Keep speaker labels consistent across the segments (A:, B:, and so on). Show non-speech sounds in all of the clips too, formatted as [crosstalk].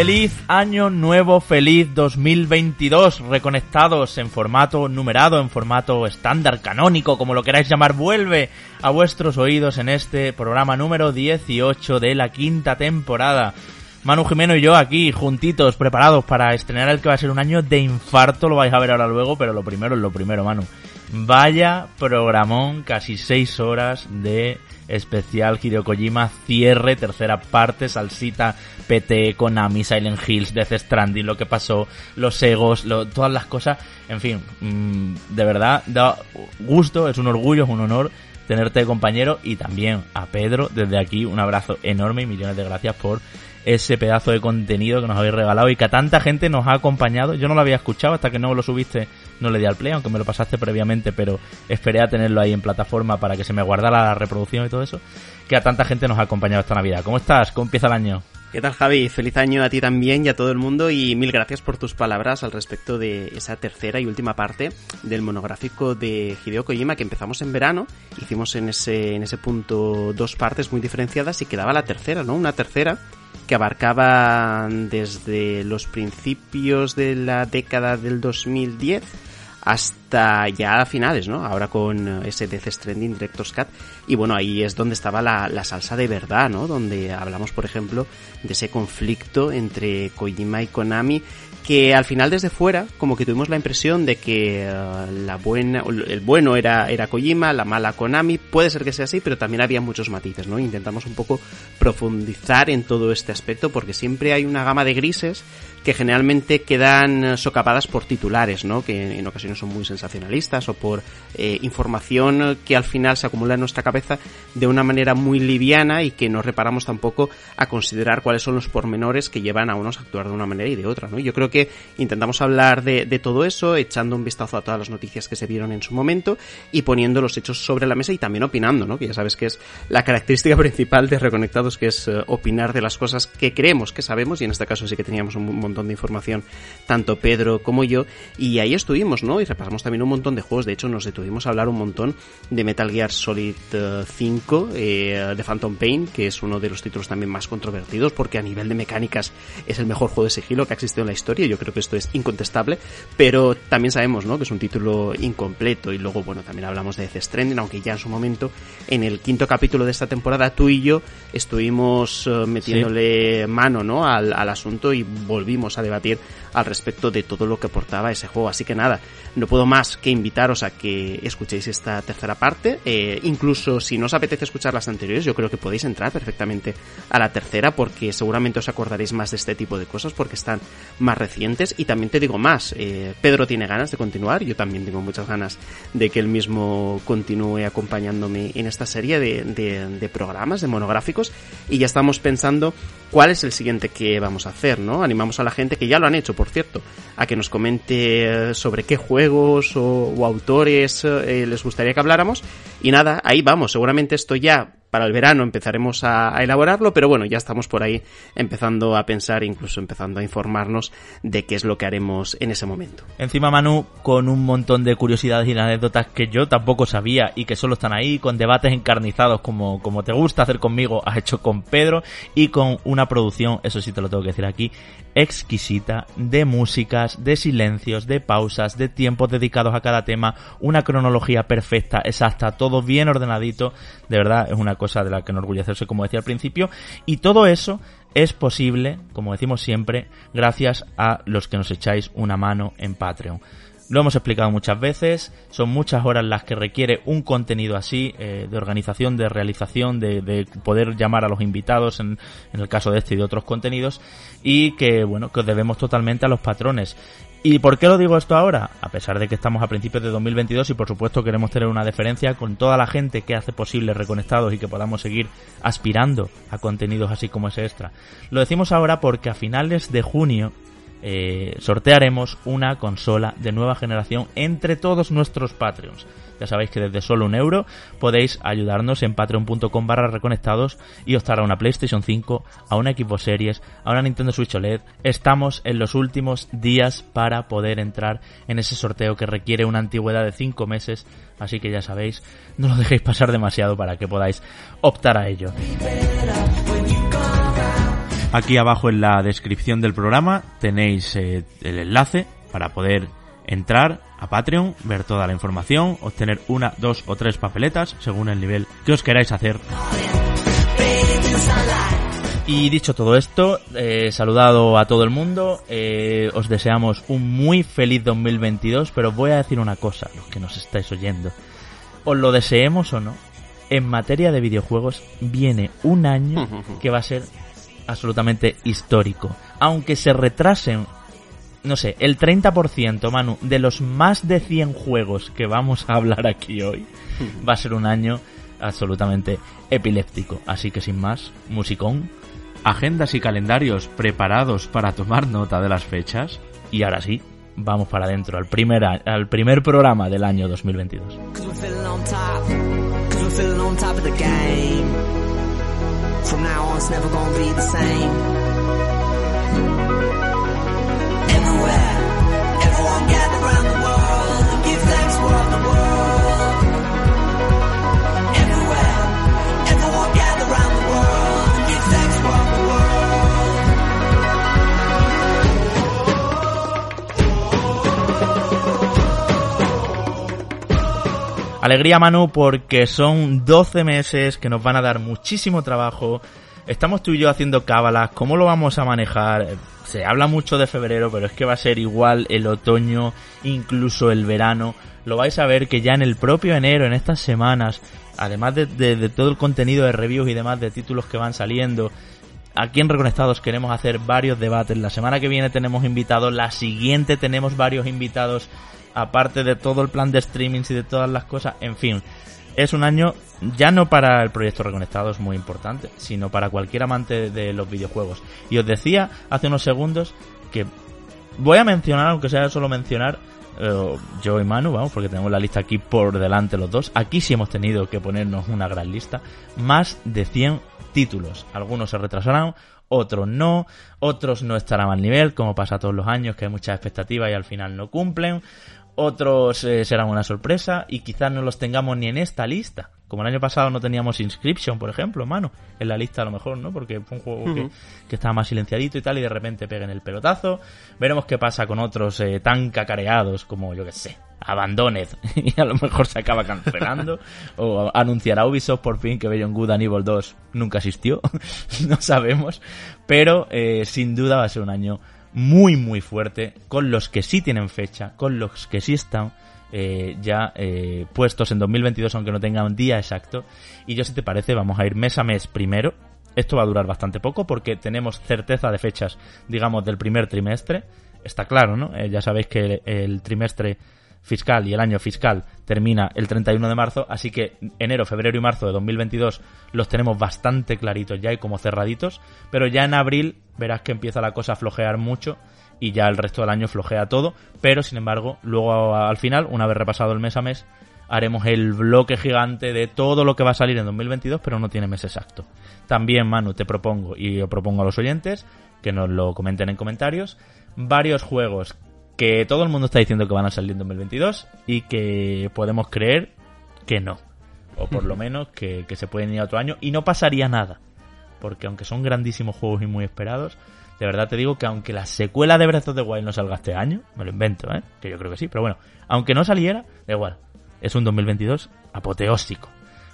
A: Feliz año nuevo, feliz 2022, reconectados en formato numerado, en formato estándar, canónico, como lo queráis llamar, vuelve a vuestros oídos en este programa número 18 de la quinta temporada. Manu Jimeno y yo aquí juntitos, preparados para estrenar el que va a ser un año de infarto, lo vais a ver ahora luego, pero lo primero es lo primero, Manu. Vaya programón, casi seis horas de especial Hideo Kojima, cierre, tercera parte, salsita, PT, Konami, Silent Hills, Death Stranding, lo que pasó, los egos, todas las cosas, en fin, mm, de verdad, da gusto, es un orgullo, es un honor tenerte compañero y también a Pedro, desde aquí un abrazo enorme y millones de gracias por ese pedazo de contenido que nos habéis regalado y que a tanta gente nos ha acompañado. Yo no lo había escuchado hasta que no lo subiste, no le di al play, aunque me lo pasaste previamente, pero esperé a tenerlo ahí en plataforma para que se me guardara la reproducción y todo eso. Que a tanta gente nos ha acompañado esta Navidad. ¿Cómo estás? ¿Cómo empieza el año?
B: ¿Qué tal Javi? Feliz año a ti también y a todo el mundo y mil gracias por tus palabras al respecto de esa tercera y última parte del monográfico de Hideo Kojima que empezamos en verano, hicimos en ese, en ese punto dos partes muy diferenciadas y quedaba la tercera, ¿no? Una tercera que abarcaba desde los principios de la década del 2010 hasta ya finales, ¿no? Ahora con ese Death Stranding Director's Cut. Y bueno, ahí es donde estaba la, la, salsa de verdad, ¿no? Donde hablamos, por ejemplo, de ese conflicto entre Kojima y Konami que al final desde fuera como que tuvimos la impresión de que eh, la buena el bueno era era Kojima, la mala Konami, puede ser que sea así, pero también había muchos matices, ¿no? Intentamos un poco profundizar en todo este aspecto porque siempre hay una gama de grises que generalmente quedan socapadas por titulares, ¿no? Que en ocasiones son muy sensacionalistas o por eh, información que al final se acumula en nuestra cabeza de una manera muy liviana y que no reparamos tampoco a considerar cuáles son los pormenores que llevan a unos a actuar de una manera y de otra, ¿no? Yo creo que intentamos hablar de, de todo eso, echando un vistazo a todas las noticias que se vieron en su momento y poniendo los hechos sobre la mesa y también opinando, ¿no? Que ya sabes que es la característica [laughs] principal de Reconectados, que es eh, opinar de las cosas que creemos que sabemos y en este caso sí que teníamos un montón de información, tanto Pedro como yo, y ahí estuvimos, ¿no? Y repasamos también un montón de juegos, de hecho nos detuvimos a hablar un montón de Metal Gear Solid 5, eh, eh, de Phantom Pain, que es uno de los títulos también más controvertidos, porque a nivel de mecánicas es el mejor juego de sigilo que ha existido en la historia, yo creo que esto es incontestable, pero también sabemos, ¿no? Que es un título incompleto, y luego, bueno, también hablamos de Death Stranding, aunque ya en su momento, en el quinto capítulo de esta temporada, tú y yo estuvimos eh, metiéndole mano, ¿no? Al, al asunto y volvimos a debatir al respecto de todo lo que aportaba ese juego. Así que nada, no puedo más que invitaros a que escuchéis esta tercera parte. Eh, incluso si no os apetece escuchar las anteriores, yo creo que podéis entrar perfectamente a la tercera porque seguramente os acordaréis más de este tipo de cosas porque están más recientes. Y también te digo más, eh, Pedro tiene ganas de continuar, yo también tengo muchas ganas de que él mismo continúe acompañándome en esta serie de, de programas, de monográficos. Y ya estamos pensando cuál es el siguiente que vamos a hacer, ¿no? Animamos a la gente que ya lo han hecho, por cierto, a que nos comente sobre qué juegos o, autores eh, les gustaría que habláramos. Y nada, ahí vamos, seguramente esto ya para el verano empezaremos a, elaborarlo, pero bueno, ya estamos por ahí empezando a pensar, incluso empezando a informarnos de qué es lo que haremos en ese momento.
A: Encima Manu, con un montón de curiosidades y anécdotas que yo tampoco sabía y que solo están ahí, con debates encarnizados como, como te gusta hacer conmigo, has hecho con Pedro, y con una producción, eso sí te lo tengo que decir aquí, exquisita, de músicas, de silencios, de pausas, de tiempos dedicados a cada tema, una cronología perfecta, exacta, todo bien ordenadito, de verdad es una cosa de la que enorgullecerse, como decía al principio, y todo eso es posible, como decimos siempre, gracias a los que nos echáis una mano en Patreon. Lo hemos explicado muchas veces, son muchas horas las que requiere un contenido así, eh, de organización, de realización, de, poder llamar a los invitados en, en, el caso de este y de otros contenidos, y que, bueno, que os debemos totalmente a los patrones. ¿Y por qué lo digo esto ahora? A pesar de que estamos a principios de 2022 y por supuesto queremos tener una deferencia con toda la gente que hace posible Reconectados y que podamos seguir aspirando a contenidos así como ese extra. Lo decimos ahora porque a finales de junio eh, sortearemos una consola de nueva generación entre todos nuestros Patreons. Ya sabéis que desde solo un euro podéis ayudarnos en patreon.com barra reconectados y optar a una PlayStation 5, a una Xbox Series, a una Nintendo Switch OLED. Estamos en los últimos días para poder entrar en ese sorteo que requiere una antigüedad de 5 meses, así que ya sabéis, no lo dejéis pasar demasiado para que podáis optar a ello. Aquí abajo en la descripción del programa tenéis eh, el enlace para poder entrar a Patreon, ver toda la información, obtener una, dos o tres papeletas según el nivel que os queráis hacer. Y dicho todo esto, eh, saludado a todo el mundo, eh, os deseamos un muy feliz 2022, pero os voy a decir una cosa, los que nos estáis oyendo. Os lo deseemos o no, en materia de videojuegos viene un año [laughs] que va a ser absolutamente histórico. Aunque se retrasen, no sé, el 30%, Manu, de los más de 100 juegos que vamos a hablar aquí hoy, [laughs] va a ser un año absolutamente epiléptico. Así que sin más, musicón agendas y calendarios preparados para tomar nota de las fechas. Y ahora sí, vamos para adentro, al primer, al primer programa del año 2022. From now on, it's never gonna be the same. Alegría Manu porque son 12 meses que nos van a dar muchísimo trabajo. Estamos tú y yo haciendo cábalas, ¿cómo lo vamos a manejar? Se habla mucho de febrero, pero es que va a ser igual el otoño, incluso el verano. Lo vais a ver que ya en el propio enero, en estas semanas, además de, todo el contenido de reviews y demás de títulos que van saliendo, aquí en Reconectados queremos hacer varios debates. La semana que viene tenemos invitados, la siguiente tenemos varios invitados aparte de todo el plan de streaming y de todas las cosas, en fin, es un año ya no para el proyecto Reconectado es muy importante, sino para cualquier amante de los videojuegos. Y os decía hace unos segundos que voy a mencionar, aunque sea solo mencionar, eh, yo y Manu, vamos, porque tenemos la lista aquí por delante los dos. Aquí sí hemos tenido que ponernos una gran lista. Más de 100 títulos. Algunos se retrasarán, otros no, otros no estarán al nivel, como pasa todos los años, que hay muchas expectativas y al final no cumplen otros eh, serán una sorpresa y quizás no los tengamos ni en esta lista. Como el año pasado no teníamos Inscription, por ejemplo, mano, en la lista a lo mejor, ¿no? Porque fue un juego que, estaba más silenciadito y tal y de repente peguen el pelotazo. Veremos qué pasa con otros eh, tan cacareados como, yo que sé, Abandoned [laughs] y a lo mejor se acaba cancelando o anunciará Ubisoft por fin que Beyond Good and Evil 2 nunca existió, [laughs] no sabemos, pero eh, sin duda va a ser un año muy muy fuerte con los que sí tienen fecha, con los que sí están eh, ya eh, puestos en 2022 aunque no tengan un día exacto. Y yo si te parece vamos a ir mes a mes primero. Esto va a durar bastante poco porque tenemos certeza de fechas, digamos, del primer trimestre. Está claro, ¿no? Eh, ya sabéis que el trimestre fiscal y el año fiscal termina el 31 de marzo, así que enero, febrero y marzo de 2022 los tenemos bastante claritos ya y como cerraditos, pero ya en abril verás que empieza la cosa a flojear mucho y ya el resto del año flojea todo, pero sin embargo, luego al final, una vez repasado el mes a mes, haremos el bloque gigante de todo lo que va a salir en 2022, pero no tiene mes exacto. También, Manu, te propongo, y yo propongo a los oyentes, que nos lo comenten en comentarios, varios juegos que todo el mundo está diciendo que van a salir en 2022 y que podemos creer que no. O por lo [laughs] menos que, se pueden ir a otro año y no pasaría nada. Porque aunque son grandísimos juegos y muy esperados, de verdad te digo que aunque la secuela de Breath of the Wild no salga este año, me lo invento, ¿eh? que yo creo que sí, pero bueno, aunque no saliera, da igual. Es un 2022 apoteósico.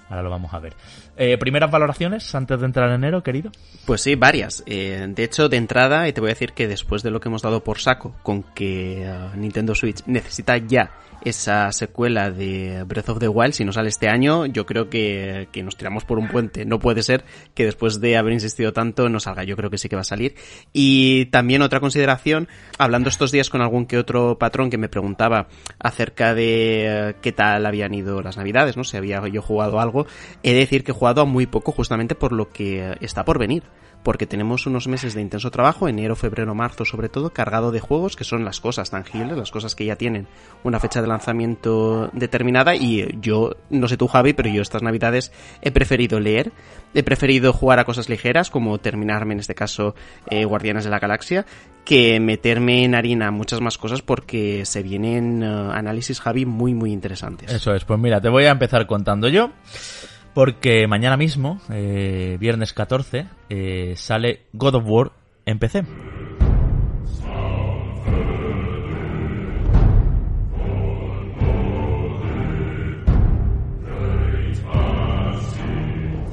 A: Ahora lo vamos a ver. Eh, ¿Primeras valoraciones antes de entrar en enero, querido?
B: Pues sí, varias. Eh, de hecho, de entrada, y te voy a decir que después de lo que hemos dado por saco con que uh, Nintendo Switch necesita ya esa secuela de Breath of the Wild, si no sale este año, yo creo que, que, nos tiramos por un puente. No puede ser que después de haber insistido tanto no salga. Yo creo que sí que va a salir. Y también otra consideración, hablando estos días con algún que otro patrón que me preguntaba acerca de uh, qué tal habían ido las navidades, ¿no? Si había yo jugado algo, he de decir que he jugado a muy poco justamente por lo que está por venir porque tenemos unos meses de intenso trabajo, enero, febrero, marzo sobre todo, cargado de juegos que son las cosas tangibles, las cosas que ya tienen una fecha de lanzamiento determinada y yo, no sé tú Javi, pero yo estas navidades he preferido leer, he preferido jugar a cosas ligeras como terminarme en este caso eh, Guardianes de la Galaxia, que meterme en harina muchas más cosas porque se vienen eh, análisis Javi muy muy interesantes.
A: Eso es, pues mira, te voy a empezar contando yo. Porque mañana mismo, eh, viernes 14, eh, sale God of War en PC.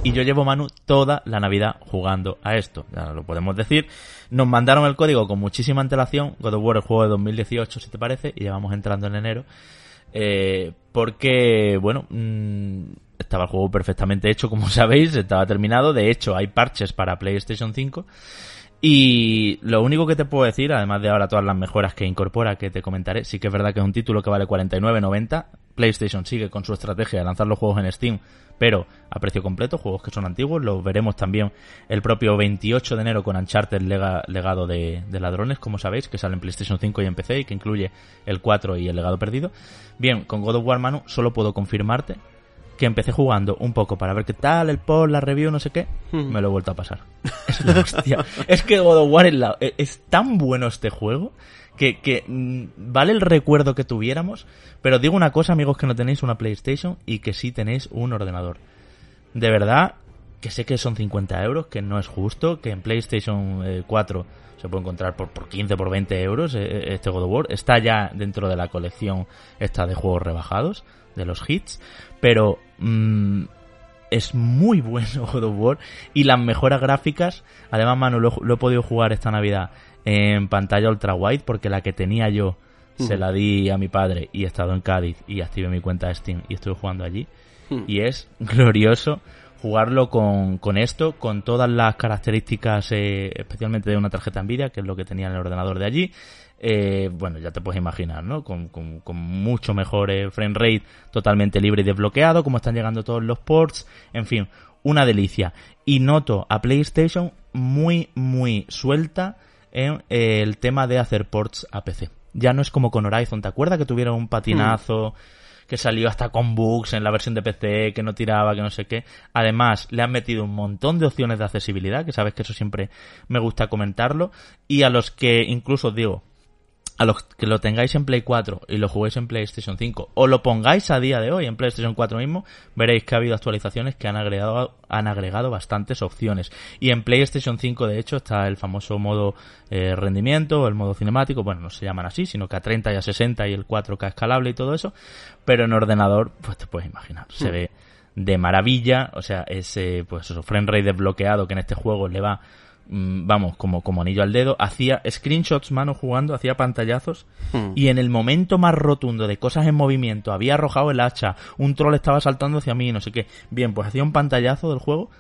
A: Y yo llevo Manu toda la Navidad jugando a esto, ya lo podemos decir. Nos mandaron el código con muchísima antelación, God of War el juego de 2018 si te parece, y llevamos entrando en enero. Eh, porque, bueno, mmm, estaba el juego perfectamente hecho, como [laughs] sabéis, estaba terminado. De hecho, hay parches para PlayStation 5. Y lo único que te puedo decir, además de ahora todas las mejoras que incorpora, que te comentaré, sí que es verdad que es un título que vale 49.90. PlayStation sigue con su estrategia de lanzar los juegos en Steam, pero a precio completo, juegos que son antiguos. Los veremos también el propio 28 de enero con Uncharted Legado de, de, Ladrones, como sabéis, que sale en PlayStation 5 y en PC y que incluye el 4 y el Legado Perdido. Bien, con God of War Manu solo puedo confirmarte que empecé jugando un poco para ver qué tal, el post, la review, no sé qué, me lo he vuelto a pasar. [laughs] Es la hostia. es que God of War es, la, es tan bueno este juego que, que mm, vale el recuerdo que tuviéramos, pero digo una cosa, amigos, que no tenéis una PlayStation y que sí tenéis un ordenador. De verdad, que sé que son 50 euros, que no es justo, que en PlayStation 4 se puede encontrar por, por 15, por 20 euros este God of War. Está ya dentro de la colección esta de juegos rebajados, de los hits, pero mmm, es muy [laughs] bueno God of War y las mejoras gráficas, además Manu lo, lo, he podido jugar esta Navidad en pantalla ultra wide porque la que tenía yo uh -huh. se la di a mi padre y he estado en Cádiz y activé mi cuenta de Steam y estoy jugando allí uh -huh. y es glorioso jugarlo con, con, esto, con todas las características, eh, especialmente de una tarjeta Nvidia, que es lo que tenía en el ordenador de allí. Eh, bueno, ya te puedes imaginar, ¿no? Con, con, con mucho mejor eh, frame rate, totalmente libre y desbloqueado, como están llegando todos los ports, en fin, una delicia. Y noto a PlayStation muy, muy suelta en eh, el tema de hacer ports a PC. Ya no es como con Horizon, ¿te acuerdas que tuvieron un patinazo? Mm que salió hasta con bugs en la versión de PC, que no tiraba, que no sé qué. Además, le han metido un montón de opciones de accesibilidad, que sabes que eso siempre me gusta comentarlo, y a los que incluso digo, a los que lo tengáis en Play 4 y lo juguéis en PlayStation 5 o lo pongáis a día de hoy en PlayStation 4 mismo, veréis que ha habido actualizaciones que han agregado, han agregado bastantes opciones. Y en PlayStation 5 de hecho está el famoso modo eh, rendimiento, el modo cinemático, bueno, no se llaman así, sino que a 30 y a 60 y el 4K escalable y todo eso, pero en ordenador, pues te puedes imaginar, se ve de maravilla, o sea, ese, pues eso, frame rate desbloqueado que en este juego le va vamos, como, como anillo al dedo, hacía screenshots mano jugando, hacía pantallazos hmm. y en el momento más rotundo de cosas en movimiento, había arrojado el hacha, un troll estaba saltando hacia mí, no sé qué. Bien, pues hacía un pantallazo del juego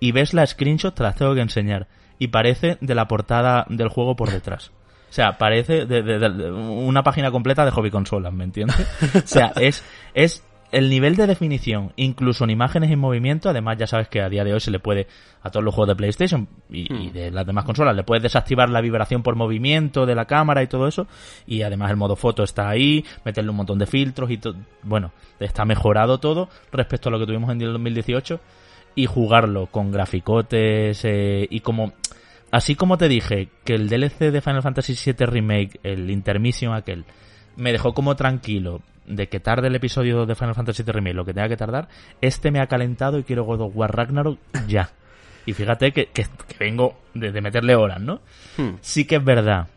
A: y ves la screenshot, te las tengo que enseñar. Y parece de la portada del juego por detrás. O sea, parece de, de, de una página completa de hobby consolas, ¿me entiendes? [laughs] o sea, es, es el nivel de definición, incluso en imágenes en movimiento, además ya sabes que a día de hoy se le puede, a todos los juegos de PlayStation y, hmm. y, de las demás consolas, le puedes desactivar la vibración por movimiento de la cámara y todo eso, y además el modo foto está ahí, meterle un montón de filtros y todo, bueno, está mejorado todo respecto a lo que tuvimos en el 2018, y jugarlo con graficotes eh, y como... Así como te dije que el DLC de Final Fantasy VII Remake, el Intermission aquel, me dejó como tranquilo de que tarde el episodio de Final Fantasy VII Remake lo que tenga que tardar, este me ha calentado y quiero God of War Ragnarok ya. Y fíjate que, que, que vengo de, de, meterle horas, ¿no? Hmm. Sí que es verdad,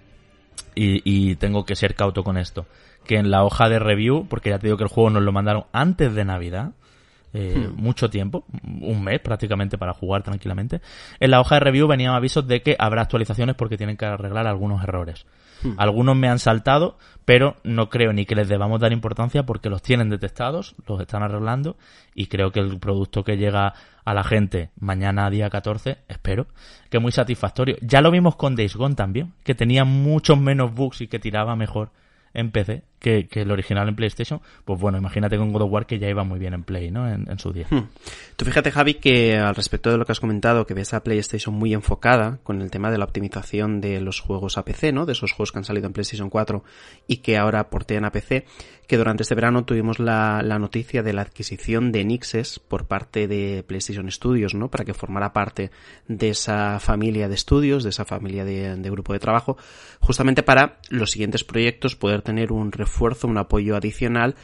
A: y, y, tengo que ser cauto con esto, que en la hoja de review, porque ya te digo que el juego nos lo mandaron antes de Navidad, eh, hmm. mucho tiempo, un mes prácticamente para jugar tranquilamente, en la hoja de review venían avisos de que habrá actualizaciones porque tienen que arreglar algunos errores. Hmm. Algunos me han saltado, pero no creo ni que les debamos dar importancia porque los tienen detectados, los están arreglando y creo que el producto que llega a la gente mañana día 14, espero, que muy satisfactorio. Ya lo vimos con Days Gone también, que tenía muchos menos bugs y que tiraba mejor en PC que, el original en PlayStation, pues bueno, imagínate con God of War que ya iba muy bien en Play, ¿no? En, en su día. Hmm.
B: Tú fíjate, Javi, que al respecto de lo que has comentado, que ves a PlayStation muy enfocada con el tema de la optimización de los juegos a PC, ¿no? De esos juegos que han salido en PlayStation 4 y que ahora portean a PC, que durante este verano tuvimos la, la noticia de la adquisición de Nixes por parte de PlayStation Studios, ¿no? Para que formara parte de esa familia de estudios, de esa familia de, de grupo de trabajo, justamente para los siguientes proyectos poder tener un refuerzo, un apoyo adicional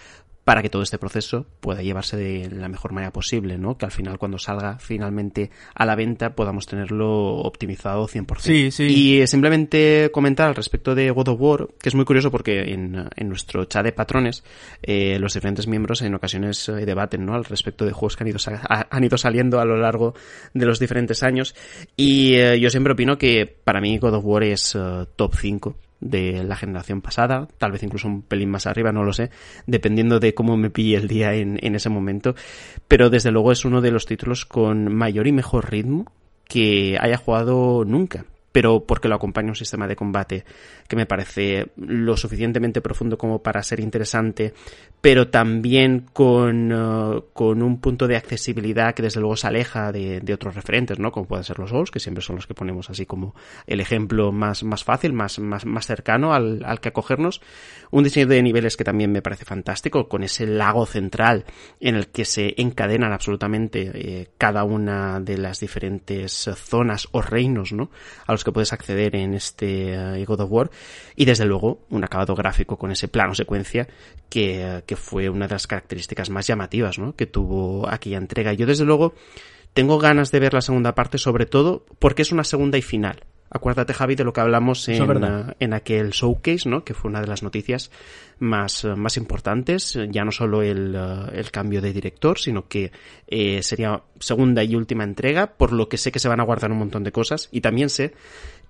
B: para que todo este proceso pueda llevarse de la mejor manera posible, ¿no? Que al final cuando salga finalmente a la venta podamos tenerlo optimizado 100%.
A: Sí, sí.
B: Y simplemente comentar al respecto de God of War, que es muy curioso porque en, en nuestro chat de patrones eh, los diferentes miembros en ocasiones eh, debaten, ¿no? Al respecto de juegos que han ido, han ido saliendo a lo largo de los diferentes años y eh, yo siempre opino que para mí God of War es uh, top 5 de la generación pasada, tal vez incluso un pelín más arriba, no lo sé, dependiendo de cómo me pille el día en, en ese momento, pero desde luego es uno de los títulos con mayor y mejor ritmo que haya jugado nunca pero porque lo acompaña un sistema de combate que me parece lo suficientemente profundo como para ser interesante, pero también con, uh, con un punto de accesibilidad que desde luego se aleja de, de, otros referentes, ¿no? Como pueden ser los Souls, que siempre son los que ponemos así como el ejemplo más, más fácil, más, más, más cercano al, al que acogernos. Un diseño de niveles que también me parece fantástico, con ese lago central en el que se encadenan absolutamente eh, cada una de las diferentes zonas o reinos, ¿no? Que puedes acceder en este uh, God of War y desde luego un acabado gráfico con ese plano secuencia que, uh, que fue una de las características más llamativas ¿no? que tuvo aquella entrega. Yo desde luego tengo ganas de ver la segunda parte sobre todo porque es una segunda y final. Acuérdate, Javi, de lo que hablamos en, uh, en aquel showcase, ¿no? Que fue una de las noticias más, uh, más importantes. Ya no solo el, uh, el cambio de director, sino que eh, sería segunda y última entrega, por lo que sé que se van a guardar un montón de cosas. Y también sé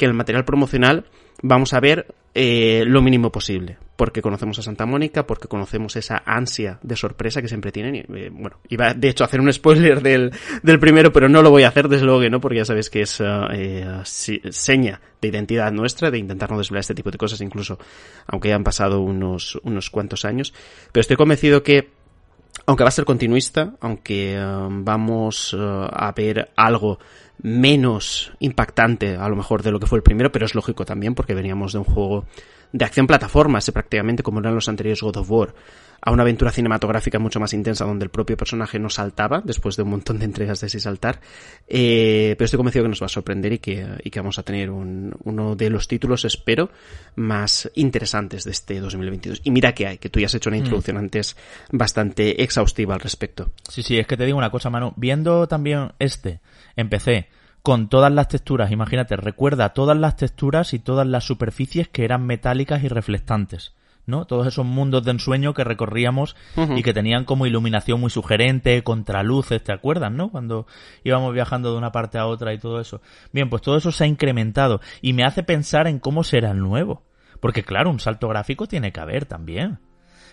B: que el material promocional vamos a ver eh, lo mínimo posible, porque conocemos a Santa Mónica, porque conocemos esa ansia de sorpresa que siempre tienen. Eh, bueno, iba de hecho a hacer un spoiler [laughs] del, del primero, pero no lo voy a hacer desde luego que no, porque ya sabéis que es eh, seña de identidad nuestra, de intentar no desvelar este tipo de cosas, incluso aunque hayan pasado unos, unos cuantos años. Pero estoy convencido que aunque va a ser continuista, aunque uh, vamos uh, a ver algo menos impactante a lo mejor de lo que fue el primero, pero es lógico también porque veníamos de un juego de acción plataforma, prácticamente como eran los anteriores God of War, a una aventura cinematográfica mucho más intensa donde el propio personaje no saltaba después de un montón de entregas de ese saltar, eh, pero estoy convencido que nos va a sorprender y que, y que vamos a tener un, uno de los títulos, espero, más interesantes de este 2022. Y mira que hay, que tú ya has hecho una introducción mm. antes bastante exhaustiva al respecto.
A: Sí, sí, es que te digo una cosa, Manu, viendo también este, empecé con todas las texturas. Imagínate, recuerda todas las texturas y todas las superficies que eran metálicas y reflectantes. ¿No? Todos esos mundos de ensueño que recorríamos uh -huh. y que tenían como iluminación muy sugerente, contraluces, ¿te acuerdas, no? Cuando íbamos viajando de una parte a otra y todo eso. Bien, pues todo eso se ha incrementado y me hace pensar en cómo será el nuevo. Porque claro, un salto gráfico tiene que haber también.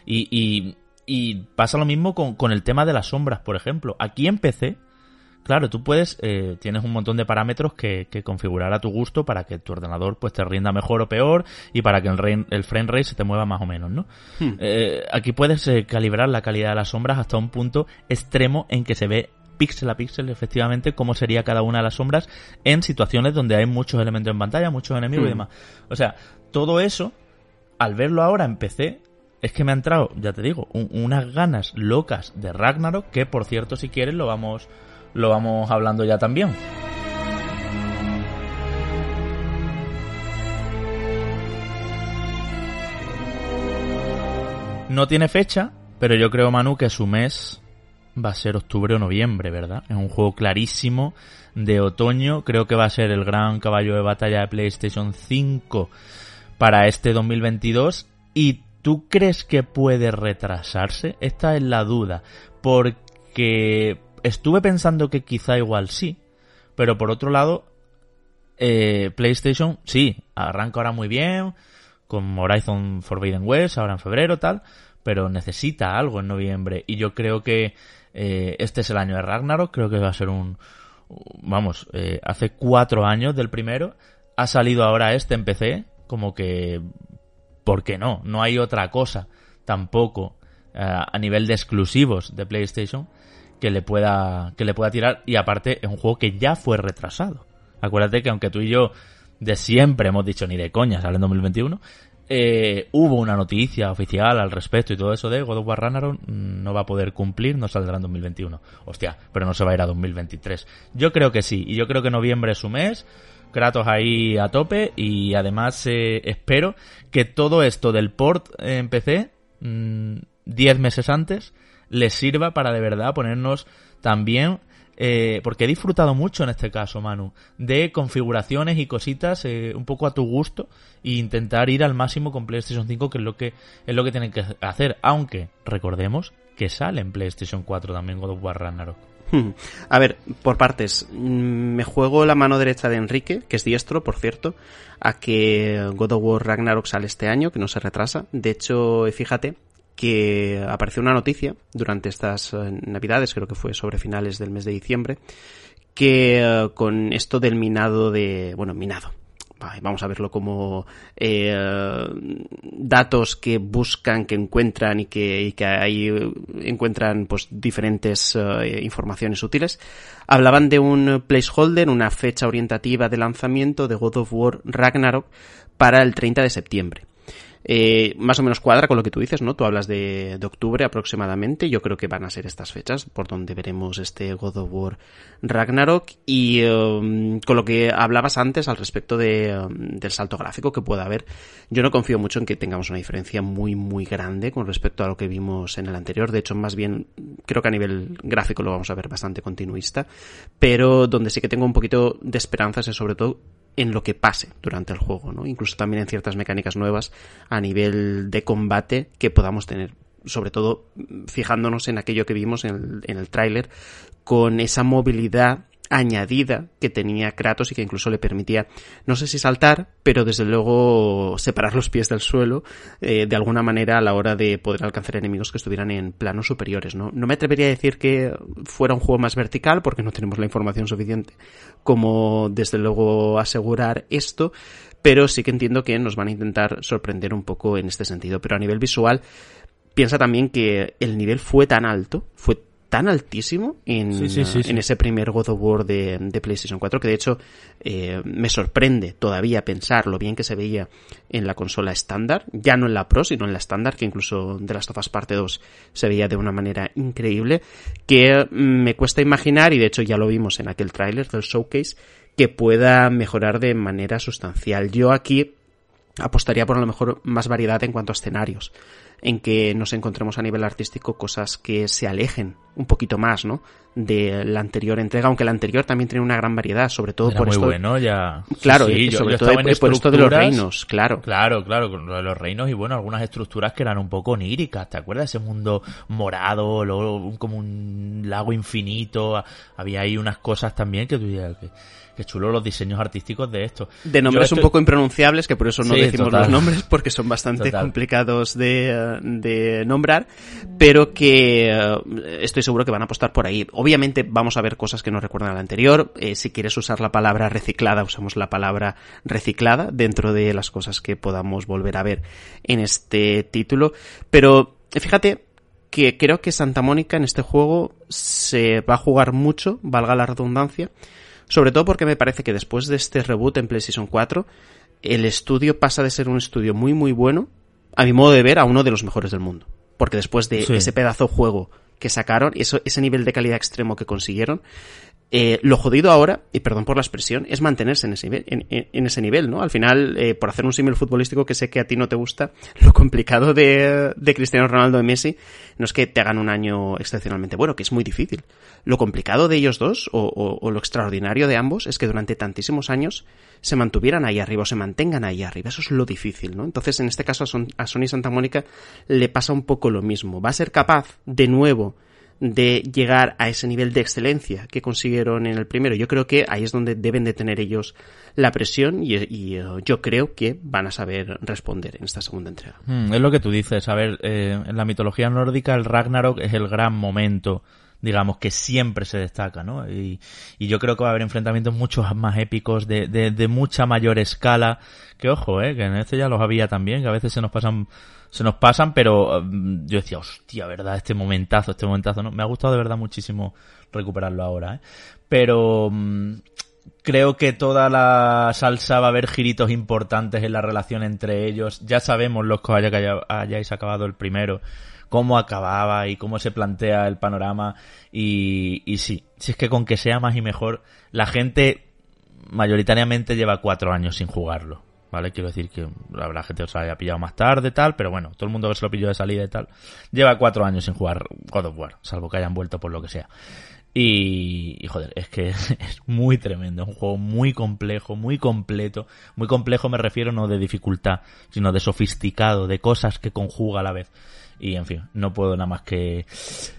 A: Y, y, y pasa lo mismo con, con el tema de las sombras, por ejemplo. Aquí en PC, Claro, tú puedes, eh, tienes un montón de parámetros que, que, configurar a tu gusto para que tu ordenador pues te rinda mejor o peor y para que el, re, el frame rate se te mueva más o menos, ¿no? Hmm. Eh, aquí puedes eh, calibrar la calidad de las sombras hasta un punto extremo en que se ve píxel a píxel efectivamente cómo sería cada una de las sombras en situaciones donde hay muchos elementos en pantalla, muchos enemigos hmm. y demás. O sea, todo eso, al verlo ahora en PC, es que me ha entrado, ya te digo, un, unas ganas locas de Ragnarok que por cierto si quieres lo vamos lo vamos hablando ya también. No tiene fecha, pero yo creo, Manu, que su mes va a ser octubre o noviembre, ¿verdad? Es un juego clarísimo de otoño. Creo que va a ser el gran caballo de batalla de PlayStation 5 para este 2022. ¿Y tú crees que puede retrasarse? Esta es la duda. Porque estuve pensando que quizá igual sí, pero por otro lado, eh, PlayStation sí, arranca ahora muy bien, con Horizon Forbidden West, ahora en febrero tal, pero necesita algo en noviembre y yo creo que eh, este es el año de Ragnarok, creo que va a ser un, vamos, eh, hace cuatro años del primero, ha salido ahora este en PC, como que, ¿por qué no? No hay otra cosa tampoco a nivel de exclusivos de PlayStation que le pueda que le pueda tirar y aparte es un juego que ya fue retrasado. Acuérdate que aunque tú y yo de siempre hemos dicho ni de coña sale en 2021, eh, hubo una noticia oficial al respecto y todo eso de God of War Ragnarok no va a poder cumplir, no saldrá en 2021. Hostia, pero no se va a ir a 2023. Yo creo que sí, y yo creo que noviembre es su mes, Kratos ahí a tope y además eh, espero que todo esto del port en PC mmm, 10 meses antes les sirva para de verdad ponernos también eh, porque he disfrutado mucho en este caso, Manu, de configuraciones y cositas eh, un poco a tu gusto e intentar ir al máximo con PlayStation 5, que es lo que es lo que tienen que hacer, aunque recordemos que sale en PlayStation 4 también God of War Ragnarok.
B: Hmm. A ver, por partes. Mm, me juego la mano derecha de Enrique, que es diestro, por cierto, a que God of War Ragnarok sale este año, que no se retrasa. De hecho, fíjate que apareció una noticia durante estas eh, navidades, creo que fue sobre finales del mes de diciembre, que eh, con esto del minado de, bueno, minado, vamos a verlo como eh, datos que buscan, que encuentran y que, y que ahí encuentran pues diferentes eh, informaciones útiles. Hablaban de un placeholder, una fecha orientativa de lanzamiento de God of War Ragnarok para el 30 de septiembre. Eh, más o menos cuadra con lo que tú dices, ¿no? Tú hablas de, de, octubre aproximadamente. Yo creo que van a ser estas fechas por donde veremos este God of War Ragnarok. Y um, con lo que hablabas antes al respecto de, um, del salto gráfico que pueda haber, yo no confío mucho en que tengamos una diferencia muy, muy grande con respecto a lo que vimos en el anterior. De hecho, más bien, creo que a nivel gráfico lo vamos a ver bastante continuista. Pero donde sí que tengo un poquito de esperanzas es sobre todo en lo que pase durante el juego, ¿no? Incluso también en ciertas mecánicas nuevas a nivel de combate que podamos tener. Sobre todo fijándonos en aquello que vimos en el, en el tráiler, con esa movilidad añadida que tenía Kratos y que incluso le permitía, no sé si saltar, pero desde luego separar los pies del suelo eh, de alguna manera a la hora de poder alcanzar enemigos que estuvieran en planos superiores. ¿no? no me atrevería a decir que fuera un juego más vertical porque no tenemos la información suficiente como desde luego asegurar esto, pero sí que entiendo que nos van a intentar sorprender un poco en este sentido. Pero a nivel visual, piensa también que el nivel fue tan alto, fue tan altísimo en, en ese primer God of War de, de PlayStation 4 que de hecho eh, me sorprende todavía pensar lo bien que se veía en la consola estándar, ya no en la Pro, sino en la estándar, que incluso de las tofas parte 2 se veía de una manera increíble, que me cuesta imaginar, y de hecho ya lo vimos en aquel tráiler del showcase, que pueda mejorar de manera sustancial. Yo aquí apostaría por a lo mejor más variedad en cuanto a escenarios en que nos encontremos a nivel artístico cosas que se alejen un poquito más, ¿no? De la anterior entrega, aunque la anterior también tiene una gran variedad, sobre todo por esto.
A: bueno, ya.
B: Claro, sí, sobre todo por esto de los reinos, claro.
A: Claro, claro, con los reinos y bueno, algunas estructuras que eran un poco oníricas, ¿te acuerdas? Ese mundo morado, luego como un lago infinito, había ahí unas cosas también que tú dirías que Qué chulo los diseños artísticos de esto.
B: De nombres un poco impronunciables, que por eso no decimos los nombres, porque son bastante complicados de, de, nombrar, pero que uh, estoy seguro que van a apostar por ahí. Obviamente vamos a ver cosas que nos recuerdan al anterior. Eh, si quieres usar la palabra reciclada, usamos la palabra reciclada dentro de las cosas que podamos volver a ver en este título. Pero fíjate que creo que Santa Mónica en este juego se va a jugar mucho, valga la redundancia, sobre todo porque me parece que después de este reboot en PlayStation 4, el estudio pasa de ser un estudio muy muy bueno, a mi modo de ver, a uno de los mejores del mundo. Porque después de ese pedazo juego que sacaron, eso, ese nivel de calidad extremo que consiguieron, eh, lo jodido ahora, y perdón por la expresión, es mantenerse en ese nivel, en, ese nivel ¿no? Al final, eh, por hacer un símil futbolístico que sé que a ti no te gusta, [laughs] lo complicado de, de Cristiano Ronaldo y Messi no es que te hagan un año excepcionalmente bueno, que es muy difícil. Lo complicado de ellos dos, o, o, lo extraordinario de ambos, es que durante tantísimos años se mantuvieran ahí arriba, o se mantengan ahí arriba. Eso es lo difícil, ¿no? Entonces, en este caso, a, a Sony Santa Mónica le pasa un poco lo mismo. Va a ser capaz, de nuevo, de llegar a ese nivel de excelencia que consiguieron en el primero. Yo creo que ahí es donde deben de tener ellos la presión y, uh, yo creo que van a saber responder en esta segunda entrega.
A: Mm, es lo que tú dices. A ver, eh, en la mitología nórdica el Ragnarok es el gran momento digamos, que siempre se destaca, ¿no? Y, y, yo creo que va a haber enfrentamientos mucho más épicos, de, de, de mucha mayor escala, que ojo, ¿eh? Que en este ya los había también, que a veces se nos pasan se nos pasan, pero mm, yo decía, hostia, ¿verdad? Este momentazo, este momentazo, ¿no? Me ha gustado de verdad muchísimo recuperarlo ahora, ¿eh? Pero mm, creo que toda la salsa va a haber giritos importantes en la relación entre ellos. Ya sabemos los que haya, hayáis acabado el primero, cómo acababa y cómo se plantea el panorama. Y, y sí, si es que con que sea más y mejor, la gente mayoritariamente lleva cuatro años sin jugarlo ¿vale? Quiero decir que la gente se lo haya pillado más tarde, tal, pero bueno, todo el mundo que se lo pilló de salida y tal, lleva cuatro años sin jugar God of War, salvo que hayan vuelto por lo que sea. Y, joder, es que [laughs] es muy tremendo, es un juego muy complejo, muy completo. Muy complejo me refiero no de dificultad, sino de sofisticado, de cosas que conjuga a la vez. Y en fin, no puedo nada más que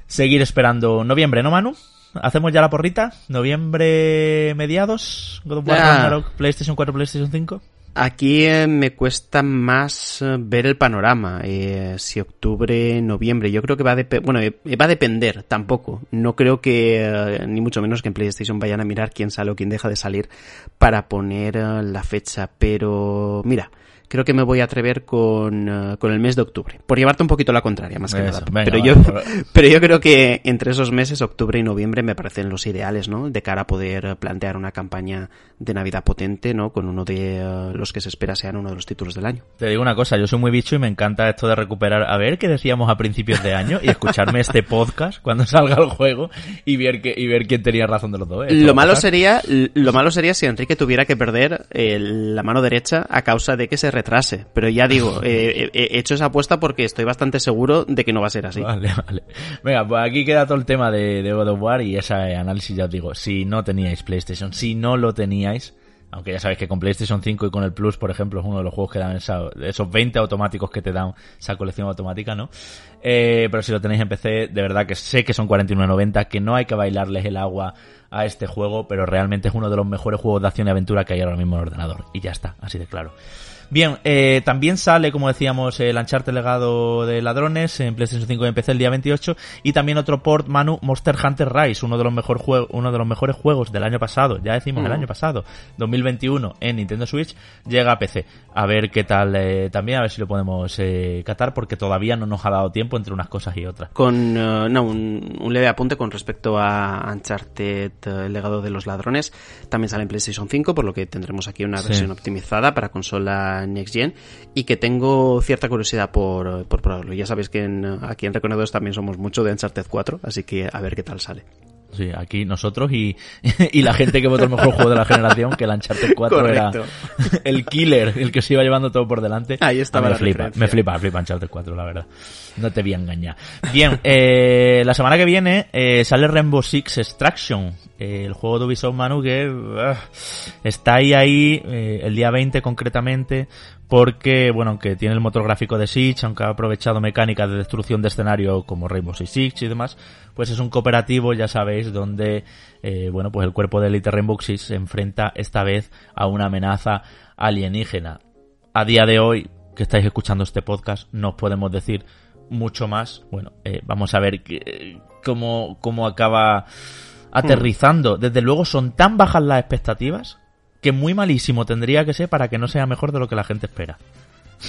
A: seguir esperando noviembre, ¿no, Manu? ¿Hacemos ya la porrita? ¿Noviembre mediados? ¿God of War ah. PlayStation 4, PlayStation 5?
B: Aquí eh, me cuesta más eh, ver el panorama. Eh, si octubre, noviembre, yo creo que va a bueno, va a depender tampoco. No creo que ni mucho menos que en PlayStation vayan a mirar quién sale o quién deja de salir para poner la fecha. Pero mira, creo que me voy a atrever con, eh, con el mes de octubre. Por llevarte un poquito la contraria, más que nada. pero, yo, [laughs] pero yo creo que entre esos meses, octubre y noviembre, me parecen los ideales, ¿no? De cara a poder plantear una campaña de Navidad potente, ¿no? Con uno de eh, los que se espera sean uno de los títulos del año.
A: Te digo una cosa, yo soy muy bicho y me encanta esto de recuperar, a ver qué decíamos a principios de año y escucharme este podcast cuando salga el juego y ver, que, y ver quién tenía razón de los dos.
B: ¿eh? Lo malo, sería, lo malo sería si Enrique tuviera que perder la mano derecha a causa de que se retrase. Pero ya digo, [laughs] he hecho esa apuesta porque estoy bastante seguro de que no va a ser así.
A: Vale, vale. Venga, pues aquí queda todo el tema de, de God of War y ese análisis ya os digo. Si no teníais PlayStation, si no lo teníais, aunque ya sabéis que con PlayStation 5 y con el Plus, por ejemplo, es uno de los juegos que dan esos 20 automáticos que te dan esa colección automática, ¿no? Eh, pero si lo tenéis en PC, de verdad que sé que son 49.90, que no hay que bailarles el agua a este juego, pero realmente es uno de los mejores juegos de acción y aventura que hay ahora mismo en el ordenador. Y ya está, así de claro. Bien, eh, también sale, como decíamos, el Uncharted Legado de Ladrones en PlayStation 5 y en PC el día 28 y también otro port, Manu, Monster Hunter Rise, uno de los, mejor uno de los mejores juegos del año pasado, ya decimos el año pasado, 2021 en Nintendo Switch, llega a PC. A ver qué tal eh, también, a ver si lo podemos eh, catar porque todavía no nos ha dado tiempo entre unas cosas y otras.
B: Con, no, un, un, leve apunte con respecto a Uncharted, el legado de los ladrones, también sale en PlayStation 5, por lo que tendremos aquí una versión optimizada para consola Next Gen y que tengo cierta curiosidad por, por probarlo. Ya sabéis que aquí en Reconedores también somos mucho de Uncharted 4, así que a ver qué tal sale.
A: Sí, aquí nosotros y, [laughs] y la gente que votó el mejor juego de la generación, que el Uncharted 4 era [laughs] el killer, el que se iba llevando todo por delante.
B: Ahí estaba
A: me flipa, me flipa, me flipa Uncharted 4, la verdad. No te voy a engañar. Bien, [laughs] eh, la semana que viene eh, sale Rainbow Six Extraction, el juego de Ubisoft Manu que uh, está ahí ahí eh, el día 20 concretamente porque, bueno, aunque tiene el motor gráfico de Siege, aunque ha aprovechado mecánicas de destrucción de escenario como Rainbow Six Siege y demás, pues es un cooperativo, ya sabéis, donde, eh, bueno, pues el cuerpo de Elite Rainbow Six se enfrenta esta vez a una amenaza alienígena. A día de hoy, que estáis escuchando este podcast, no os podemos decir mucho más. Bueno, eh, vamos a ver cómo, cómo acaba aterrizando. Desde luego son tan bajas las expectativas que muy malísimo tendría que ser para que no sea mejor de lo que la gente espera.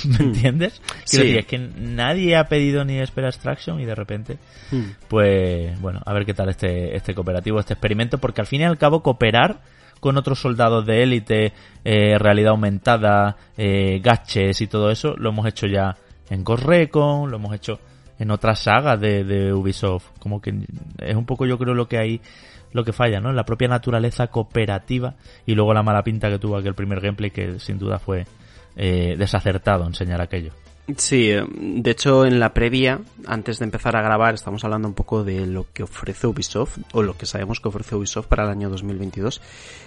A: ¿Me hmm. entiendes? Quiero decir, es que nadie ha pedido ni espera Extraction y de repente, hmm. pues bueno, a ver qué tal este, este cooperativo, este experimento, porque al fin y al cabo cooperar con otros soldados de élite, eh, realidad aumentada, eh, gaches y todo eso, lo hemos hecho ya en Ghost Recon, lo hemos hecho en otras sagas de, de Ubisoft. Como que es un poco yo creo lo que hay lo que falla, ¿no? La propia naturaleza cooperativa y luego la mala pinta que tuvo aquel primer gameplay que sin duda fue eh, desacertado enseñar aquello.
B: Sí, eh, de hecho en la previa, antes de empezar a grabar, estamos hablando un poco de lo que ofrece Ubisoft, o lo que sabemos que ofrece Ubisoft para el año 2022.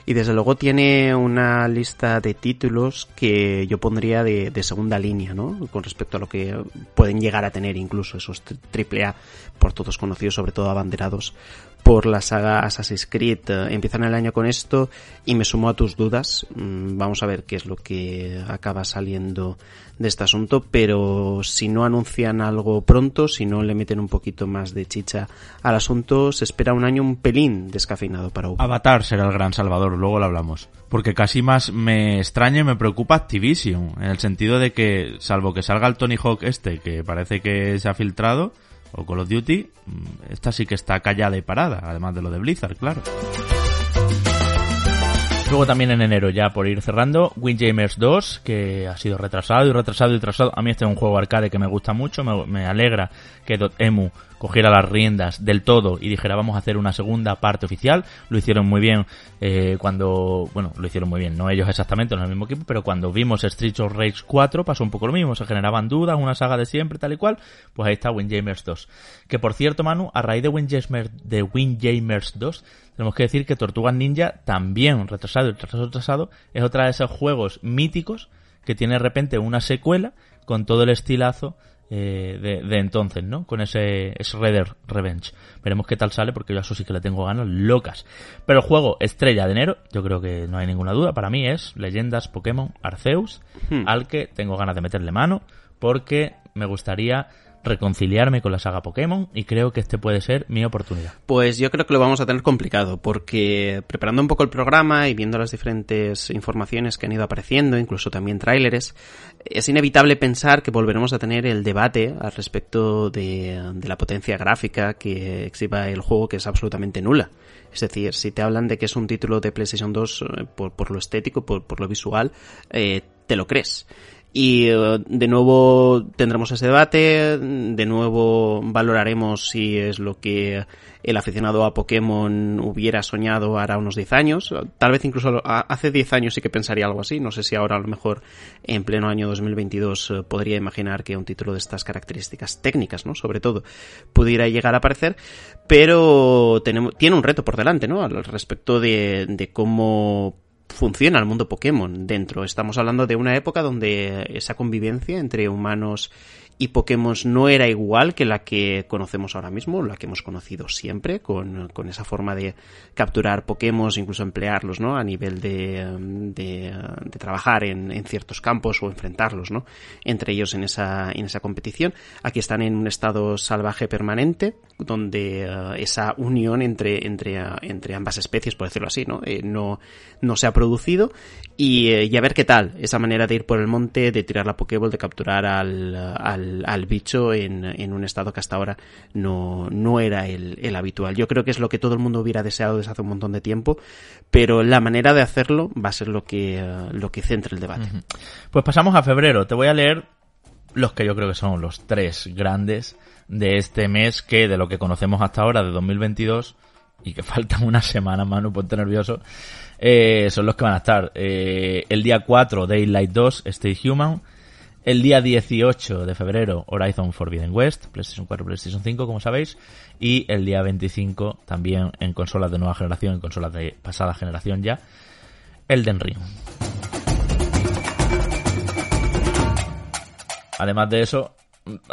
B: Y desde luego tiene una lista de títulos que yo pondría de, de segunda línea, ¿no? Con respecto a lo que pueden llegar a tener incluso esos AAA, por todos conocidos, sobre todo abanderados por la saga Assassin's Creed. Eh, empiezan el año con esto y me sumo a tus dudas. Mm, vamos a ver qué es lo que acaba saliendo de este asunto, pero si no anuncian algo pronto, si no le meten un poquito más de chicha al asunto, se espera un año un pelín descafeinado para.
A: Avatar será el gran salvador, luego lo hablamos. Porque casi más me extraña y me preocupa Activision, en el sentido de que, salvo que salga el Tony Hawk este, que parece que se ha filtrado, o Call of Duty, mm, esta sí que está callada y parada, además de lo de Blizzard, claro. Luego también en enero, ya por ir cerrando, Windjamers 2, que ha sido retrasado y retrasado y retrasado. A mí este es un juego arcade que me gusta mucho, me, alegra que Emu cogiera las riendas del todo y dijera vamos a hacer una segunda parte oficial. Lo hicieron muy bien eh, cuando, bueno, lo hicieron muy bien, no ellos exactamente, no el mismo equipo, pero cuando vimos Streets of Rage 4 pasó un poco lo mismo, se generaban dudas, una saga de siempre, tal y cual, pues ahí está Windjamers 2. Que por cierto, Manu, a raíz de Windjamers, de Windjamers 2, tenemos que decir que Tortugas Ninja también, retrasado y retrasado, retrasado, es otra de esos juegos míticos que tiene de repente una secuela con todo el estilazo eh, de, entonces, ¿no? Con ese Shredder Revenge. Veremos qué tal sale porque yo a eso sí que le tengo ganas locas. Pero el juego estrella de enero, yo creo que no hay ninguna duda, para mí es Leyendas Pokémon Arceus, hmm. al que tengo ganas de meterle mano porque me gustaría reconciliarme con la saga Pokémon y creo que este puede ser mi oportunidad.
B: Pues yo creo que lo vamos a tener complicado porque preparando un poco el programa y viendo las diferentes informaciones que han ido apareciendo, incluso también tráileres, es inevitable pensar que volveremos a tener el debate al respecto de, la potencia gráfica que exhiba el juego que es absolutamente nula. Es decir, si te hablan de que es un título de PlayStation 2 eh, por, lo estético, por, por lo visual, eh, te lo crees. Y eh, de nuevo tendremos ese debate, de nuevo valoraremos si es lo que el aficionado a Pokémon hubiera soñado hará unos 10 años. Tal vez incluso hace 10 años sí que pensaría algo así. No sé si ahora a lo mejor en pleno año 2022 eh, podría imaginar que un título de estas características técnicas, ¿no? Sobre todo, pudiera llegar a aparecer. Pero tenemos, tiene un reto por delante, ¿no? Al respecto de, de cómo funciona el mundo Pokémon dentro. Estamos hablando de una época donde esa convivencia entre humanos y Pokémon no era igual que la que conocemos ahora mismo, la que hemos conocido siempre, con, con esa forma de capturar Pokémon, incluso emplearlos, ¿no? A nivel de, de, de trabajar en, en, ciertos campos o enfrentarlos, ¿no? Entre ellos en esa, en esa competición. Aquí están en un estado salvaje permanente, donde uh, esa unión entre, entre, uh, entre ambas especies, por decirlo así, ¿no? Eh, no, no se ha producido y, eh, y, a ver qué tal esa manera de ir por el monte, de tirar la Pokéball, de capturar al, al, al bicho en, en, un estado que hasta ahora no, no era el, el, habitual. Yo creo que es lo que todo el mundo hubiera deseado desde hace un montón de tiempo, pero la manera de hacerlo va a ser lo que, uh, lo que centre el debate.
A: Pues pasamos a febrero. Te voy a leer los que yo creo que son los tres grandes de este mes que de lo que conocemos hasta ahora de 2022 y que [laughs] faltan una semana, Manu, ponte nervioso, eh, son los que van a estar. Eh, el día 4, Daylight 2, Stay Human. El día 18 de febrero, Horizon Forbidden West, PlayStation 4, PlayStation 5, como sabéis. Y el día 25, también en consolas de nueva generación, en consolas de pasada generación ya, Elden Ring. Además de eso,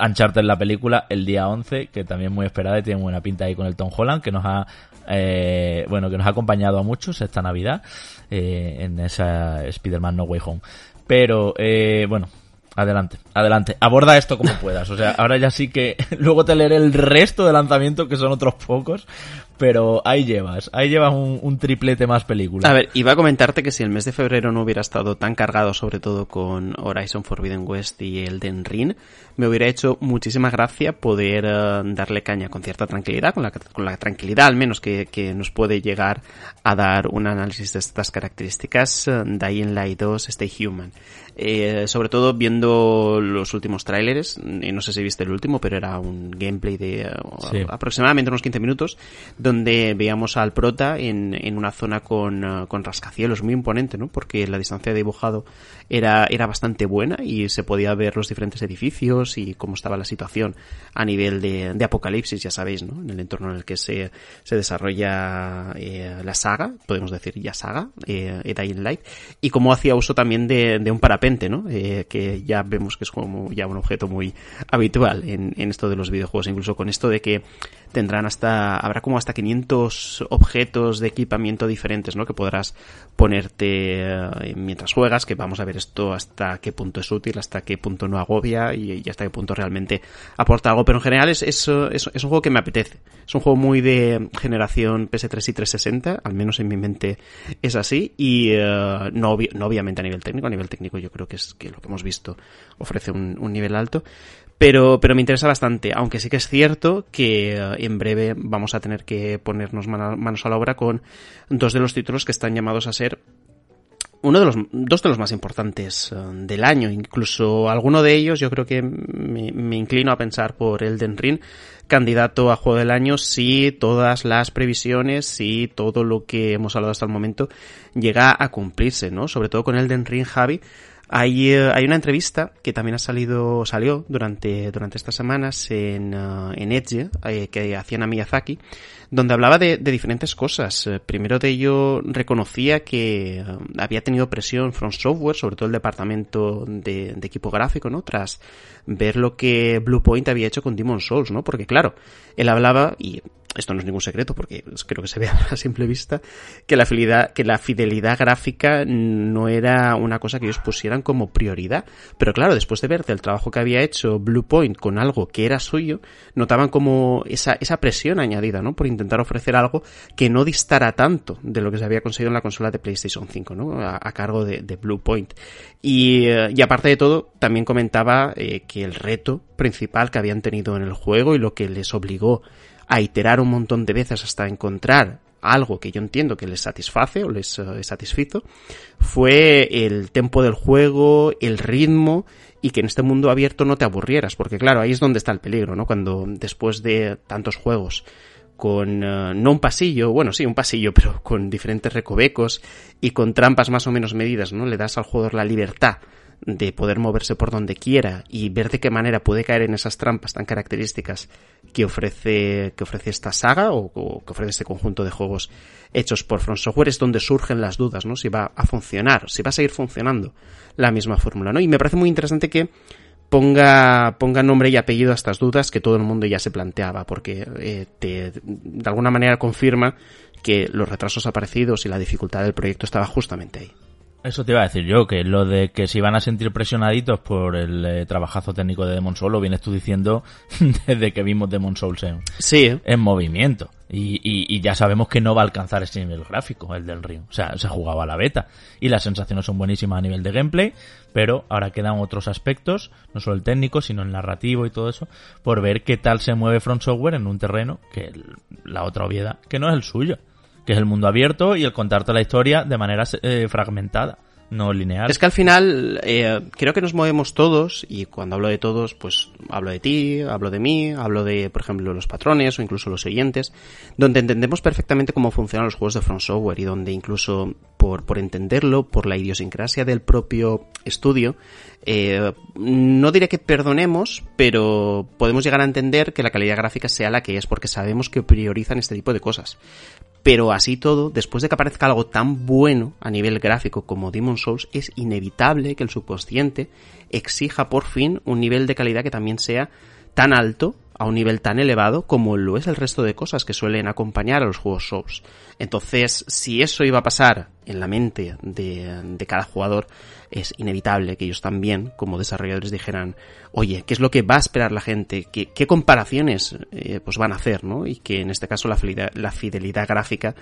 A: Uncharted la película el día 11, que también muy esperada y tiene buena pinta ahí con el Tom Holland, que nos ha eh, bueno, que nos ha acompañado a muchos esta Navidad eh, en esa Spider-Man No Way Home. Pero, eh, bueno, adelante, adelante. Aborda esto como puedas. O sea, ahora ya sí que [laughs] luego te leeré el resto de lanzamientos, que son otros pocos, pero ahí llevas, ahí llevas un, triplete más película.
B: A ver, iba a comentarte que si el mes de febrero no hubiera estado tan cargado, sobre todo con Horizon Forbidden West y Elden Ring, me hubiera hecho muchísima gracia poder eh, darle caña con cierta tranquilidad, con la, con la tranquilidad al menos que, que, nos puede llegar a dar un análisis de estas características, uh, Dying Light 2, Stay Human. Eh, sobre todo viendo los últimos tráileres, no sé si viste el último, pero era un gameplay de uh, aproximadamente unos 15 minutos, donde veíamos al prota en, en una zona con, uh, con rascacielos muy imponente, ¿no? Porque la distancia de dibujado era, era bastante buena y se podía ver los diferentes edificios y cómo estaba la situación a nivel de, de apocalipsis, ya sabéis, ¿no? En el entorno en el que se, se desarrolla eh, la saga, podemos decir ya saga, eh, Dying Light, y cómo hacía uso también de, de un parapente, ¿no? Eh, que ya vemos que es como ya un objeto muy habitual en, en esto de los videojuegos, incluso con esto de que tendrán hasta, habrá como hasta 500 objetos de equipamiento diferentes, ¿no? Que podrás ponerte eh, mientras juegas, que vamos a ver esto hasta qué punto es útil, hasta qué punto no agobia y, hasta qué punto realmente aporta algo. Pero en general es, es, es, un juego que me apetece. Es un juego muy de generación PS3 y 360, al menos en mi mente es así, y uh, no, no obviamente a nivel técnico, a nivel técnico yo creo que es que lo que hemos visto ofrece un, un nivel alto, pero, pero me interesa bastante, aunque sí que es cierto que uh, en breve vamos a tener que ponernos manos a la obra con dos de los títulos que están llamados a ser uno de los dos de los más importantes eh, del año, incluso alguno de ellos yo creo que me, me, inclino a pensar por Elden Ring, candidato a juego del año si todas las previsiones, si todo lo que hemos hablado hasta el momento llega a cumplirse, ¿no? Sobre todo con Elden Ring, Javi, hay, eh, hay una entrevista que también ha salido, salió durante, durante estas semanas en, uh, en Edge, eh, que hacían a Miyazaki, donde hablaba de, de diferentes cosas. Eh, primero de ello reconocía que había tenido presión From Software, sobre todo el departamento de, de, equipo gráfico, ¿no? Tras ver lo que Bluepoint había hecho con Demon Souls, ¿no? Porque claro, él hablaba, y esto no es ningún secreto porque creo que se ve [laughs] a simple vista, que la fidelidad, que la fidelidad gráfica no era una cosa que ellos pusieran como prioridad. Pero claro, después de ver el trabajo que había hecho Bluepoint con algo que era suyo, notaban como esa, esa presión añadida, ¿no? Por intentar ofrecer algo que no distara tanto de lo que se había conseguido en la consola de PlayStation 5, ¿no? A, cargo de, de Bluepoint. Y, eh, y aparte de todo, también comentaba eh, que el reto principal que habían tenido en el juego y lo que les obligó a iterar un montón de veces hasta encontrar algo que yo entiendo que les satisface o les uh, satisfizo, fue el tempo del juego, el ritmo y que en este mundo abierto no te aburrieras, porque claro, ahí es donde está el peligro, ¿no? Cuando después de tantos juegos con uh, no un pasillo, bueno, sí, un pasillo, [laughs] pero con diferentes recovecos y con trampas más o menos medidas, ¿no? Le das al jugador la libertad de poder moverse por donde quiera y ver de qué manera puede caer en esas trampas tan características que ofrece, que ofrece esta saga o, que ofrece este conjunto de juegos hechos por From Software es donde surgen las dudas, ¿no? Si va a funcionar, si va a seguir funcionando la misma fórmula, ¿no? Y me parece muy interesante que ponga, ponga nombre y apellido a estas dudas que todo el mundo ya se planteaba, porque eh, te, de alguna manera confirma que los retrasos aparecidos y la dificultad del proyecto estaba justamente ahí.
A: Eso te iba a decir yo, que lo de que se iban a sentir presionaditos por el eh, trabajazo técnico de Demon Soul lo vienes tú diciendo [laughs] desde que vimos Demon Souls en,
B: sí, ¿eh?
A: en movimiento. Y, y, y, ya sabemos que no va a alcanzar ese nivel gráfico, el del Ring. O sea, se jugaba a la beta. Y las sensaciones son buenísimas a nivel de gameplay, pero ahora quedan otros aspectos, no solo el técnico, sino el narrativo y todo eso, por ver qué tal se mueve Front Software en un terreno que el, la otra obviedad, que no es el suyo que es el mundo abierto y el contarte la historia de manera eh, fragmentada, no lineal.
B: Es que al final eh, creo que nos movemos todos y cuando hablo de todos, pues hablo de ti, hablo de mí, hablo de, por ejemplo, los patrones o incluso los oyentes, donde entendemos perfectamente cómo funcionan los juegos de Front Software y donde incluso por, por entenderlo, por la idiosincrasia del propio estudio, eh, no diré que perdonemos, pero podemos llegar a entender que la calidad gráfica sea la que es porque sabemos que priorizan este tipo de cosas. Pero así todo, después de que aparezca algo tan bueno a nivel gráfico como Demon Souls, es inevitable que el subconsciente exija por fin un nivel de calidad que también sea tan alto a un nivel tan elevado como lo es el resto de cosas que suelen acompañar a los juegos Souls. Entonces, si eso iba a pasar en la mente de, de, cada jugador, es inevitable que ellos también, como desarrolladores, dijeran, oye, ¿qué es lo que va a esperar la gente? ¿Qué, comparaciones eh, pues van a hacer? ¿no? Y que en este caso la fidelidad, la fidelidad gráfica,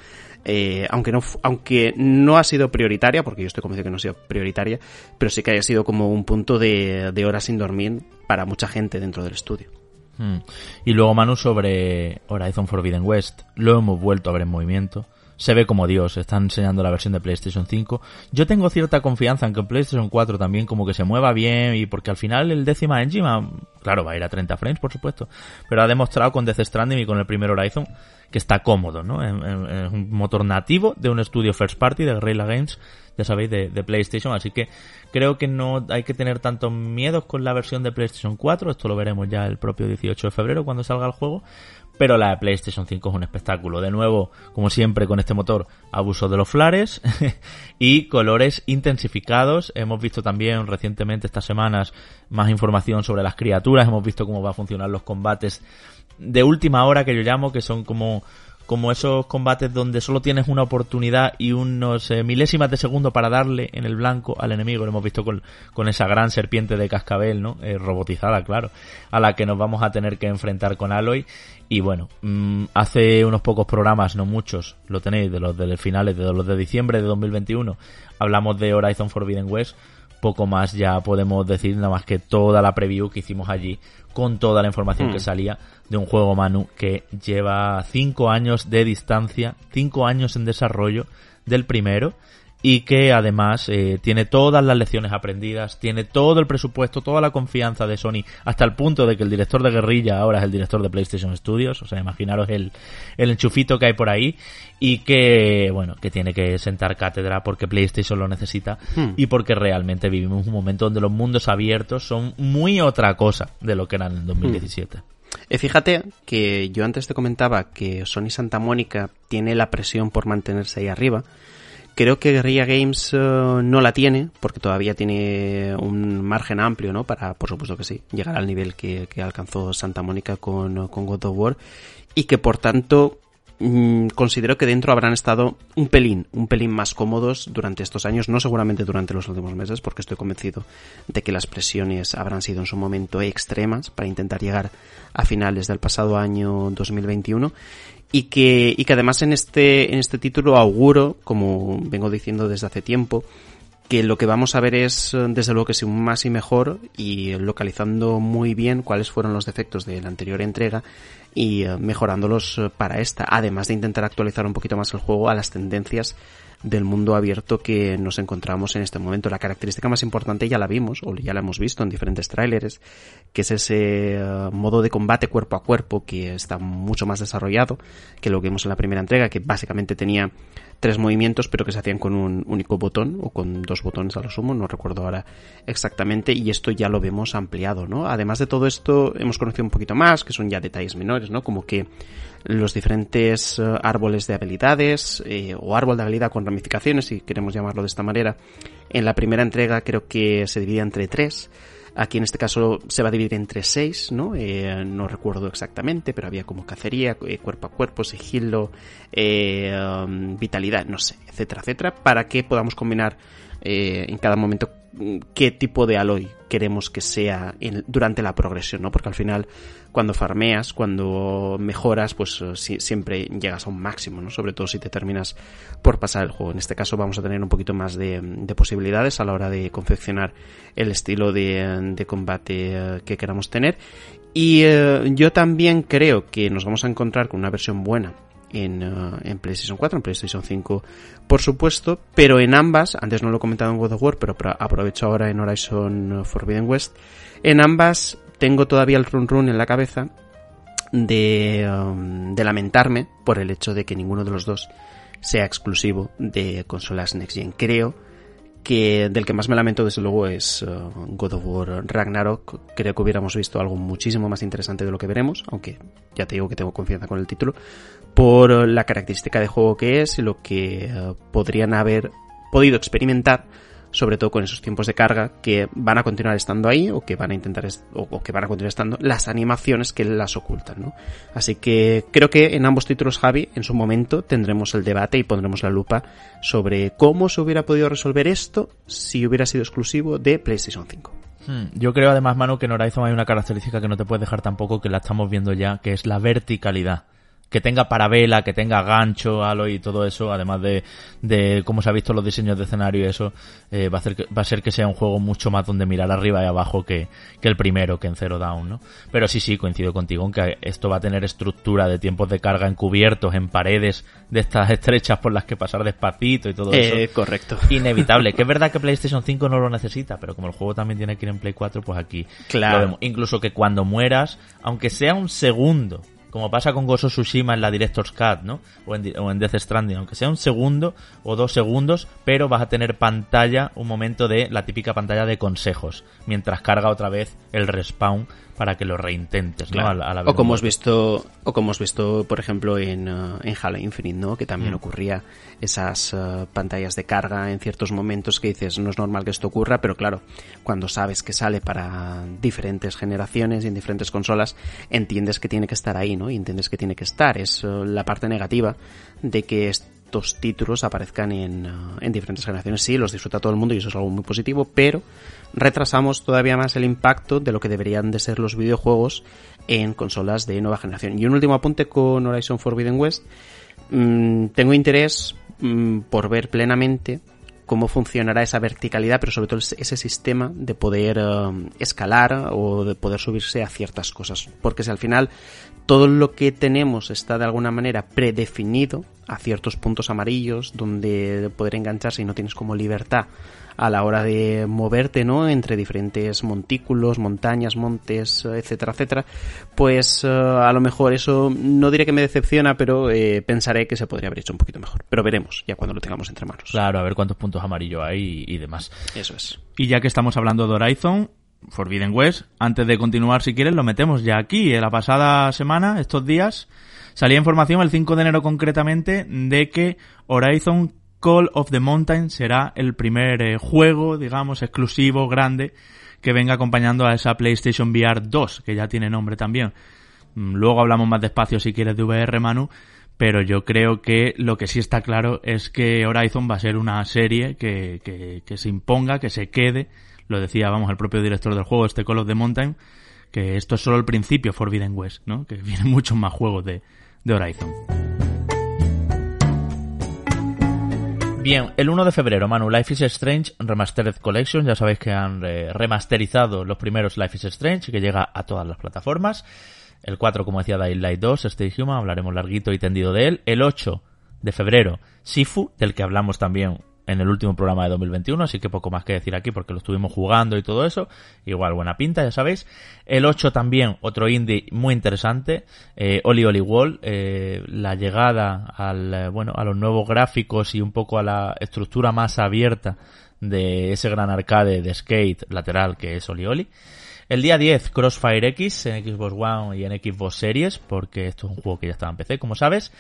B: eh, aunque, no, aunque no ha sido prioritaria, porque yo estoy convencido que no ha sido prioritaria, pero sí que haya sido como un punto de, de horas sin dormir para mucha gente dentro del estudio.
A: Hmm. Y luego Manu sobre Horizon Forbidden West. Lo hemos vuelto a ver en movimiento. Se ve como Dios, están enseñando la versión de PlayStation 5. Yo tengo cierta confianza en que en PlayStation 4 también como que se mueva bien y porque al final el décima engine, claro, va a ir a 30 frames por supuesto, pero ha demostrado con Death Stranding y con el primer Horizon que está cómodo, ¿no? Es, un motor nativo de un estudio first party de Guerrilla Games, ya sabéis, de, de, PlayStation, así que creo que no hay que tener tantos miedos con la versión de PlayStation 4, esto lo veremos ya el propio 18 de febrero cuando salga el juego, pero la de PlayStation 5 es un espectáculo. De nuevo, como siempre con este motor, abuso de los flares [laughs] y colores intensificados. Hemos visto también recientemente estas semanas más información sobre las criaturas, hemos visto cómo va a funcionar los combates de última hora que yo llamo, que son como como esos combates donde solo tienes una oportunidad y unos eh, milésimas de segundo para darle en el blanco al enemigo. Lo hemos visto con, con esa gran serpiente de cascabel, ¿no? Eh, robotizada, claro, a la que nos vamos a tener que enfrentar con Aloy. Y bueno, mmm, hace unos pocos programas, no muchos, lo tenéis, de los de finales, de los de diciembre de 2021, hablamos de Horizon Forbidden West poco más ya podemos decir, nada más que toda la preview que hicimos allí con toda la información mm. que salía de un juego Manu que lleva cinco años de distancia, cinco años en desarrollo del primero y que además eh, tiene todas las lecciones aprendidas, tiene todo el presupuesto, toda la confianza de Sony, hasta el punto de que el director de guerrilla ahora es el director de PlayStation Studios, o sea, imaginaros el, el enchufito que hay por ahí y que, bueno, que tiene que sentar cátedra porque PlayStation lo necesita
B: Hmm.
A: y porque realmente vivimos un momento donde los mundos abiertos son muy otra cosa de lo que eran en 2017.
B: Eh, fíjate que yo antes te comentaba que Sony Santa Mónica tiene la presión por mantenerse ahí arriba. Creo que Guerrilla Games eh, no la tiene, porque todavía tiene un margen amplio, ¿no? Para, por supuesto que sí, llegar al nivel que, alcanzó Santa Mónica con, con God of War. Y que por tanto, mm, considero que dentro habrán estado un pelín, un pelín más cómodos durante estos años, no seguramente durante los últimos meses, porque estoy convencido de que las presiones habrán sido en su momento extremas para intentar llegar a finales del pasado año 2021 y que, y que además en este, en este título auguro, como vengo diciendo desde hace tiempo, que lo que vamos a ver es, desde luego que sí, un más y mejor y localizando muy bien cuáles fueron los defectos de la anterior entrega y eh, mejorándolos para esta, además de intentar actualizar un poquito más el juego a las tendencias del mundo abierto que nos encontramos en este momento. La característica más importante ya la vimos, o ya la hemos visto en diferentes tráileres, que es ese eh, modo de combate cuerpo a cuerpo que está mucho más desarrollado que lo que vimos en la primera entrega, que básicamente tenía tres movimientos, pero que se hacían con un único botón o con dos botones a lo sumo, no recuerdo ahora exactamente, y esto ya lo vemos ampliado, ¿no? Además de todo esto, hemos conocido un poquito más, que son ya detalles menores, ¿no? Como que los diferentes eh, árboles de habilidades, eh, o árbol de habilidad con ramificaciones, si queremos llamarlo de esta manera, en la primera entrega creo que se dividía entre tres, Aquí en este caso se va a dividir entre seis, ¿no? Eh, no recuerdo exactamente, pero había como cacería, cuerpo a cuerpo, sigilo, um, vitalidad, no sé, etcétera, etcétera, para que podamos combinar en cada momento mm, qué tipo de Aloy queremos que sea durante la progresión, ¿no? Porque al final, cuando farmeas, cuando mejoras, pues eh, si- siempre llegas a un máximo, ¿no? Sobre todo si te terminas por pasar el juego. En este caso vamos a tener un poquito más de, de posibilidades a la hora de confeccionar el estilo de, combate eh, que queramos tener. Y eh, yo también creo que nos vamos a encontrar con una versión buena en, PlayStation 4, en PlayStation 5, por supuesto, pero en ambas, antes no lo he comentado en God of War, pero pro- aprovecho ahora en Horizon Forbidden West, en ambas tengo todavía el run run en la cabeza de, um, de lamentarme por el hecho de que ninguno de los dos sea exclusivo de consolas Next Gen. Creo que del que más me lamento desde luego es uh, God of War Ragnarok. Creo que hubiéramos visto algo muchísimo más interesante de lo que veremos, aunque ya te digo que tengo confianza con el título, por la característica de juego que es y lo que uh, podrían haber podido experimentar sobre todo con esos tiempos de carga que van a continuar estando ahí o que van a intentar o que van a continuar estando las animaciones que las ocultan, ¿no? Así que creo que en ambos títulos Javi en su momento tendremos el debate y pondremos la lupa sobre cómo se hubiera podido resolver esto si hubiera sido exclusivo de PlayStation 5.
A: Hmm, Yo creo además, Manu, que en Horizon hay una característica que no te puedes dejar tampoco, que la estamos viendo ya, que es la verticalidad. Que tenga parabela, que tenga gancho, halo y todo eso, además de, de cómo se ha visto los diseños de escenario y eso, eh, va, a hacer que, va a ser que sea un juego mucho más donde mirar arriba y abajo que, que el primero, que en Zero Down, ¿no? Pero sí, sí, coincido contigo en que esto va a tener estructura de tiempos de carga encubiertos, en paredes de estas estrechas por las que pasar despacito y todo eso
B: Eh, correcto.
A: inevitable. Que es verdad que PlayStation 5 no lo necesita, pero como el juego también tiene que ir en Play 4, pues aquí
B: Claro.
A: lo vemos. Incluso que cuando mueras, aunque sea un segundo, como pasa con Gozo Tsushima en la Director's Cut, ¿no? O en, o en Death Stranding, aunque sea un segundo o dos segundos, pero vas a tener pantalla, un momento de la típica pantalla de consejos, mientras carga otra vez el respawn para que lo reintentes, ¿no?
B: Claro. O como hemos visto o como hemos visto por ejemplo en, uh, en Halo Infinite no que también
A: Mm.
B: ocurría esas uh, pantallas de carga en ciertos momentos que dices no es normal que esto ocurra pero claro cuando sabes que sale para diferentes generaciones y en diferentes consolas entiendes que tiene que estar ahí no y entiendes que tiene que estar es uh, la parte negativa de que estos títulos aparezcan en, uh, en diferentes generaciones sí los disfruta todo el mundo y eso es algo muy positivo pero retrasamos todavía más el impacto de lo que deberían de ser los videojuegos en consolas de nueva generación. Y un último apunte con Horizon Forbidden West. Mm, tengo interés mm, por ver plenamente cómo funcionará esa verticalidad, pero sobre todo ese sistema de poder eh, escalar o de poder subirse a ciertas cosas. Porque si al final todo lo que tenemos está de alguna manera predefinido a ciertos puntos amarillos donde poder engancharse y no tienes como libertad a la hora de moverte, ¿no? Entre diferentes montículos, montañas, montes, etcétera, etcétera, pues eh, a lo mejor eso no diré que me decepciona, pero eh, pensaré que se podría haber hecho un poquito mejor. Pero veremos ya cuando lo tengamos entre manos.
A: Claro, a ver cuántos puntos amarillos hay y, demás.
B: Eso es.
C: Y ya que estamos hablando de Horizon, Forbidden West, antes de continuar, si quieres, lo metemos ya aquí. En la pasada semana, estos días, salía información el 5 de enero concretamente de que Horizon Call of the Mountain será el primer eh, juego, digamos, exclusivo, grande, que venga acompañando a esa PlayStation VR 2, que ya tiene nombre también. Mm, luego hablamos más despacio si quieres de VR, Manu, pero yo creo que lo que sí está claro es que Horizon va a ser una serie que, que, se imponga, que se quede. Lo decía, vamos, el propio director del juego, este Call of the Mountain, que esto es solo el principio Forbidden West, ¿no? Que [laughs] vienen muchos más juegos de, de Horizon.
A: Bien, el 1 de febrero, Manu, Life is Strange Remastered Collection. Ya sabéis que han eh, remasterizado los primeros Life is Strange, que llega a todas las plataformas. El 4, como decía, Dying Light 2, Stay Human, hablaremos larguito y tendido de él. El 8 de febrero, Sifu, del que hablamos también en el último programa de 2021, así que poco más que decir aquí porque lo estuvimos jugando y todo eso. Igual buena pinta, ya sabéis. El 8 también, otro indie muy interesante, eh, Oli Oli Wall, eh, la llegada al, eh, bueno, a los nuevos gráficos y un poco a la estructura más abierta de ese gran arcade de skate lateral que es Oli Oli. El día 10, Crossfire X en Xbox One y en Xbox Series, porque esto es un juego que ya estaba en PC, como sabes.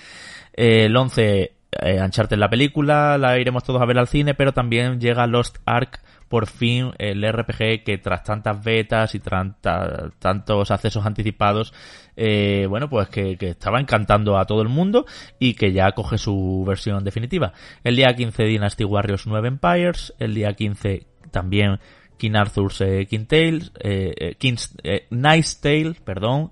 A: el 11, eh, en la película, la iremos todos a ver al cine, pero también llega Lost Ark, por fin, el RPG que tras tantas betas y tantos accesos anticipados, eh, bueno, pues que, estaba encantando a todo el mundo y que ya coge su versión definitiva. El día 15 Dynasty Warriors 9 Empires, el día 15 también King Arthur's eh, King Tales, eh, King's, Nice Tale, perdón,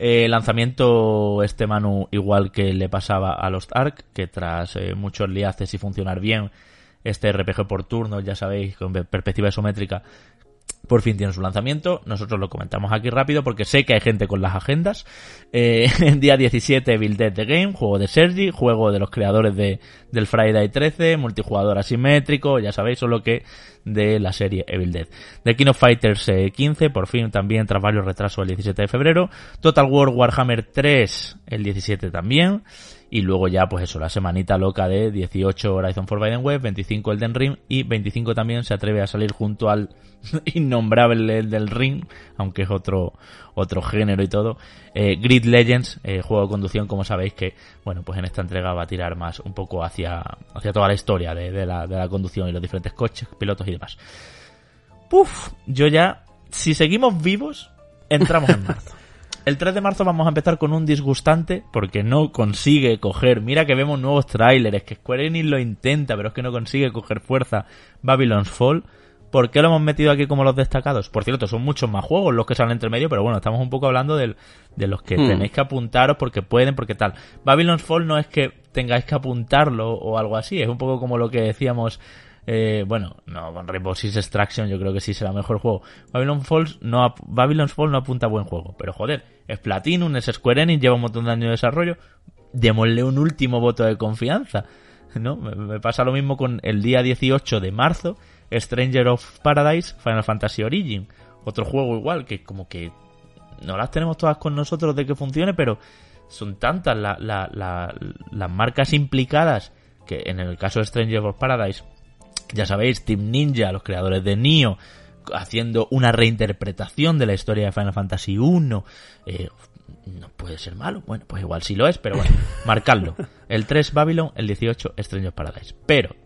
A: eh, lanzamiento este Manu igual que le pasaba a Lost Ark, que tras eh, muchos liaces y funcionar bien, este RPG por turno, ya sabéis, con perspectiva isométrica, por fin tiene su lanzamiento. Nosotros lo comentamos aquí rápido porque sé que hay gente con las agendas. Eh, [laughs] en día 17, Evil Dead The Game, juego de Sergi, juego de los creadores de, del Friday 13, multijugador asimétrico, ya sabéis, solo que de la serie Evil Dead. The King of Fighters 15, eh, por fin también tras varios retrasos el 17 de febrero. Total War Warhammer 3 el 17 también. Y luego ya, pues eso, la semanita loca de 18 Horizon Forbidden Web, 25 Elden Ring y 25 también se atreve a salir junto al [laughs] innombrable del Ring, aunque es otro, otro género y todo. Eh, Grid Legends, eh, juego de conducción, como sabéis que, bueno, pues en esta entrega va a tirar más un poco hacia, hacia toda la historia de, de, la, de la conducción y los diferentes coches, pilotos y demás. Puf, yo ya, si seguimos vivos, entramos en marzo. El 3 de marzo vamos a empezar con un disgustante porque no consigue coger. Mira que vemos nuevos tráileres, que Square Enix lo intenta, pero es que no consigue coger fuerza. Babylon's Fall. ¿Por qué lo hemos metido aquí como los destacados? Por cierto, son muchos más juegos los que salen entre medio, pero bueno, estamos un poco hablando de los que hmm. tenéis que apuntaros porque pueden, porque tal. Babylon's Fall no es que tengáis que apuntarlo o algo así, es un poco como lo que decíamos eh, bueno, no, con Rainbow Six Extraction yo creo que sí será mejor juego. Babylon Falls no, Babylon's Fall no apunta a buen juego, pero joder, es Platinum, es Square Enix, lleva un montón de años de desarrollo, démosle un último voto de confianza, ¿no? Me, pasa lo mismo con el día 18 de marzo, Stranger of Paradise, Final Fantasy Origin, otro juego igual, que como que no las tenemos todas con nosotros de que funcione, pero son tantas las marcas implicadas que en el caso de Stranger of Paradise ya sabéis, Team Ninja, los creadores de Nioh, haciendo una reinterpretación de la historia de Final Fantasy 1. Eh, no puede ser malo. Bueno, pues igual sí lo es, pero bueno, [laughs] marcadlo. El 3 Babylon, el 18 Strange Paradise. Pero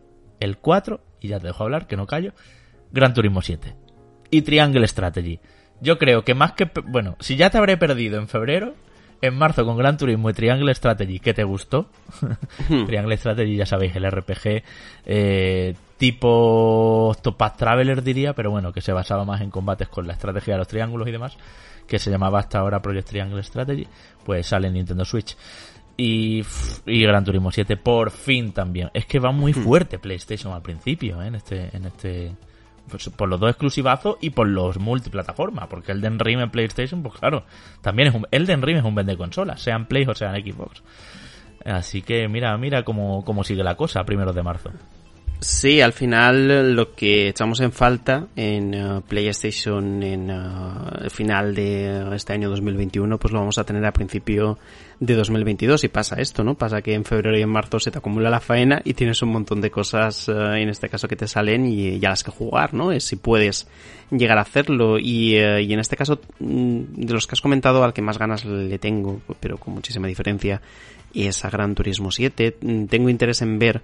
A: el 4, y ya te dejo hablar, que no callo, Gran Turismo 7. Y Triangle Strategy. Yo creo que más que... Bueno, si ya te habré perdido en febrero, en marzo con Gran Turismo y Triangle Strategy, ¿qué te gustó? [laughs] Triangle Strategy, ya sabéis, el RPG eh, tipo Octopath Traveler diría, pero bueno, que se basaba más en combates con la estrategia de los triángulos y demás, que se llamaba hasta ahora Project Triangle Strategy, pues sale en Nintendo Switch. Y, y Gran Turismo 7 por fin también. Es que va muy
B: Hmm.
A: fuerte PlayStation al principio, ¿eh? En este, en este, pues, por los dos exclusivazos y por los multiplataformas. Porque Elden Ring en PlayStation, pues claro, también es un, Elden Ring es un vende consolas, sean Play o sean Xbox. Así que mira, mira cómo, cómo sigue la cosa, primero de marzo.
B: Sí, al final lo que echamos en falta en eh, PlayStation en eh, el final de este año 2021, pues lo vamos a tener a principio de 2022 y pasa esto, ¿no? Pasa que en febrero y en marzo se te acumula la faena y tienes un montón de cosas, eh, en este caso, que te salen y ya las que jugar, ¿no? Es si puedes llegar a hacerlo y, eh, y en este caso, mm, de los que has comentado, al que más ganas le tengo, pero con muchísima diferencia, es a Gran Turismo 7. Mm, Tengo interés en ver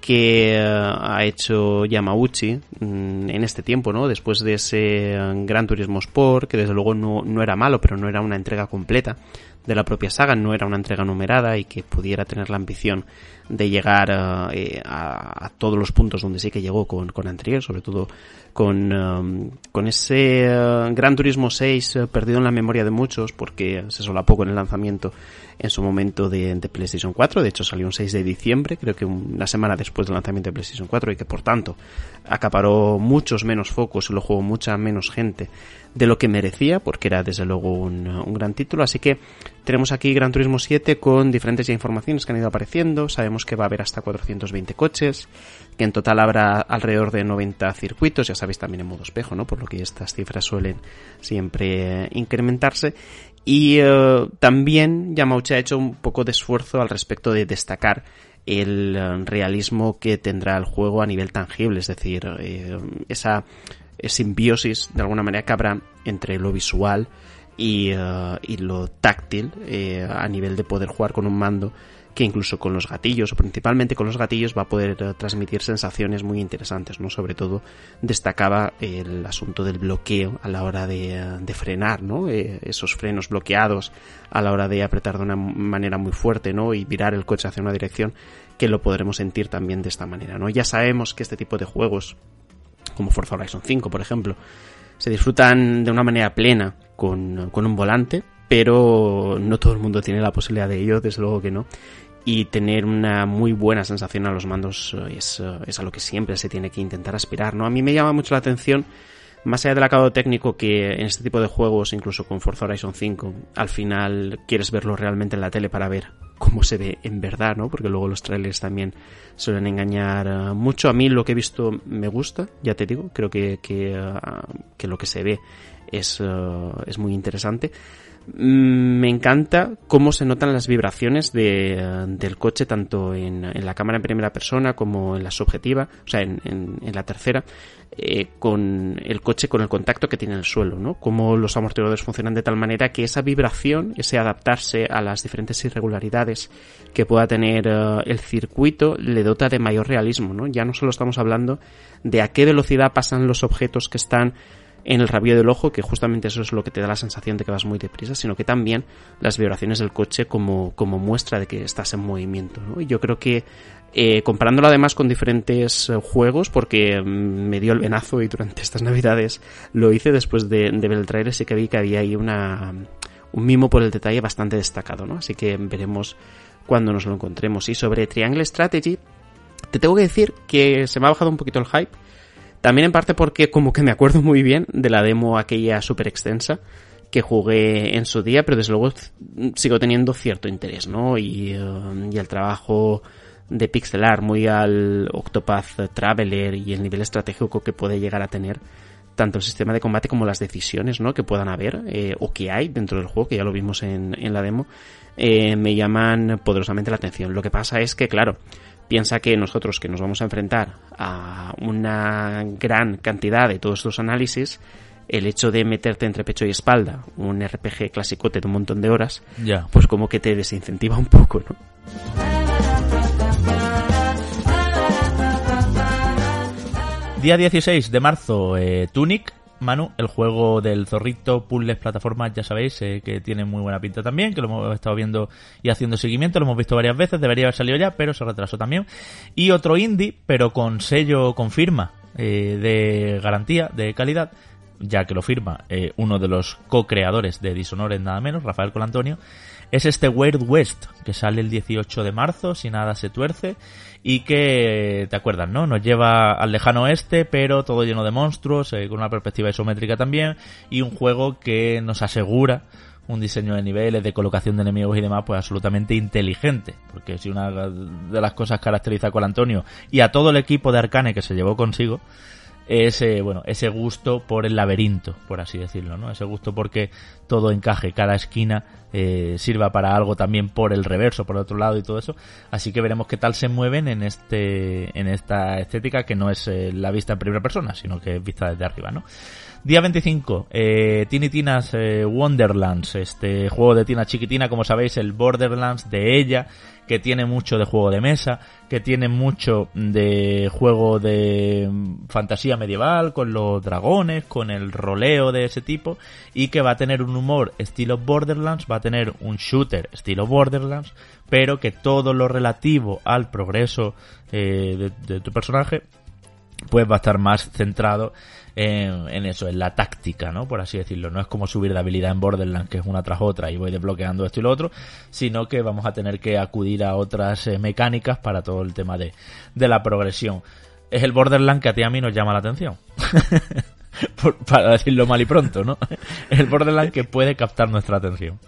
B: que eh, ha hecho Yamauchi mm, en este tiempo, ¿no? Después de ese eh, Gran Turismo Sport, que desde luego no, no era malo, pero no era una entrega completa de la propia saga, no era una entrega numerada y que pudiera tener la ambición de llegar eh, a, a todos los puntos donde sí que llegó con, con anterior, sobre todo con, con ese Gran Turismo 6 eh, perdido en la memoria de muchos porque se solapó con el lanzamiento en su momento de, PlayStation 4, de hecho salió un 6 de diciembre, creo que una semana después del lanzamiento de PlayStation 4 y que por tanto acaparó muchos menos focos y lo jugó mucha menos gente de lo que merecía, porque era desde luego un, gran título. Así que tenemos aquí Gran Turismo 7 con diferentes informaciones que han ido apareciendo. Sabemos que va a haber hasta 420 coches, que en total habrá alrededor de 90 circuitos, ya sabéis también en modo espejo, ¿no? Por lo que estas cifras suelen siempre eh, incrementarse. Y eh, también Yamauchi ha hecho un poco de esfuerzo al respecto de destacar el eh, realismo que tendrá el juego a nivel tangible, es decir, eh, esa simbiosis de alguna manera que habrá entre lo visual y, y lo táctil eh, a nivel de poder jugar con un mando que incluso con los gatillos o principalmente con los gatillos va a poder uh, transmitir sensaciones muy interesantes, ¿no? Sobre todo destacaba el asunto del bloqueo a la hora de, de frenar, ¿no? Eh, esos frenos bloqueados a la hora de apretar de una manera muy fuerte, ¿no? Y virar el coche hacia una dirección que lo podremos sentir también de esta manera, ¿no? Ya sabemos que este tipo de juegos como Forza Horizon 5, por ejemplo, se disfrutan de una manera plena con, con, un volante, pero no todo el mundo tiene la posibilidad de ello, desde luego que no. Y tener una muy buena sensación a los mandos es, es a lo que siempre se tiene que intentar aspirar, ¿no? A mí me llama mucho la atención más allá del acabado técnico que en este tipo de juegos, incluso con Forza Horizon 5, al final quieres verlo realmente en la tele para ver cómo se ve en verdad, ¿no? Porque luego los trailers también suelen engañar uh, mucho. A mí lo que he visto me gusta, ya te digo, creo que, que, que lo que se ve es, es muy interesante. Mm, me encanta cómo se notan las vibraciones de, del coche tanto en, la cámara en primera persona como en la subjetiva, o sea, en, la tercera, eh, con el coche con el contacto que tiene en el suelo, ¿no? Cómo los amortiguadores funcionan de tal manera que esa vibración, ese adaptarse a las diferentes irregularidades que pueda tener uh, el circuito, le dota de mayor realismo, ¿no? Ya no solo estamos hablando de a qué velocidad pasan los objetos que están en el rabillo del ojo, que justamente eso es lo que te da la sensación de que vas muy deprisa, sino que también las vibraciones del coche como, como muestra de que estás en movimiento. Y yo creo que eh, comparándolo además con diferentes eh, juegos, porque me dio el venazo y durante [laughs] estas navidades lo hice después de, de ver el trailer, sí que vi que había ahí una, un mimo por el detalle bastante destacado, ¿no? Así que veremos cuando nos lo encontremos. Y sobre Triangle Strategy, te tengo que decir que se me ha bajado un poquito el hype también en parte porque como que me acuerdo muy bien de la demo aquella súper extensa que jugué en su día, pero desde luego sigo teniendo cierto interés, ¿no? Y, uh, y el trabajo de pixelar muy al Octopath Traveler y el nivel estratégico que puede llegar a tener tanto el sistema de combate como las decisiones ¿no? que puedan haber eh, o que hay dentro del juego, que ya lo vimos en, en la demo, eh, me llaman poderosamente la atención. Lo que pasa es que, claro, piensa que nosotros que nos vamos a enfrentar a una gran cantidad de todos estos análisis, el hecho de meterte entre pecho y espalda un RPG clasicote de un montón de horas,
A: yeah.
B: pues como que te desincentiva un poco, ¿no?
A: Día 16 de marzo, eh, Tunic, Manu, el juego del zorrito, puzzles, plataformas, ya sabéis, eh, que tiene muy buena pinta también, que lo hemos estado viendo y haciendo seguimiento, lo hemos visto varias veces, debería haber salido ya, pero se retrasó también. Y otro indie, pero con sello, con firma eh, de garantía, de calidad, ya que lo firma eh, uno de los co-creadores de Dishonored nada menos, Rafael Colantonio, es este Weird West, que sale el 18 de marzo, si nada se tuerce, y que, ¿te acuerdas, no? Nos lleva al lejano oeste, pero todo lleno de monstruos, eh, con una perspectiva isométrica también, y un juego que nos asegura un diseño de niveles, de colocación de enemigos y demás, pues absolutamente inteligente. Porque si una de las cosas caracteriza a Colantonio y a todo el equipo de Arcane que se llevó consigo, ese, bueno, ese gusto por el laberinto, por así decirlo, ¿no? Ese gusto porque todo encaje, cada esquina eh, sirva para algo también por el reverso, por el otro lado y todo eso. Así que veremos qué tal se mueven en este, en esta estética que no es eh, la vista en primera persona, sino que es vista desde arriba, ¿no? Día 25, eh, Tiny Tina's eh, Wonderlands, este juego de Tina chiquitina, como sabéis, el Borderlands de ella, que tiene mucho de juego de mesa, que tiene mucho de juego de mm, fantasía medieval, con los dragones, con el roleo de ese tipo, y que va a tener un humor estilo Borderlands, va a tener un shooter estilo Borderlands, pero que todo lo relativo al progreso eh, de, de tu personaje, pues va a estar más centrado en, eso, en la táctica, ¿no? Por así decirlo. No es como subir de habilidad en Borderlands, que es una tras otra y voy desbloqueando esto y lo otro, sino que vamos a tener que acudir a otras eh, mecánicas para todo el tema de, de la progresión. Es el Borderlands que a ti a mí nos llama la atención. [laughs] para decirlo mal y pronto, ¿no? [laughs] El Borderlands que puede captar nuestra atención.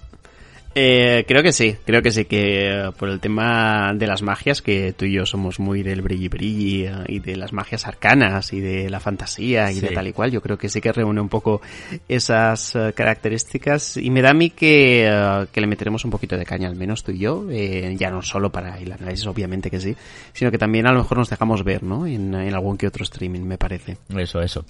B: Eh, creo que sí, creo que sí, que eh, por el tema de las magias, que tú y yo somos muy del brilli brilli eh, y de las magias arcanas y de la fantasía y de tal y cual, yo creo que sí que reúne un poco esas características y me da a mí que, que le meteremos un poquito de caña, al menos tú y yo, ya no solo para el análisis, obviamente que sí, sino que también a lo mejor nos dejamos ver, ¿no? En, en algún que otro streaming, me parece.
A: Eso, eso.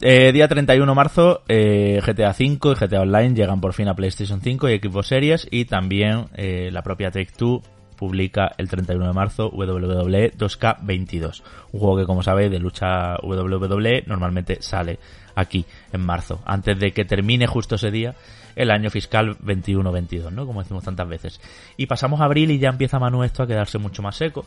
A: Eh, día 31 de marzo, eh, GTA V y GTA Online llegan por fin a PlayStation 5 y Xbox Series y también eh, la propia Take-Two publica el 31 de marzo WWE 2K22. Un juego que, como sabéis, de lucha WWE normalmente sale aquí en marzo, antes de que termine justo ese día el año fiscal 21-22, ¿no? Como decimos tantas veces. Y pasamos a abril y ya empieza Manu esto a quedarse mucho más seco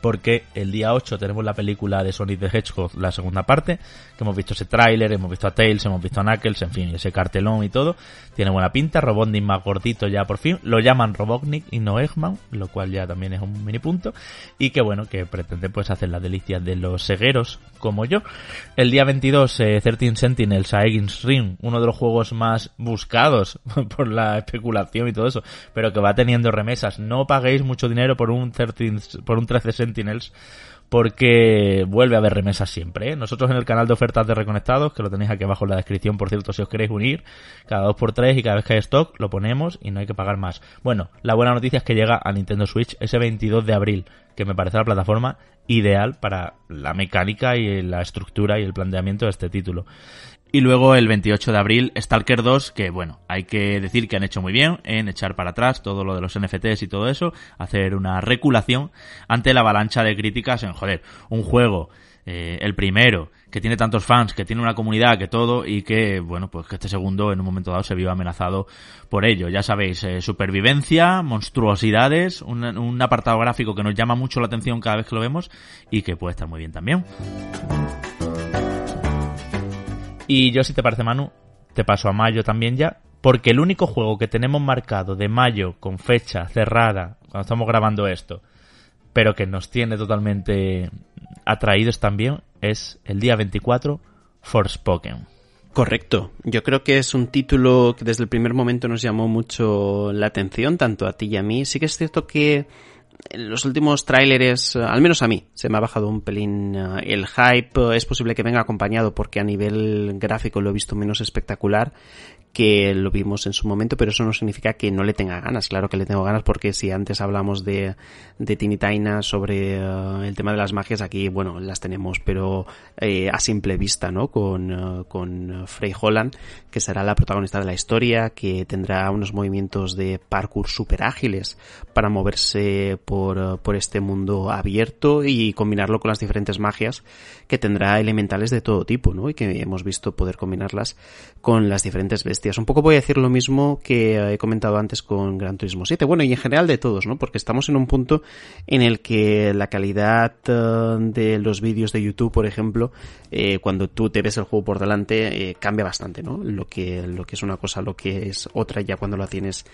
A: porque el día 8 tenemos la película de Sonic the Hedgehog, la segunda parte, que hemos visto ese tráiler, hemos visto a Tails, hemos visto a Knuckles, en fin, ese cartelón y todo. Tiene buena pinta, Robotnik más gordito ya por fin. Lo llaman Robotnik y no Eggman, lo cual ya también es un mini punto. Y que bueno, que pretende pues hacer las delicias de los cegueros como yo. El día 22, eh, 13 Sentinels Aegin's Ring, uno de los juegos más buscados [laughs] por la especulación y todo eso, pero que va teniendo remesas. No paguéis mucho dinero por un 13, por un 13 Sentinels porque vuelve a haber remesas siempre. ¿eh? Nosotros en el canal de ofertas de Reconectados, que lo tenéis aquí abajo en la descripción, por cierto, si os queréis unir, cada 2x3 y cada vez que hay stock, lo ponemos y no hay que pagar más. Bueno, la buena noticia es que llega a Nintendo Switch ese 22 de abril, que me parece la plataforma ideal para la mecánica y la estructura y el planteamiento de este título. Y luego el 28 de abril, Stalker 2, que bueno, hay que decir que han hecho muy bien en echar para atrás todo lo de los NFTs y todo eso, hacer una reculación ante la avalancha de críticas en, joder, un juego, eh, el primero, que tiene tantos fans, que tiene una comunidad, que todo, y que, bueno, pues que este segundo en un momento dado se vio amenazado por ello. Ya sabéis, eh, supervivencia, monstruosidades, un, un apartado gráfico que nos llama mucho la atención cada vez que lo vemos y que puede estar muy bien también. Y yo, si te parece, Manu, te paso a mayo también ya, porque el único juego que tenemos marcado de mayo con fecha cerrada, cuando estamos grabando esto, pero que nos tiene totalmente atraídos también, es el día 24, Forspoken.
B: Correcto. Yo creo que es un título que desde el primer momento nos llamó mucho la atención, tanto a ti y a mí. Sí que es cierto que los últimos tráileres, eh, al menos a mí, se me ha bajado un pelín eh, el hype. Es posible que venga acompañado porque a nivel gráfico lo he visto menos espectacular que lo vimos en su momento, pero eso no significa que no le tenga ganas. Claro que le tengo ganas porque si antes hablamos de, de Tinitaina sobre eh, el tema de las magias, aquí, bueno, las tenemos, pero eh, a simple vista, ¿no? Con, uh, con Frey Holland, que será la protagonista de la historia, que tendrá unos movimientos de parkour super ágiles para moverse por, uh, por este mundo abierto y combinarlo con las diferentes magias que tendrá elementales de todo tipo, ¿no? Y que hemos visto poder combinarlas con las diferentes bestias Un poco voy a decir lo mismo que he comentado antes con Gran Turismo 7. Bueno, y en general de todos, ¿no? Porque estamos en un punto en el que la calidad eh, de los vídeos de YouTube, por ejemplo, eh, cuando tú te ves el juego por delante, eh, cambia bastante, ¿no? Lo que, lo que es una cosa, lo que es otra ya cuando la tienes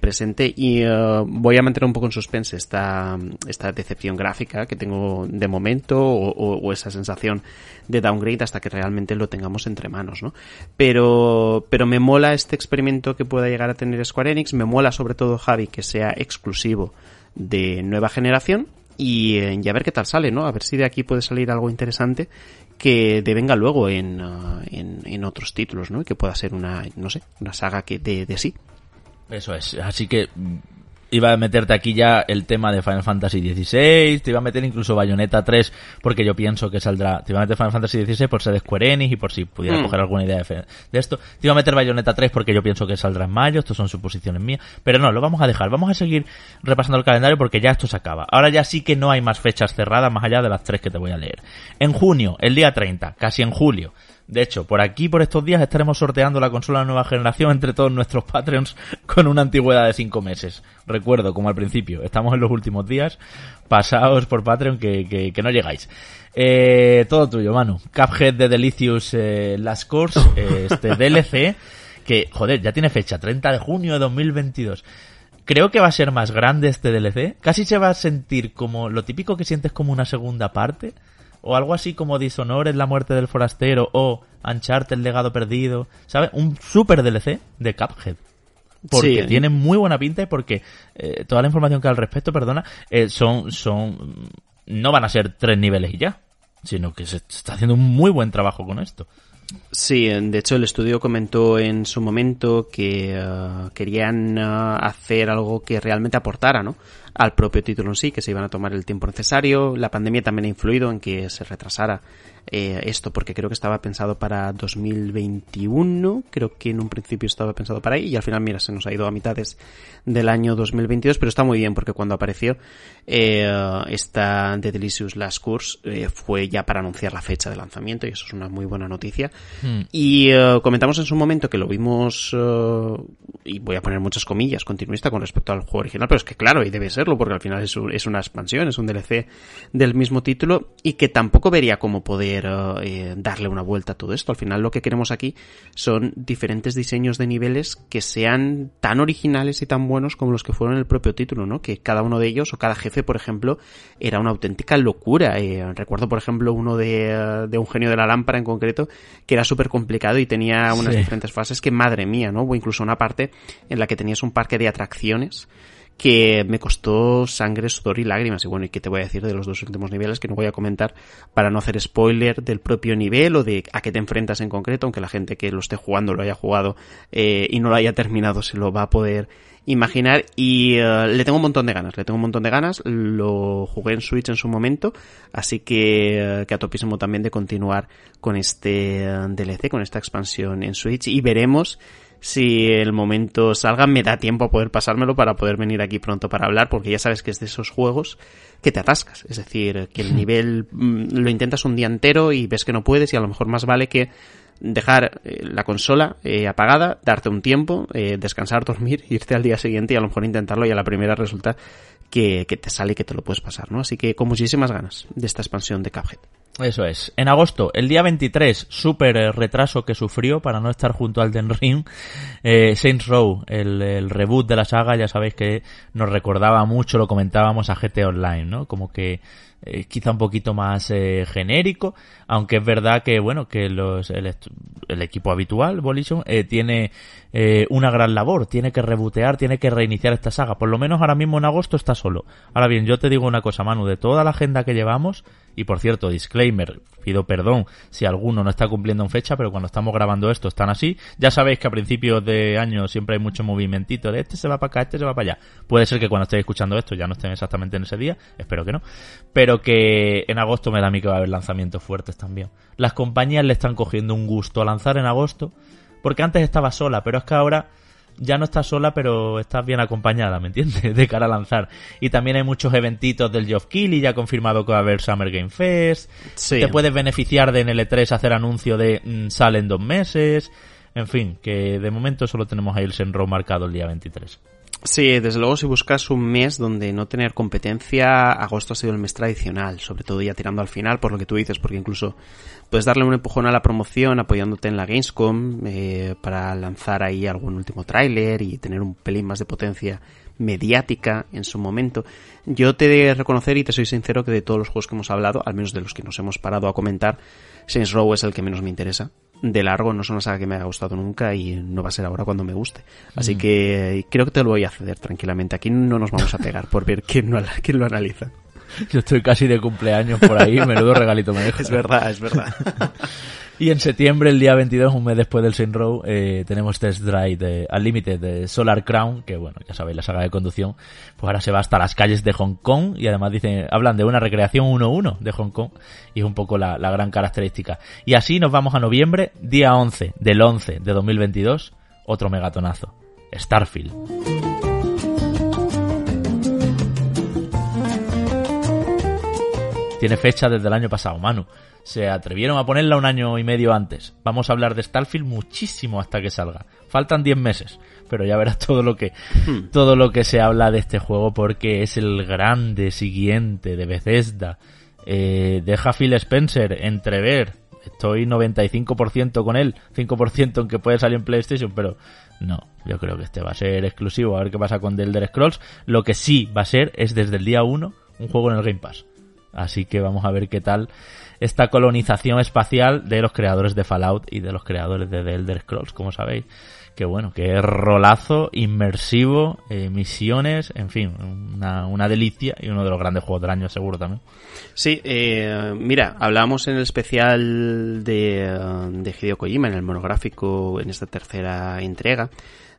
B: presente. Y voy a mantener un poco en suspense esta, esta decepción gráfica que tengo de momento o, esa sensación de downgrade hasta que realmente lo tengamos entre manos, ¿no? Pero me mola este experimento que pueda llegar a tener Square Enix, me mola sobre todo Javi que sea exclusivo de nueva generación y, eh, a ver qué tal sale, ¿no? A ver si de aquí puede salir algo interesante que devenga luego en, uh, en, otros títulos, ¿no? Y que pueda ser una, no sé, una saga que de sí.
A: Eso es, así que iba a meterte aquí ya el tema de Final Fantasy XVI, te iba a meter incluso Bayonetta 3 porque yo pienso que saldrá, te iba a meter Final Fantasy XVI por ser de Square Enix y por si pudiera mm. coger alguna idea de, esto, te iba a meter Bayonetta 3 porque yo pienso que saldrá en mayo, estos son suposiciones mías, pero no, lo vamos a dejar, vamos a seguir repasando el calendario porque ya esto se acaba. Ahora ya sí que no hay más fechas cerradas más allá de las tres que te voy a leer. En junio, el día 30, casi en julio, de hecho, por aquí, por estos días, estaremos sorteando la consola de nueva generación entre todos nuestros Patreons con una antigüedad de 5 meses. Recuerdo, como al principio, estamos en los últimos días. Pasaos por Patreon que, que, no llegáis. Eh, todo tuyo, Manu. Cuphead de Delicious eh, Last Course, [laughs] eh, este DLC, que, joder, ya tiene fecha, 30 de junio de 2022 creo que va a ser más grande este DLC. Casi se va a sentir como lo típico que sientes como una segunda parte o algo así como Dishonored, la muerte del forastero, o Uncharted, el legado perdido, ¿sabes? Un super DLC de Cuphead. Porque tiene muy buena pinta y porque eh, toda la información que hay al respecto, perdona, eh, son, son, no van a ser tres niveles y ya, sino que se está haciendo un muy buen trabajo con esto.
B: Sí, de hecho el estudio comentó en su momento que eh, querían hacer algo que realmente aportara, ¿no? al propio título en sí, que se iban a tomar el tiempo necesario. La pandemia también ha influido en que se retrasara eh, esto, porque creo que estaba pensado para 2021, creo que en un principio estaba pensado para ahí, y al final, mira, se nos ha ido a mitades del año 2022, pero está muy bien, porque cuando apareció eh, esta The Delicious Last Course eh, fue ya para anunciar la fecha de lanzamiento, y eso es una muy buena noticia. Hmm. Y comentamos en su momento que lo vimos, y voy a poner muchas comillas, continuista con respecto al juego original, pero es que claro, y debe ser porque al final es, una expansión, es un DLC del mismo título y que tampoco vería cómo poder eh, darle una vuelta a todo esto. Al final lo que queremos aquí son diferentes diseños de niveles que sean tan originales y tan buenos como los que fueron en el propio título, ¿no? Que cada uno de ellos o cada jefe, por ejemplo, era una auténtica locura. Eh, recuerdo, por ejemplo, uno de, un genio de la lámpara en concreto que era súper complicado y tenía unas diferentes fases que madre mía, ¿no? O incluso una parte en la que tenías un parque de atracciones que me costó sangre, sudor y lágrimas. Y bueno, ¿y qué te voy a decir de los dos últimos niveles que no voy a comentar para no hacer spoiler del propio nivel o de a qué te enfrentas en concreto, aunque la gente que lo esté jugando lo haya jugado eh, y no lo haya terminado se lo va a poder imaginar y eh, le tengo un montón de ganas, le tengo un montón de ganas, lo jugué en Switch en su momento, así que, eh, que a topísimo también de continuar con este DLC, con esta expansión en Switch. Y veremos si el momento salga, me da tiempo a poder pasármelo para poder venir aquí pronto para hablar, porque ya sabes que es de esos juegos que te atascas. Es decir, que el nivel mm, lo intentas un día entero y ves que no puedes y a lo mejor más vale que dejar eh, la consola eh, apagada, darte un tiempo, eh, descansar, [laughs] dormir, irte al día siguiente y a lo mejor intentarlo y a la primera resulta que, te sale y que te lo puedes pasar, ¿no? Así que con muchísimas ganas de esta expansión de Cuphead.
A: Eso es. En agosto, el día 23, súper eh, retraso que sufrió para no estar junto al Den Ring, eh, Saints Row, el, reboot de la saga, ya sabéis que nos recordaba mucho, lo comentábamos a GT Online, ¿no? Como que eh, quizá un poquito más eh, genérico, aunque es verdad que, bueno, que los, el, el equipo habitual, Volition, eh, tiene eh, una gran labor, tiene que rebotear, tiene que reiniciar esta saga, por lo menos ahora mismo en agosto está solo. Ahora bien, yo te digo una cosa, Manu, de toda la agenda que llevamos, y por cierto, disclaimer, pido perdón si alguno no está cumpliendo en fecha, pero cuando estamos grabando esto están así. Ya sabéis que a principios de año siempre hay mucho movimiento de este se va para acá, este se va para allá. Puede ser que cuando estéis escuchando esto ya no estén exactamente en ese día, espero que no. Pero que en agosto me da a mí que va a haber lanzamientos fuertes también. Las compañías le están cogiendo un gusto a lanzar en agosto, porque antes estaba sola, pero es que ahora ya no estás sola, pero estás bien acompañada, ¿me entiendes? [laughs] De cara a lanzar. Y también hay muchos eventitos del Geoff Keighley, ya confirmado que va a haber Summer Game Fest. Te puedes beneficiar de en L3 hacer anuncio de mm, sale en dos meses. En fin, que de momento solo tenemos ahí el Senro marcado el día 23.
B: Sí, desde luego si buscas un mes donde no tener competencia, agosto ha sido el mes tradicional, sobre todo ya tirando al final por lo que tú dices, porque incluso puedes darle un empujón a la promoción apoyándote en la Gamescom eh, para lanzar ahí algún último tráiler y tener un pelín más de potencia mediática en su momento. Yo te de reconocer y te soy sincero que de todos los juegos que hemos hablado, al menos de los que nos hemos parado a comentar, Saints Row es el que menos me interesa. De largo no es una saga que me haya gustado nunca y no va a ser ahora cuando me guste. Así mm. que creo que te lo voy a ceder tranquilamente. Aquí no nos vamos a pegar por ver quién, quién lo analiza.
A: Yo estoy casi de cumpleaños por ahí, menudo regalito me dejo.
B: Es verdad, es verdad. [laughs]
A: y en septiembre, el día 22, un mes después del Saint Row, eh, tenemos Test Drive de Unlimited de Solar Crown, que bueno, ya sabéis, la saga de conducción, pues ahora se va hasta las calles de Hong Kong y además dicen, hablan de una recreación 1-1 de Hong Kong y es un poco la, la gran característica. Y así nos vamos a noviembre, día 11 del 11 de 2022, otro megatonazo, Starfield. Tiene fecha desde el año pasado, Manu. Se atrevieron a ponerla un año y medio antes. Vamos a hablar de Starfield muchísimo hasta que salga. Faltan 10 meses, pero ya verás todo lo que hmm. todo lo que se habla de este juego porque es el grande siguiente de Bethesda. Eh, deja Phil Spencer entrever. Estoy 95% con él, 5% en que puede salir en PlayStation, pero no, yo creo que este va a ser exclusivo. A ver qué pasa con The Elder Scrolls. Lo que sí va a ser es desde el día 1 un juego en el Game Pass. Así que vamos a ver qué tal esta colonización espacial de los creadores de Fallout y de los creadores de The Elder Scrolls, como sabéis. Que bueno, que rolazo, inmersivo, eh, misiones, en fin, una, delicia y uno de los grandes juegos del año seguro también.
B: Sí, eh, mira, hablábamos en el especial de, de Hideo Kojima, en el monográfico, en esta tercera entrega,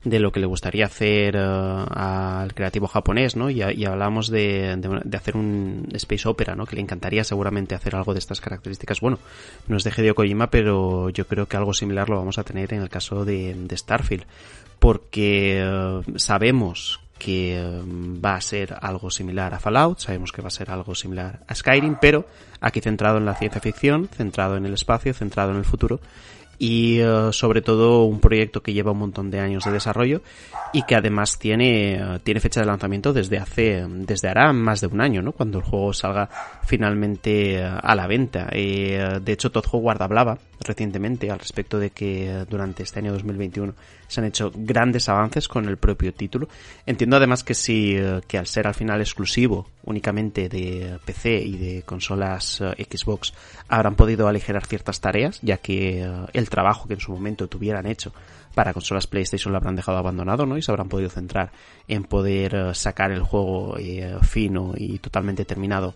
B: de lo que le gustaría hacer eh, al creativo japonés, ¿no? Y, hablamos de, de, hacer un space opera, ¿no? Que le encantaría seguramente hacer algo de estas características. Bueno, no es de Hideo Kojima, pero yo creo que algo similar lo vamos a tener en el caso de, de Starfield, porque eh, sabemos que eh, va a ser algo similar a Fallout, sabemos que va a ser algo similar a Skyrim, pero aquí centrado en la ciencia ficción, centrado en el espacio, centrado en el futuro y eh, sobre todo un proyecto que lleva un montón de años de desarrollo y que además tiene, eh, tiene fecha de lanzamiento desde hace, desde hará más de un año, ¿no? Cuando el juego salga finalmente eh, a la venta. de hecho, Todd Howard hablaba recientemente al respecto de que durante este año 2021 se han hecho grandes avances con el propio título. Entiendo además que si, que al ser al final exclusivo únicamente de PC y de consolas Xbox habrán podido aligerar ciertas tareas, ya que el trabajo que en su momento tuvieran hecho para consolas PlayStation lo habrán dejado abandonado, ¿no? Y se habrán podido centrar en poder eh, sacar el juego eh, fino y totalmente terminado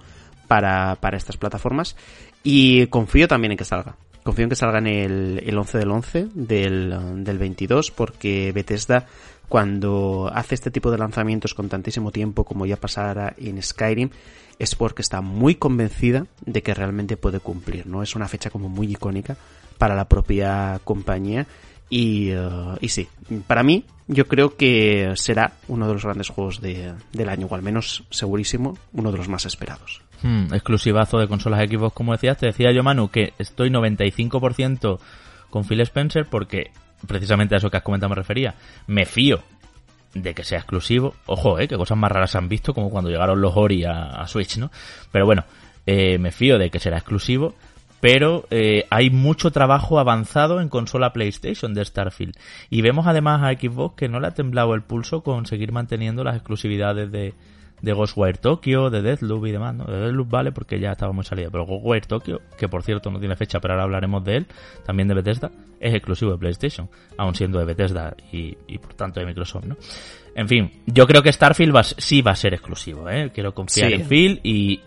B: para, para estas plataformas. Y confío también en que salga. Confío en que salga en el, el 11 del 11 del, del 22 porque Bethesda cuando hace este tipo de lanzamientos con tantísimo tiempo como ya pasara en Skyrim es porque está muy convencida de que realmente puede cumplir, ¿no? Es una fecha como muy icónica para la propia compañía. Y, eh, y sí, para mí yo creo que será uno de los grandes juegos de, del año, o al menos segurísimo uno de los más esperados.
A: Hmm, exclusivazo de consolas Xbox, como decías. Te decía yo, Manu, que estoy 95% con Phil Spencer porque precisamente a eso que has comentado me refería. Me fío de que sea exclusivo. Ojo, eh, que cosas más raras han visto, como cuando llegaron los Ori a, Switch, ¿no? Pero bueno, eh, me fío de que será exclusivo pero eh, hay mucho trabajo avanzado en consola PlayStation de Starfield. Y vemos además a Xbox que no le ha temblado el pulso con seguir manteniendo las exclusividades de, de Ghostwire Tokyo, de Deathloop y demás, ¿no? De Deathloop vale porque ya estaba muy salida, pero Ghostwire Tokyo, que por cierto no tiene fecha, pero ahora hablaremos de él, también de Bethesda, es exclusivo de PlayStation, aun siendo de Bethesda y, y por tanto de Microsoft, ¿no? En fin, yo creo que Starfield va, sí va a ser exclusivo, ¿eh? Quiero confiar en Phil y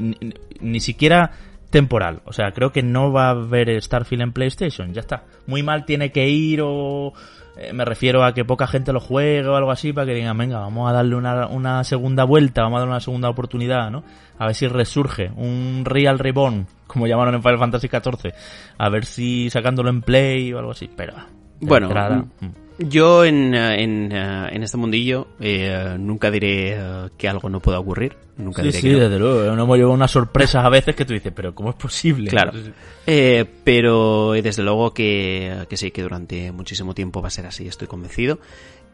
A: ni siquiera temporal. O sea, creo que no va a haber Starfield en PlayStation, ya está. Muy mal tiene que ir o eh, me refiero a que poca gente lo juegue o algo así para que digan, venga, vamos a darle una, una segunda vuelta, vamos a darle una segunda oportunidad, ¿no? A ver si resurge un Real Reborn, como llamaron en Final Fantasy XIV. A ver si sacándolo en Play o algo así, pero...
B: Bueno, mm, mm. Yo en, en, en este mundillo eh, nunca diré que algo no pueda ocurrir. Nunca
A: sí,
B: diré
A: sí,
B: que no.
A: desde luego. Nos hemos llevado unas sorpresas a veces que tú dices, pero ¿cómo es posible?
B: Claro. Eh, pero eh, desde luego que, que sí, que durante muchísimo tiempo va a ser así, estoy convencido.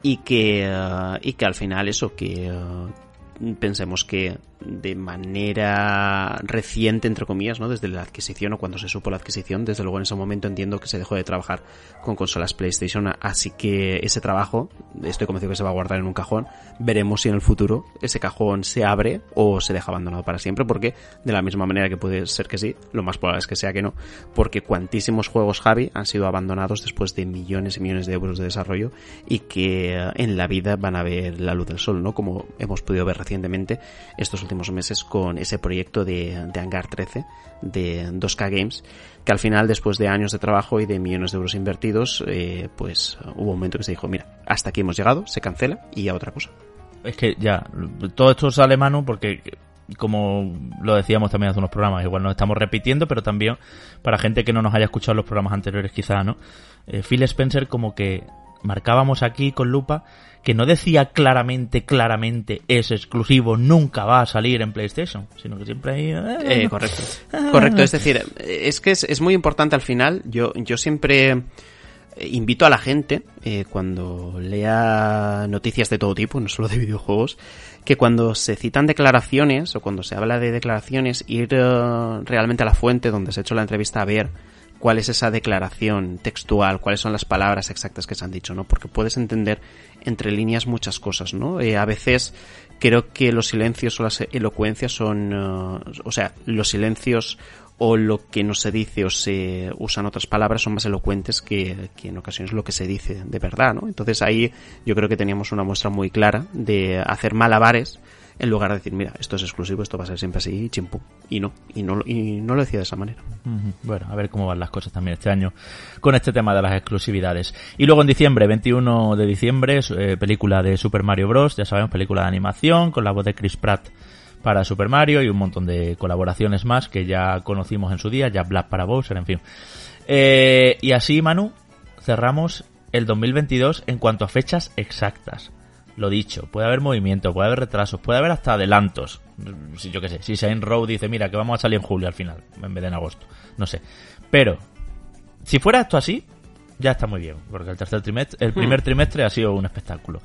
B: Y que, eh, y que al final eso, que eh, pensemos que de manera reciente, entre comillas, ¿no? Desde la adquisición o cuando se supo la adquisición, desde luego en ese momento entiendo que se dejó de trabajar con consolas PlayStation, así que ese trabajo, estoy convencido que se va a guardar en un cajón, veremos si en el futuro ese cajón se abre o se deja abandonado para siempre, porque de la misma manera que puede ser que sí, lo más probable es que sea que no, porque cuantísimos juegos Javi han sido abandonados después de millones y millones de euros de desarrollo y que en la vida van a ver la luz del sol, ¿no? Como hemos podido ver recientemente estos últimos meses con ese proyecto de, de Hangar 13 de 2K Games, que al final, después de años de trabajo y de millones de euros invertidos, eh, pues hubo un momento que se dijo, mira, hasta aquí hemos llegado, se cancela y a otra cosa.
A: Es que ya, todo esto sale mano porque como lo decíamos también hace unos programas, igual nos estamos repitiendo, pero también para gente que no nos haya escuchado los programas anteriores quizá, ¿no? Eh, Phil Spencer como que marcábamos aquí con lupa que no decía claramente, claramente es exclusivo, nunca va a salir en PlayStation, sino que siempre hay...
B: Eh, correcto. Correcto, es decir, es que es, es muy importante al final, yo, yo siempre invito a la gente, eh, cuando lea noticias de todo tipo, no solo de videojuegos, que cuando se citan declaraciones o cuando se habla de declaraciones, ir uh, realmente a la fuente donde se ha hecho la entrevista a ver cuál es esa declaración textual, cuáles son las palabras exactas que se han dicho, ¿no? Porque puedes entender entre líneas muchas cosas, ¿no? Eh, a veces creo que los silencios o las elocuencias son, uh, o sea, los silencios o lo que no se dice o se usan otras palabras son más elocuentes que, que, en ocasiones lo que se dice de verdad, ¿no? Entonces ahí yo creo que teníamos una muestra muy clara de hacer malabares en lugar de decir, mira, esto es exclusivo, esto va a ser siempre así, chimpum. Y no, y no, y no lo decía de esa manera.
A: Bueno, a ver cómo van las cosas también este año con este tema de las exclusividades. Y luego en diciembre, 21 de diciembre, eh, película de Super Mario Bros. Ya sabemos, película de animación con la voz de Chris Pratt para Super Mario y un montón de colaboraciones más que ya conocimos en su día, ya Black para Bowser, en fin. Eh, y así, Manu, cerramos el 2022 en cuanto a fechas exactas. Lo dicho, puede haber movimiento, puede haber retrasos, puede haber hasta adelantos. Si yo qué sé, si Saint Row dice, mira, que vamos a salir en julio al final, en vez de en agosto. No sé. Pero, si fuera esto así, ya está muy bien, porque el tercer trimestre, el primer trimestre ha sido un espectáculo.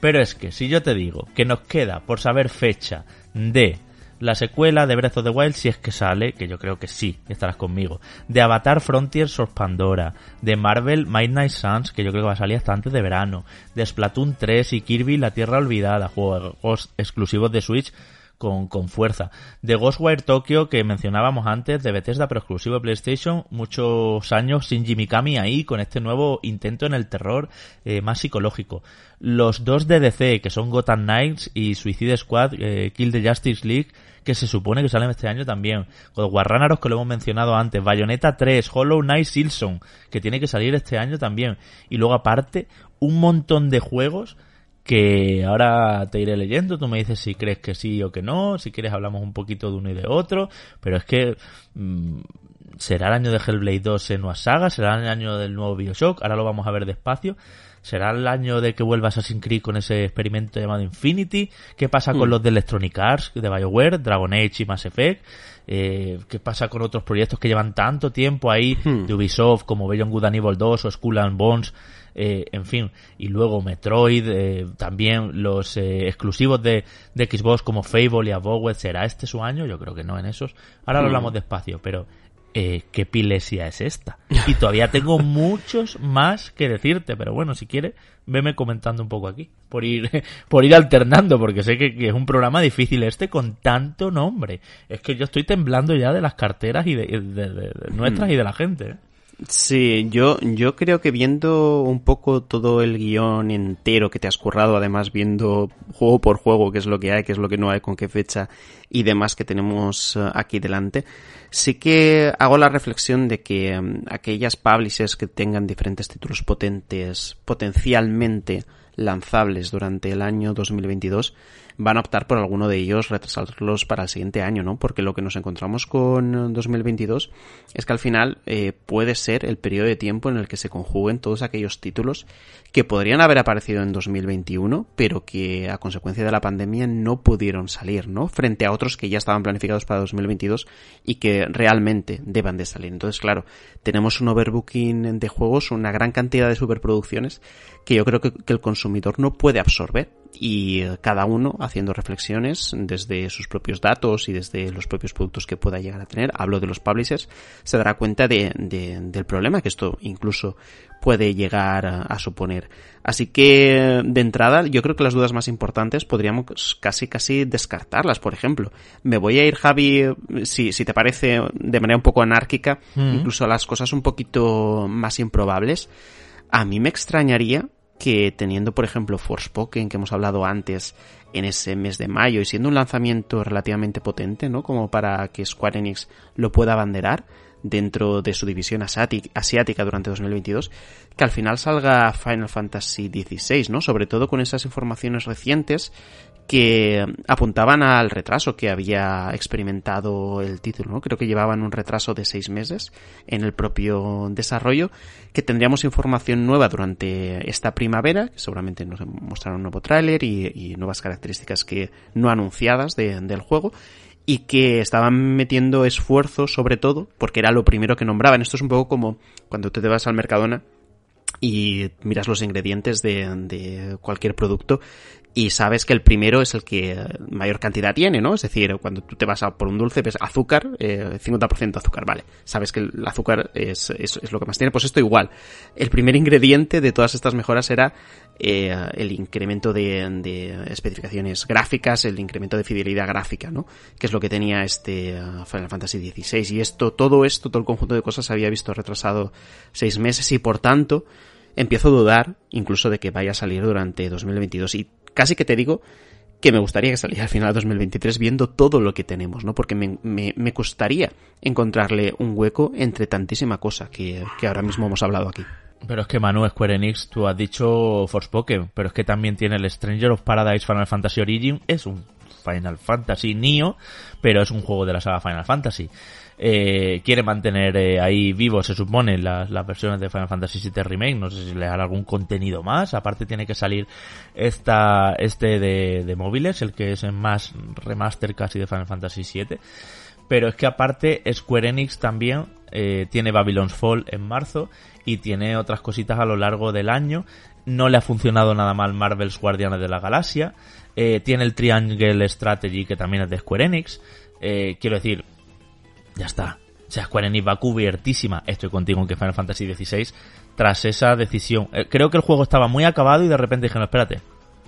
A: Pero es que si yo te digo que nos queda por saber fecha de la secuela de Breath of the Wild, si es que sale, que yo creo que sí, estarás conmigo, de Avatar Frontiers of Pandora, de Marvel Midnight Suns, que yo creo que va a salir hasta antes de verano, de Splatoon 3 y Kirby La Tierra Olvidada, juegos exclusivos de Switch con, con fuerza. De Ghostwire Tokyo, que mencionábamos antes, de Bethesda, pero exclusivo de PlayStation, muchos años sin Jimmy Kami ahí, con este nuevo intento en el terror eh, más psicológico. Los dos de DC, que son Gotham Knights y Suicide Squad, eh, Kill the Justice League, que se supone que salen este año también. God War Ragnarok, que lo hemos mencionado antes. Bayonetta 3, Hollow Knight Silson, que tiene que salir este año también. Y luego aparte, un montón de juegos que ahora te iré leyendo, tú me dices si crees que sí o que no, si quieres hablamos un poquito de uno y de otro, pero es que mmm, será el año de Hellblade 2 en nueva saga, será el año del nuevo Bioshock, ahora lo vamos a ver despacio, será el año de que vuelva Assassin's Creed con ese experimento llamado Infinity, qué pasa con mm. los de Electronic Arts, de BioWare, Dragon Age y Mass Effect, eh, qué pasa con otros proyectos que llevan tanto tiempo ahí, mm. de Ubisoft como Beyond Good and Evil 2 o Skull and Bones, eh, en fin, y luego Metroid, eh, también los eh, exclusivos de, de, Xbox como Fable y Avowed, ¿será este su año? Yo creo que no en esos. Ahora lo hablamos despacio, pero eh, ¿qué pilesia es esta? [laughs] Y todavía tengo muchos más que decirte, pero bueno, si quieres, veme comentando un poco aquí, por ir, [laughs] por ir alternando, porque sé que, que, es un programa difícil este con tanto nombre. Es que yo estoy temblando ya de las carteras y de, de, de, de nuestras y de la gente. ¿eh?
B: Sí, yo, yo creo que viendo un poco todo el guion entero que te has currado, además viendo juego por juego qué es lo que hay, qué es lo que no hay, con qué fecha y demás que tenemos uh, aquí delante, sí que hago la reflexión de que um, aquellas publishers que tengan diferentes títulos potentes potencialmente lanzables durante el año 2022 van a optar por alguno de ellos retrasarlos para el siguiente año, ¿no? Porque lo que nos encontramos con 2022 es que al final eh, puede ser el periodo de tiempo en el que se conjuguen todos aquellos títulos que podrían haber aparecido en 2021, pero que a consecuencia de la pandemia no pudieron salir, ¿no? Frente a otros que ya estaban planificados para 2022 y que realmente deban de salir. Entonces, claro, tenemos un overbooking de juegos, una gran cantidad de superproducciones que yo creo que, que el consumidor no puede absorber y eh, cada uno haciendo reflexiones desde sus propios datos y desde los propios productos que pueda llegar a tener, hablo de los publishers, se dará cuenta de, del problema que esto incluso puede llegar a, suponer. Así que, de entrada, yo creo que las dudas más importantes podríamos casi casi descartarlas. Por ejemplo, me voy a ir, Javi, si, si te parece, de manera un poco anárquica, mm. incluso a las cosas un poquito más improbables. A mí me extrañaría que teniendo, por ejemplo, Forspoken, que hemos hablado antes, en ese mes de mayo y siendo un lanzamiento relativamente potente, ¿no? Como para que Square Enix lo pueda abanderar dentro de su división asiática durante 2022, que al final salga Final Fantasy XVI, ¿no? Sobre todo con esas informaciones recientes que apuntaban al retraso que había experimentado el título, ¿no? Creo que llevaban un retraso de seis meses en el propio desarrollo, que tendríamos información nueva durante esta primavera, que seguramente nos mostraron un nuevo tráiler y, nuevas características que no anunciadas del juego, y que estaban metiendo esfuerzo sobre todo, porque era lo primero que nombraban. Esto es un poco como cuando te vas al Mercadona y miras los ingredientes de, de, cualquier producto y sabes que el primero es el que mayor cantidad tiene, ¿no? Es decir, cuando tú te vas a por un dulce, ves azúcar, eh, 50% azúcar, vale. Sabes que el azúcar es, es, lo que más tiene, pues esto igual. El primer ingrediente de todas estas mejoras era eh, el incremento de, de, especificaciones gráficas, el incremento de fidelidad gráfica, ¿no? Que es lo que tenía este uh, Final Fantasy XVI. Y esto, todo esto, todo el conjunto de cosas se había visto retrasado seis meses y por tanto, empiezo a dudar incluso de que vaya a salir durante 2022 y casi que te digo que me gustaría que saliera al final de 2023 viendo todo lo que tenemos, ¿no? Porque me, me, me costaría encontrarle un hueco entre tantísima cosa que, que, ahora mismo hemos hablado aquí.
A: Pero es que Manu, Square Enix, tú has dicho Forspoken, pero es que también tiene el Stranger of Paradise Final Fantasy Origin, es un Final Fantasy Neo, pero es un juego de la saga Final Fantasy eh, quiere mantener eh, ahí vivo, se supone, las, las, versiones de Final Fantasy VII Remake. No sé si le hará algún contenido más. Aparte tiene que salir esta, este de, de móviles, el que es más remaster casi de Final Fantasy VII. Pero es que aparte Square Enix también eh, tiene Babylon's Fall en marzo y tiene otras cositas a lo largo del año. No le ha funcionado nada mal Marvel's Guardianes de la Galaxia. Eh, tiene el Triangle Strategy que también es de Square Enix. Eh, quiero decir, ya está. O sea, Square Enix va cubiertísima. Estoy contigo en que Final Fantasy XVI tras esa decisión. Eh, creo que el juego estaba muy acabado y de repente dijeron, espérate,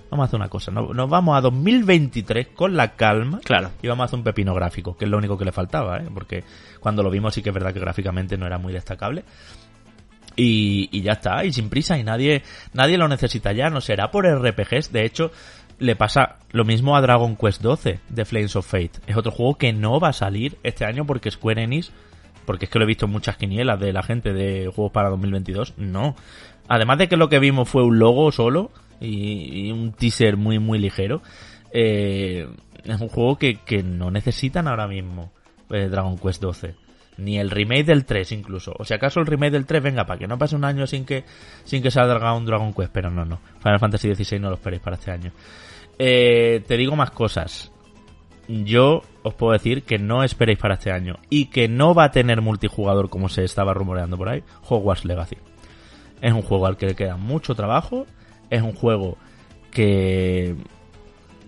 A: vamos a hacer una cosa. Nos, vamos a 2023 con la calma.
B: Claro.
A: Y vamos a hacer un pepino gráfico, que es lo único que le faltaba, ¿eh? Porque cuando lo vimos sí que es verdad que gráficamente no era muy destacable. Y, y, ya está, y sin prisa, y nadie, nadie lo necesita ya, no será por RPGs, de hecho, le pasa lo mismo a Dragon Quest 12 de Flames of Fate. Es otro juego que no va a salir este año porque Square Enix, porque es que lo he visto en muchas quinielas de la gente de juegos para 2022, no. Además de que lo que vimos fue un logo solo y, un teaser muy muy ligero, eh, es un juego que, que no necesitan ahora mismo eh, Dragon Quest 12 ni el remake del 3 incluso. O si acaso el remake del 3 venga para que no pase un año sin que sin que salga un Dragon Quest, pero no, no. Final Fantasy XVI no lo esperéis para este año. Eh, te digo más cosas. Yo os puedo decir que no esperéis para este año y que no va a tener multijugador como se estaba rumoreando por ahí, Hogwarts Legacy. Es un juego al que le queda mucho trabajo, es un juego que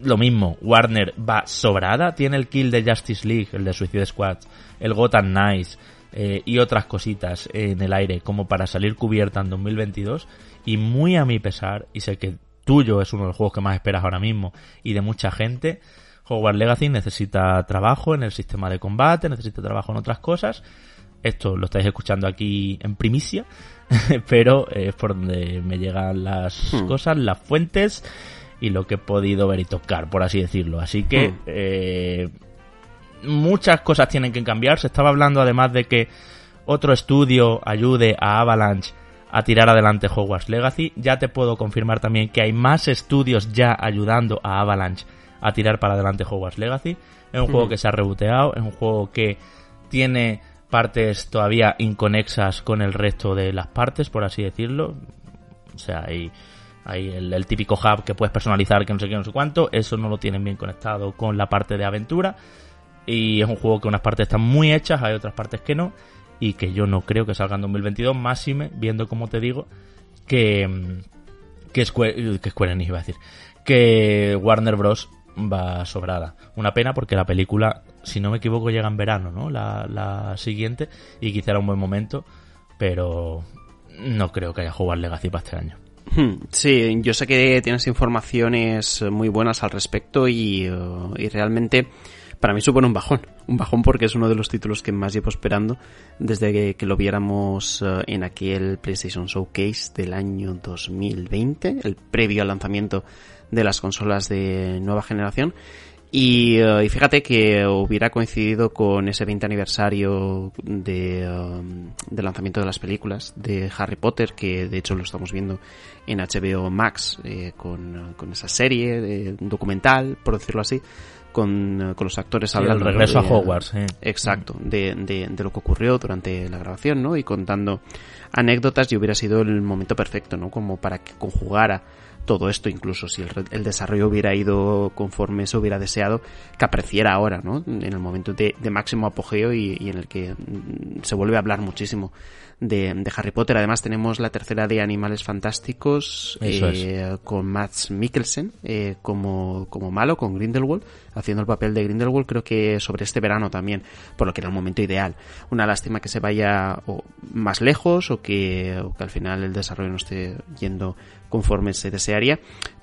A: lo mismo, Warner va sobrada, tiene el kill de Justice League, el de Suicide Squad, el Gotham Knights eh, y otras cositas en el aire como para salir cubierta en 2022 y muy a mi pesar, y sé que tuyo es uno de los juegos que más esperas ahora mismo y de mucha gente, Hogwarts Legacy necesita trabajo en el sistema de combate, necesita trabajo en otras cosas. Esto lo estáis escuchando aquí en primicia, [laughs] pero es por donde me llegan las hmm. cosas, las fuentes y lo que he podido ver y tocar, por así decirlo. Así que hmm. eh, muchas cosas tienen que cambiar. Se estaba hablando además de que otro estudio ayude a Avalanche a tirar adelante Hogwarts Legacy. Ya te puedo confirmar también que hay más estudios ya ayudando a Avalanche a tirar para adelante Hogwarts Legacy. Es un juego que se ha reboteado, es un juego que tiene partes todavía inconexas con el resto de las partes, por así decirlo. O sea, hay, hay el, típico hub que puedes personalizar, que no sé qué, no sé cuánto. Eso no lo tienen bien conectado con la parte de aventura. Y es un juego que unas partes están muy hechas, hay otras partes que no. Y que yo no creo que salga en 2022, máxime, viendo como te digo, que, que Square, que Square Enix iba a decir, que Warner Bros. va sobrada. Una pena porque la película, si no me equivoco, llega en verano, ¿no? La, la siguiente, y quizá era un buen momento, pero no creo que haya Hogwarts Legacy para este año.
B: Hmm, sí, yo sé que tienes informaciones muy buenas al respecto y, uh, y realmente para mí supone un bajón. Un bajón porque es uno de los títulos que más llevo esperando desde que, lo viéramos uh, en aquel PlayStation Showcase del año 2020, el previo al lanzamiento de las consolas de nueva generación. Y, y, fíjate que hubiera coincidido con ese 20 aniversario de, um, lanzamiento de las películas de Harry Potter, que de hecho lo estamos viendo en HBO Max eh, con, esa serie de, documental, por decirlo así, con, con los actores hablando.
A: el regreso a Hogwarts,
B: Exacto, de, de, de, lo que ocurrió durante la grabación, ¿no? Y contando anécdotas y hubiera sido el momento perfecto, ¿no? Como para que conjugara todo esto, incluso si el, el, desarrollo hubiera ido conforme se hubiera deseado, que apreciara ahora, ¿no? En el momento de, de máximo apogeo y, y, en el que mm, se vuelve a hablar muchísimo de, de, Harry Potter. Además tenemos la tercera de Animales Fantásticos eh, con Max Mikkelsen eh, como, como malo, con Grindelwald, haciendo el papel de Grindelwald, creo que sobre este verano también, por lo que era el momento ideal. Una lástima que se vaya o más lejos o que, o que al final el desarrollo no esté yendo conforme se desearía,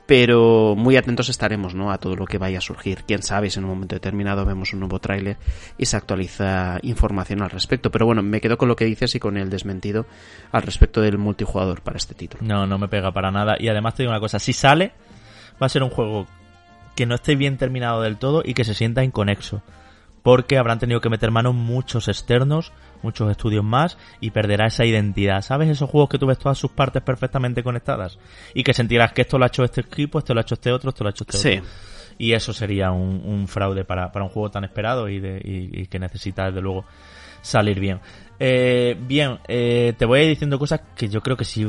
B: pero muy atentos estaremos ¿no? a todo lo que vaya a surgir. Quién sabe si en un momento determinado vemos un nuevo tráiler y se actualiza información al respecto. Pero bueno, me quedo con lo que dices y con el desmentido al respecto del multijugador para este título.
A: No, no me pega para nada. Y además te digo una cosa, si sale, va a ser un juego que no esté bien terminado del todo y que se sienta inconexo. Porque habrán tenido que meter mano muchos externos, muchos estudios más y perderá esa identidad. ¿Sabes? Esos juegos que tú ves todas sus partes perfectamente conectadas y que sentirás que esto lo ha hecho este equipo, esto lo ha hecho este otro, esto lo ha hecho este
B: sí.
A: otro. Y eso sería un, un fraude para, para, un juego tan esperado y, de, y, y, que necesita desde luego salir bien. Eh, bien, eh, te voy a ir diciendo cosas que yo creo que sí,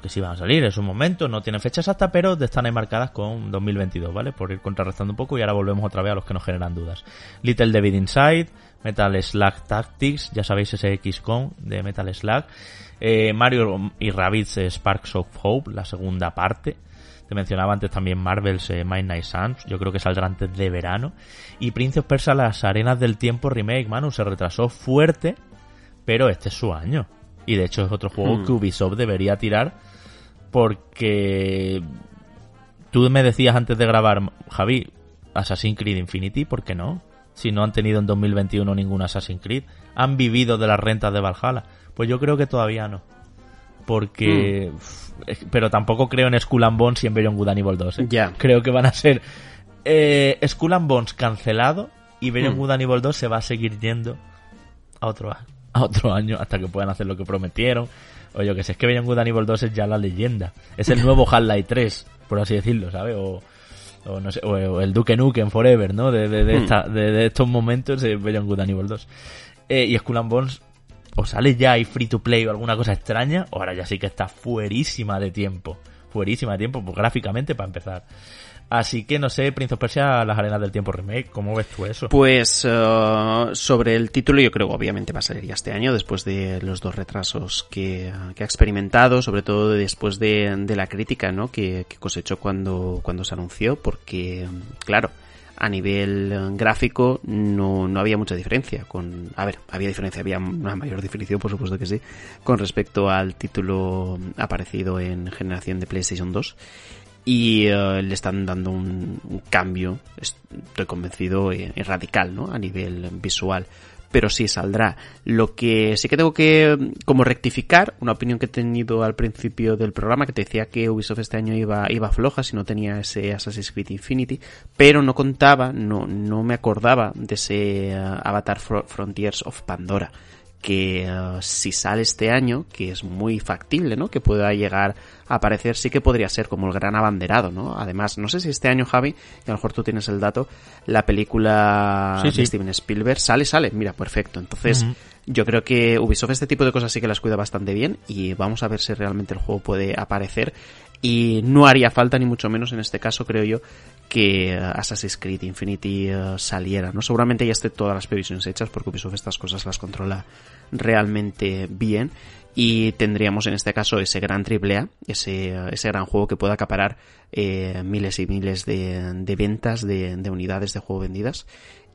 A: que sí van a salir en su momento, no tienen fecha exacta, pero están ahí marcadas con 2022, ¿vale? Por ir contrarrestando un poco y ahora volvemos otra vez a los que nos generan dudas. Little David Inside, Metal Slug Tactics, ya sabéis ese XCOM de Metal Slug, eh, Mario y Rabbids Sparks of Hope, la segunda parte, te mencionaba antes también Marvel's eh, Midnight Suns, yo creo que saldrá antes de verano, y Prince of Persia Las Arenas del Tiempo Remake, Manu, se retrasó fuerte, pero este es su año, y de hecho es otro juego hmm. que Ubisoft debería tirar, porque tú me decías antes de grabar, Javi, Assassin's Creed Infinity, ¿por qué no? Si no han tenido en 2021 ningún Assassin's Creed? ¿Han vivido de las rentas de Valhalla? Pues yo creo que todavía no. Porque... Mm. Pero tampoco creo en Skull and Bones y en Beyond Good and Evil 2. ¿eh?
B: Yeah.
A: Creo que van a ser eh, Skull and Bones cancelado y Beyond mm. Good and Evil 2 se va a seguir yendo a otro, a otro año hasta que puedan hacer lo que prometieron. O yo que sé, es que Beyond Good and Evil 2 es ya la leyenda. Es el nuevo [laughs] Half-Life 3, por así decirlo, ¿sabes? O o no sé, o, el Duke Nukem Forever, ¿no? De, de, de,
B: Hmm.
A: esta, de, de estos momentos de Beyond Good and Evil 2. Eh, y Skull and Bones o sale ya y free to play o alguna cosa extraña, o ahora ya sí que está fuerísima de tiempo. Fuerísima de tiempo, pues gráficamente para empezar. Así que no sé, Prince Persia, las arenas del tiempo remake, ¿cómo ves tú eso?
B: Pues uh, sobre el título yo creo que obviamente va a salir ya este año, después de los dos retrasos que, que ha experimentado, sobre todo después de, de la crítica ¿no? que, que, cosechó cuando, cuando se anunció, porque claro, a nivel gráfico no, no había mucha diferencia con a ver había diferencia había una mayor definición por supuesto que sí con respecto al título aparecido en generación de PlayStation 2 y uh, le están dando un, un, cambio, estoy convencido, eh, radical, ¿no? A nivel visual. Pero sí saldrá. Lo que sí que tengo que como rectificar, una opinión que he tenido al principio del programa, que te decía que Ubisoft este año iba, iba floja si no tenía ese Assassin's Creed Infinity, pero no contaba, no, no me acordaba de ese Avatar Frontiers of Pandora que eh, si sale este año, que es muy factible, ¿no? Que pueda llegar a aparecer, sí que podría ser como el gran abanderado, ¿no? Además, no sé si este año, Javi, y a lo mejor tú tienes el dato, la película de Steven Spielberg sale, sale, mira, perfecto. Entonces, yo creo que Ubisoft este tipo de cosas sí que las cuida bastante bien y vamos a ver si realmente el juego puede aparecer y no haría falta ni mucho menos en este caso creo yo que Assassin's Creed Infinity eh, saliera, ¿no? Seguramente ya esté todas las previsiones hechas porque Ubisoft estas cosas las controla realmente bien y tendríamos en este caso ese gran triple A, ese, ese gran juego que pueda acaparar eh, miles y miles de, de ventas de, de, unidades de juego vendidas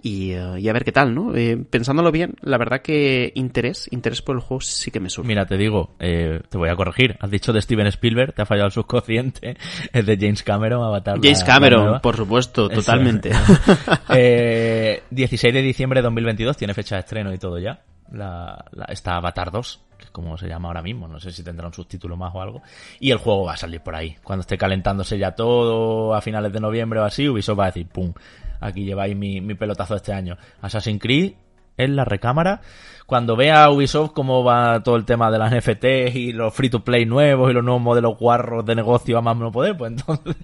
B: y, uh, y, a ver qué tal, ¿no? Eh, pensándolo bien, la verdad que interés, interés por el juego sí que me surge.
A: Mira, te digo, eh, te voy a corregir. Has dicho de Steven Spielberg, te ha fallado el subconsciente. [laughs] Es de James Cameron, Avatar.
B: James Cameron, por supuesto, Eso. totalmente. [laughs]
A: eh, 16 de diciembre de 2022, tiene fecha de estreno y todo ya. La, la, está Avatar 2, que es como se llama ahora mismo, no sé si tendrá un subtítulo más o algo, y el juego va a salir por ahí. Cuando esté calentándose ya todo, a finales de noviembre o así, Ubisoft va a decir, pum, aquí lleváis mi, mi pelotazo este año. Assassin's Creed en la recámara. Cuando vea Ubisoft cómo va todo el tema de las NFT y los free to play nuevos y los nuevos modelos guarros de negocio a más no poder, pues [laughs] entonces,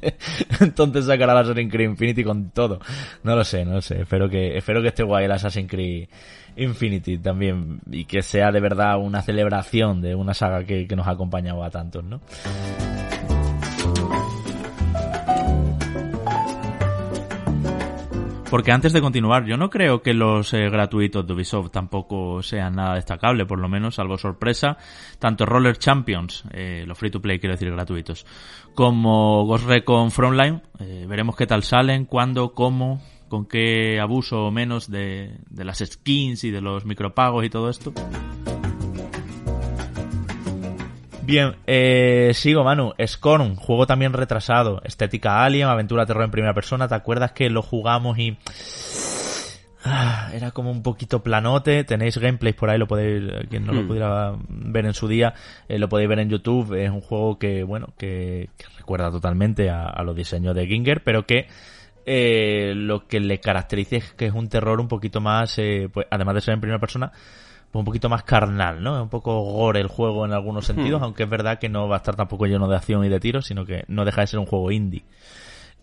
A: entonces sacará el Assassin's Creed Infinity con todo. No lo sé, no lo sé. Espero que, espero que esté guay el Assassin's Creed Infinity también y que sea de verdad una celebración de una saga que, que nos ha acompañado a tantos, ¿no?
C: Porque antes de continuar, yo no creo que los eh, gratuitos de Ubisoft tampoco sean nada destacable, por lo menos, salvo sorpresa, tanto Roller Champions, eh, los free to play quiero decir gratuitos, como Ghost Recon Frontline, eh, veremos qué tal salen, cuándo, cómo, con qué abuso o menos de, de las skins y de los micropagos y todo esto.
A: Bien, eh, sigo Manu. Scorn, juego también retrasado. Estética Alien, aventura terror en primera persona. ¿Te acuerdas que lo jugamos y... Ah, era como un poquito planote. Tenéis gameplays por ahí, lo podéis, quien no hmm. lo pudiera ver en su día, eh, lo podéis ver en YouTube. Es un juego que, bueno, que, que recuerda totalmente a, a, los diseños de Ginger, pero que eh, lo que le caracteriza es que es un terror un poquito más, eh, pues, además de ser en primera persona, un poquito más carnal, ¿no? Un poco gore el juego en algunos sentidos, hmm. aunque es verdad que no va a estar tampoco lleno de acción y de tiros, sino que no deja de ser un juego indie.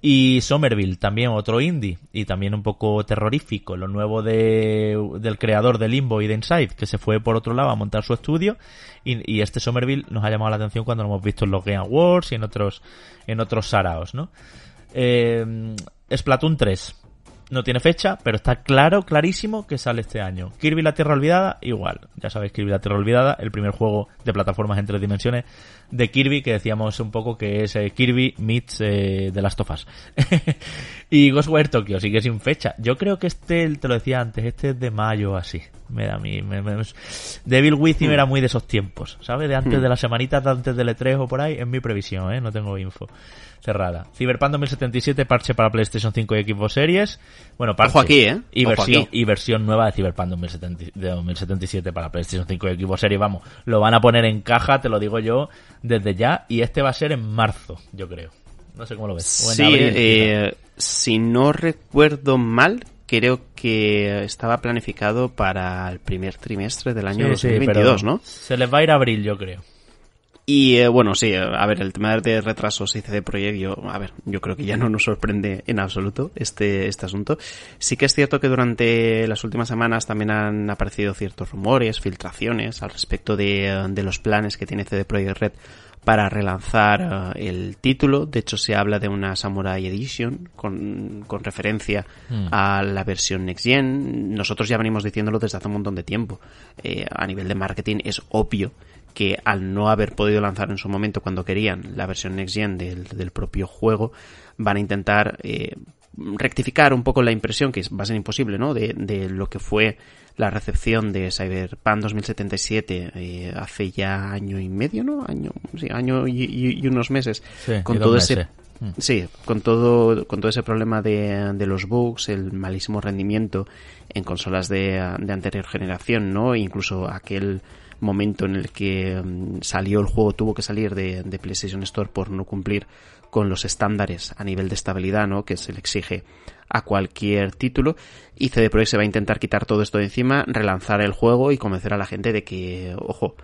A: Y Somerville, también otro indie, y también un poco terrorífico, lo nuevo de, del creador de Limbo y de Inside, que se fue por otro lado a montar su estudio, y, y este Somerville nos ha llamado la atención cuando lo hemos visto en los Game Awards y en otros, en otros saraos, ¿no? Eh, Splatoon 3, no tiene fecha, pero está claro, clarísimo que sale este año. Kirby la Tierra Olvidada, igual. Ya sabéis, Kirby la Tierra Olvidada, el primer juego de plataformas en tres dimensiones de Kirby, que decíamos un poco que es eh, Kirby meets eh, The Last of Us. [laughs] y Ghostwire Tokyo sigue sin fecha. Yo creo que este, te lo decía antes, este es de mayo así. Me da a mí. Me, me, Devil Within mm. era muy de esos tiempos, ¿sabes? De antes mm. de las semanitas de antes del E3 o por ahí, es mi previsión, ¿eh? No tengo info cerrada. Cyberpunk 2077, parche para PlayStation 5 y Xbox Series. Bueno, parche.
B: Ojo aquí, ¿eh?
A: Y,
B: Ojo
A: versión,
B: aquí.
A: y versión nueva de Cyberpunk 2070, de 2077 para PlayStation 5 y Xbox Series. Vamos, lo van a poner en caja, te lo digo yo, desde ya. Y este va a ser en marzo, yo creo. No sé cómo lo ves.
B: Sí, abril, eh, si no recuerdo mal, creo que estaba planificado para el primer trimestre del año sí, 2022,
A: sí,
B: ¿no?
A: Se les va a ir a abril, yo creo.
B: Y eh, bueno, sí, a ver, el tema de retrasos y CD Projekt, yo, a ver, yo creo que ya no nos sorprende en absoluto este, este asunto. Sí que es cierto que durante las últimas semanas también han aparecido ciertos rumores, filtraciones al respecto de, de los planes que tiene CD Projekt Red para relanzar uh, el título. De hecho, se habla de una Samurai Edition con, con referencia mm. a la versión Next Gen. Nosotros ya venimos diciéndolo desde hace un montón de tiempo. Eh, a nivel de marketing es obvio que al no haber podido lanzar en su momento cuando querían la versión Next Gen del, del propio juego, van a intentar eh, rectificar un poco la impresión, que va a ser imposible, ¿no? De, de lo que fue la recepción de Cyberpunk 2077 eh, hace ya año y medio, ¿no? Año, sí, año y, y, y unos meses.
A: Sí,
B: con todo ese Sí, con todo, con todo ese problema de, de, los bugs, el malísimo rendimiento en consolas de, de anterior generación, ¿no? Incluso aquel momento en el que mm, salió el juego tuvo que salir de, PlayStation Store por no cumplir con los estándares a nivel de estabilidad, ¿no? Que se le exige a cualquier título y CD Projekt se va a intentar quitar todo esto de encima, relanzar el juego y convencer a la gente de que, ojo,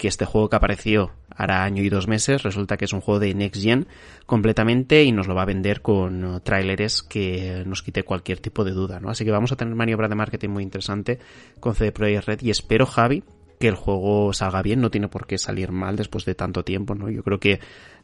B: que este juego que apareció hará año y dos meses resulta que es un juego de Next Gen completamente y nos lo va a vender con uh, tráileres que nos quite cualquier tipo de duda, ¿no? Así que vamos a tener maniobra de marketing muy interesante con CD Projekt Red y espero, Javi, que el juego salga bien, no tiene por qué salir mal después de tanto tiempo, ¿no? Yo creo que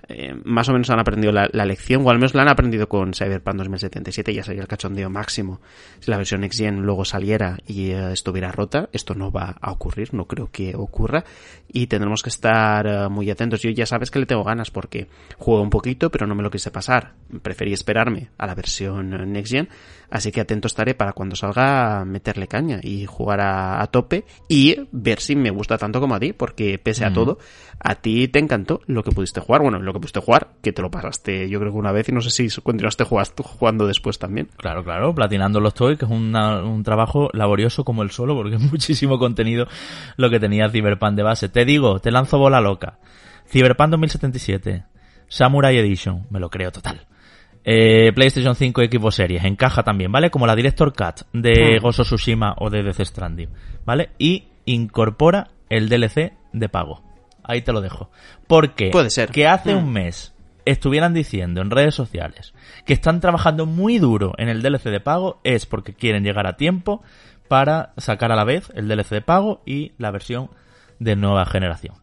B: eh, más o menos han aprendido la, lección, o al menos la han aprendido con Cyberpunk 2077, ya sería el cachondeo máximo. Si la versión Next Gen luego saliera y eh, estuviera rota, esto no va a ocurrir, no creo que ocurra, y tendremos que estar eh, muy atentos. Yo ya sabes que le tengo ganas porque juego un poquito, pero no me lo quise pasar. Preferí esperarme a la versión Next Gen, así que atento estaré para cuando salga meterle caña y jugar a, tope y ver si me gusta tanto como a ti, porque pese a todo, a ti te encantó lo que pudiste jugar, bueno, lo que pudiste jugar, que te lo pasaste yo creo que una vez y no sé si continuaste jugando después también.
A: Claro, claro, platinando los toys, que es un trabajo laborioso como el solo, porque es [laughs] muchísimo contenido lo que tenía Cyberpunk de base. Te digo, te lanzo bola loca. Cyberpunk 2077, Samurai Edition, me lo creo total. Eh, PlayStation 5 Equipo Series, encaja también, ¿vale? Como la Director Cut de hmm. Gozo Tsushima o de Death Stranding, ¿vale? Y incorpora el DLC de pago. Ahí te lo dejo. Porque
B: Puede ser.
A: que hace mm. un mes estuvieran diciendo en redes sociales que están trabajando muy duro en el DLC de pago es porque quieren llegar a tiempo para sacar a la vez el DLC de pago y la versión de nueva generación.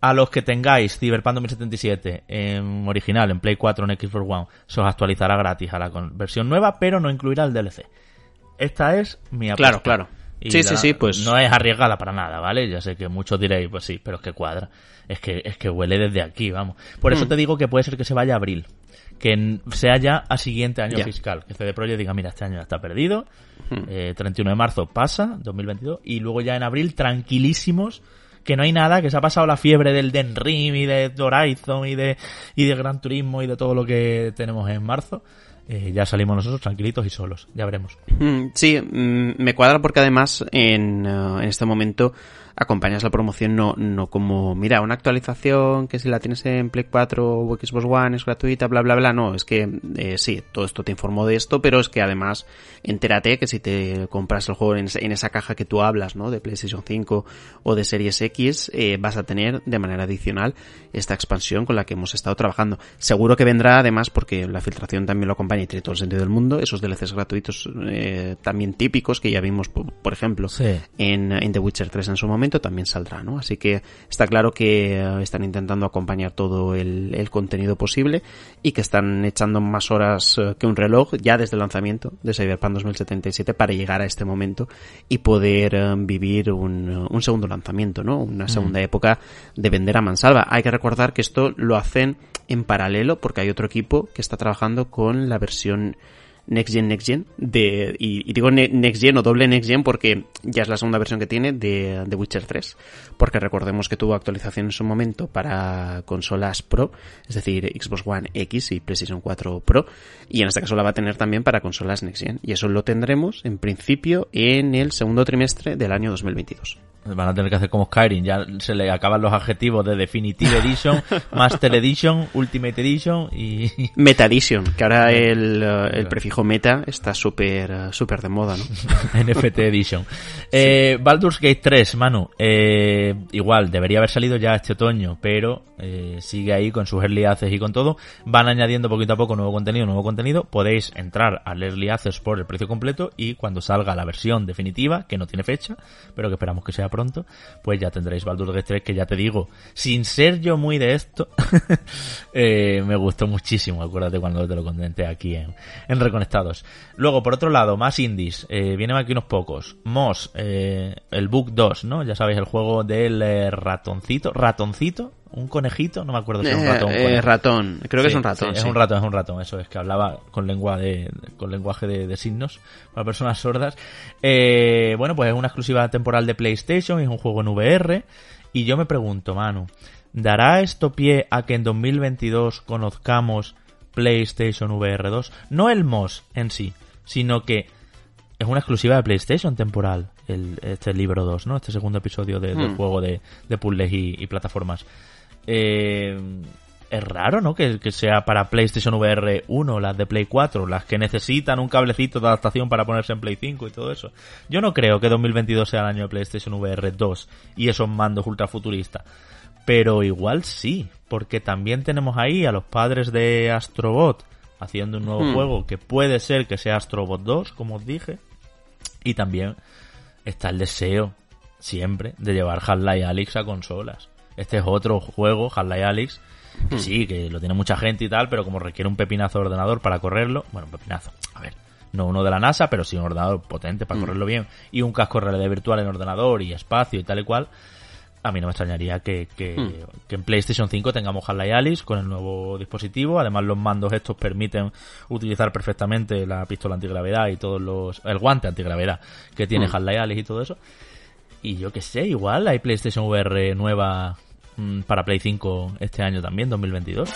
A: A los que tengáis Cyberpunk 2077 en original, en Play 4, en Xbox One, se os actualizará gratis a la versión nueva, pero no incluirá el DLC. Esta es mi
B: apuesta. Claro, claro sí, sí, sí, pues.
A: No es arriesgada para nada, ¿vale? Ya sé que muchos diréis, pues sí, pero es que cuadra. Es que, es que huele desde aquí, vamos. Por eso mm. te digo que puede ser que se vaya a abril. Que sea ya a siguiente año fiscal. Que CD Projekt diga, mira, este año ya está perdido. 31 mm. eh, de marzo pasa, 2022. Y luego ya en abril, tranquilísimos que no hay nada, que se ha pasado la fiebre del Den Rim y de Horizon y de, y de Gran Turismo y de todo lo que tenemos en marzo. Eh, ya salimos nosotros tranquilitos y solos. Ya veremos.
B: Mm, sí, mm, me cuadra porque además en, eh, en este momento acompañas la promoción no, no como, mira, una actualización que si la tienes en Play 4 o Xbox One es gratuita, bla, bla, bla. No, es que eh, sí, todo esto te informó de esto, pero es que además entérate que si te compras el juego en, esa caja que tú hablas, ¿no? De PlayStation 5 o de Series X, eh, vas a tener de manera adicional esta expansión con la que hemos estado trabajando. Seguro que vendrá además porque la filtración también lo acompaña y tiene todo el sentido del mundo, esos DLCs gratuitos eh, también típicos que ya vimos, por, ejemplo, en, en The Witcher 3 en su momento también saldrá, ¿no? Así que está claro que eh, están intentando acompañar todo el, contenido posible y que están echando más horas eh, que un reloj ya desde el lanzamiento de Cyberpunk 2077 para llegar a este momento y poder eh, vivir un, un, segundo lanzamiento, ¿no? Una segunda época de vender a mansalva. Hay que recordar que esto lo hacen en paralelo porque hay otro equipo que está trabajando con la versión Next Gen, Next Gen, de, y, digo Next Gen o doble Next Gen porque ya es la segunda versión que tiene de, de Witcher 3. Porque recordemos que tuvo actualización en su momento para consolas Pro, es decir, Xbox One X y PlayStation 4 Pro, y en este caso la va a tener también para consolas Next Gen. Y eso lo tendremos en principio en el segundo trimestre del año 2022.
A: Van a tener que hacer como Skyrim, ya se le acaban los adjetivos de Definitive Edition, [laughs] Master Edition, Ultimate Edition y...
B: Meta Edition, que ahora el, el prefijo meta está súper súper de moda, ¿no? [laughs]
A: NFT Edition. Eh, Baldur's Gate 3, Manu, eh, igual, debería haber salido ya este otoño, pero eh, sigue ahí con sus early access y con todo. Van añadiendo poquito a poco nuevo contenido, nuevo contenido. Podéis entrar al early access por el precio completo y cuando salga la versión definitiva, que no tiene fecha, pero que esperamos que sea pronto, pues ya tendréis Baldur's Gate 3, que ya te digo, sin ser yo muy de esto, [laughs] eh, me gustó muchísimo, acuérdate cuando te lo contenté aquí en, en Reconectados. Luego, por otro lado, más indies, eh, vienen aquí unos pocos. Moss, eh, el Book 2, ¿no? Ya sabéis, el juego del eh, ratoncito, ratoncito, un conejito, no me acuerdo si es un ratón.
B: Eh, ratón, creo que es un ratón.
A: es un ratón, es un ratón, eso es, que hablaba con lengua de, con lenguaje de, signos para personas sordas. Bueno, pues es una exclusiva temporal de PlayStation, es un juego en VR. Y yo me pregunto, Manu, ¿dará esto pie a que en 2022 conozcamos PlayStation VR 2? No el MOS en sí, sino que
B: es una exclusiva de PlayStation temporal, el, este libro 2, ¿no? Este segundo episodio de- del
D: Hmm.
B: juego de, de puzzles y, y plataformas. Eh, es raro, ¿no? Que, que sea para PlayStation VR 1, las de Play 4, las que necesitan un cablecito de adaptación para ponerse en Play 5 y todo eso. Yo no creo que 2022 sea el año de PlayStation VR 2 y esos mandos ultra futuristas. Pero igual sí, porque también tenemos ahí a los padres de Astrobot haciendo un nuevo
D: Hmm.
B: juego que puede ser que sea Astrobot 2, como os dije. Y también está el deseo, siempre, de llevar Half-Life Alyx a consolas. Este es otro juego, Half-Life Alyx, que sí, que lo tiene mucha gente y tal, pero como requiere un pepinazo de ordenador para correrlo, bueno, un pepinazo, a ver, no uno de la NASA, pero sí un ordenador potente para
D: Mm.
B: correrlo bien, y un casco de realidad virtual en ordenador y espacio y tal y cual, a mí no me extrañaría que, que,
D: Hmm.
B: que en PlayStation 5 tengamos Half-Life Alyx con el nuevo dispositivo. Además, los mandos estos permiten utilizar perfectamente la pistola antigravedad y todos los. el guante antigravedad que tiene
D: Hmm.
B: Half-Life Alyx y todo eso. Y yo que sé, igual hay PlayStation VR nueva mm, para Play 5 este año también, 2022.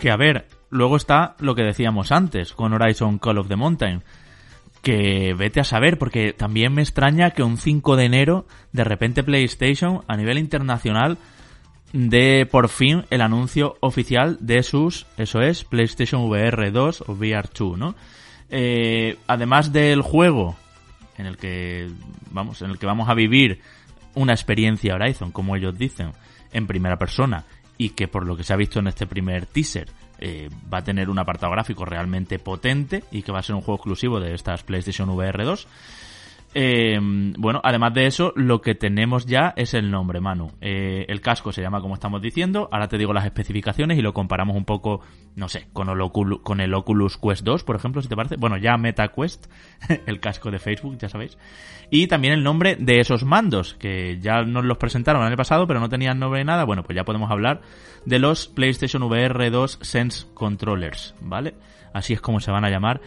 A: Que a ver, luego está lo que decíamos antes con Horizon Call of the Mountain. Que vete a saber, porque también me extraña que un 5 de enero, de repente PlayStation, a nivel internacional, dé por fin el anuncio oficial de sus, eso es, PlayStation VR 2 o VR 2, ¿no? Eh, además del juego, en el que, vamos, en el que vamos a vivir una experiencia Horizon, como ellos dicen, en primera persona, y que por lo que se ha visto en este primer teaser, eh, va a tener un apartado gráfico realmente potente y que va a ser un juego exclusivo de estas PlayStation VR 2. Eh, bueno, además de eso, lo que tenemos ya es el nombre, Manu. Eh, el casco se llama como estamos diciendo. Ahora te digo las especificaciones y lo comparamos un poco, no sé, con el, Oculus, con el Oculus Quest 2, por ejemplo, si te parece. Bueno, ya Meta Quest, [laughs] el casco de Facebook, ya sabéis. Y también el nombre de esos mandos, que ya nos los presentaron el año pasado, pero no tenían nombre ni nada. Bueno, pues ya podemos hablar de los PlayStation VR 2 Sense Controllers, ¿vale? Así es como se van a llamar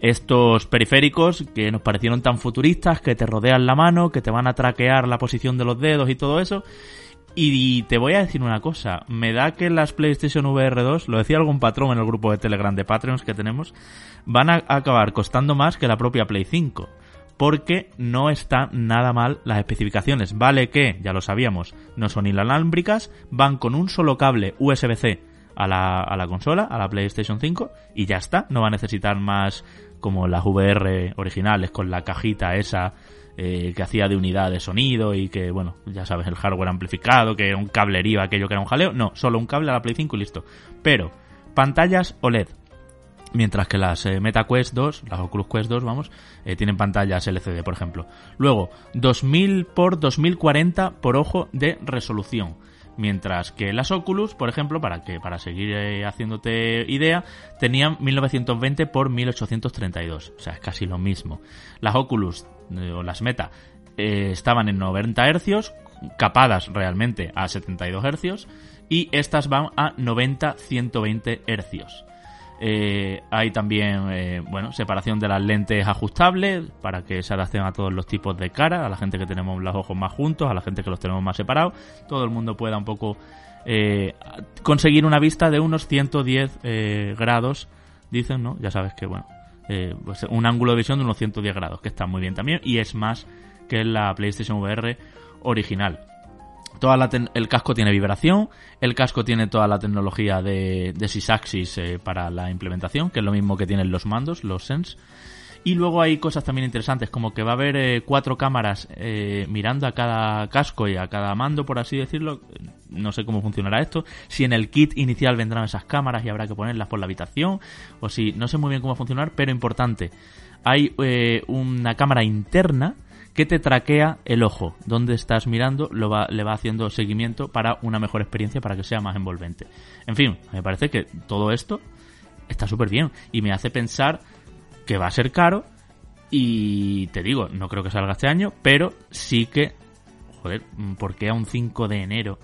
A: estos periféricos que nos parecieron tan futuristas, que te rodean la mano, que te van a traquear la posición de los dedos y todo eso. Y te voy a decir una cosa, me da que las PlayStation VR 2, lo decía algún patrón en el grupo de Telegram de Patreons que tenemos, van a acabar costando más que la propia Play 5. Porque no están nada mal las especificaciones. Vale que, ya lo sabíamos, no son inalámbricas, van con un solo cable USB-C a la, a la consola, a la PlayStation 5, y ya está. No va a necesitar más como las VR originales con la cajita esa eh, que hacía de unidad de sonido y que, bueno, ya sabes, el hardware amplificado, que era un cablerío, aquello que era un jaleo. No, solo un cable a la Play 5 y listo. Pero, pantallas OLED. Mientras que las eh, Meta Quest 2, las Oculus Quest 2, vamos, eh, tienen pantallas LCD, por ejemplo. Luego, 2000 por 2040 por ojo de resolución. Mientras que las Oculus, por ejemplo, para que para seguir eh, haciéndote idea, tenían 1920 por 1832, o sea, es casi lo mismo. Las Oculus eh, o las Meta eh, estaban en 90 hercios, capadas realmente a 72 hercios, y estas van a 90-120 hercios. Eh, hay también, eh, bueno, separación de las lentes ajustables para que se adapten a todos los tipos de cara, a la gente que tenemos los ojos más juntos, a la gente que los tenemos más separados. Todo el mundo pueda un poco eh, conseguir una vista de unos 110 eh, grados, dicen, ¿no? Ya sabes que, bueno, pues un ángulo de visión de unos 110 grados, que está muy bien también, y es más que la PlayStation VR original. Toda el casco tiene vibración, el casco tiene toda la tecnología de, de Sysaxis eh, para la implementación, que es lo mismo que tienen los mandos, los Sense. Y luego hay cosas también interesantes, como que va a haber eh, cuatro cámaras eh, mirando a cada casco y a cada mando, por así decirlo. No sé cómo funcionará esto. Si en el kit inicial vendrán esas cámaras y habrá que ponerlas por la habitación, o si no sé muy bien cómo va funcionar, pero importante. Hay una cámara interna que te traquea el ojo. Donde estás mirando lo va, le va haciendo seguimiento para una mejor experiencia, para que sea más envolvente. En fin, me parece que todo esto está súper bien y me hace pensar que va a ser caro y te digo, no creo que salga este año, pero sí que, joder, ¿por qué a un 5 de enero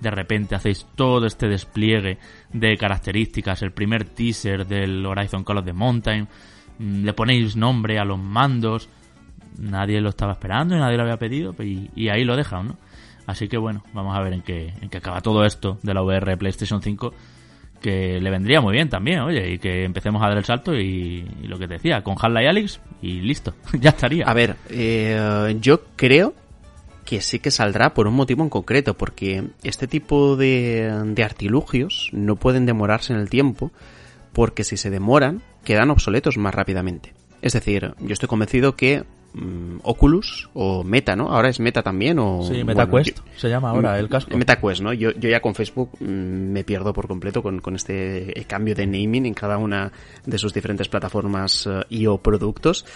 A: de repente hacéis todo este despliegue de características, el primer teaser del Horizon Call of the Mountain, le ponéis nombre a los mandos, nadie lo estaba esperando y nadie lo había pedido y, y ahí lo dejan, ¿no? Así que bueno, vamos a ver en qué, en qué acaba todo esto de la VR PlayStation 5
C: que le vendría muy bien también, oye, y que empecemos a dar el salto y, y lo que te decía, con Half-Life Alyx y listo, [laughs] ya estaría.
B: A ver, eh, yo creo que sí que saldrá por un motivo en concreto, porque este tipo de, de artilugios no pueden demorarse en el tiempo, porque si se demoran, quedan obsoletos más rápidamente. Es decir, yo estoy convencido que mm, Oculus o Meta, ¿no? Ahora es Meta también o...
A: Sí, MetaQuest se llama ahora el casco.
B: MetaQuest, ¿no? Yo, yo ya con Facebook mm, me pierdo por completo con, con este cambio de naming en cada una de sus diferentes plataformas eh, y o productos.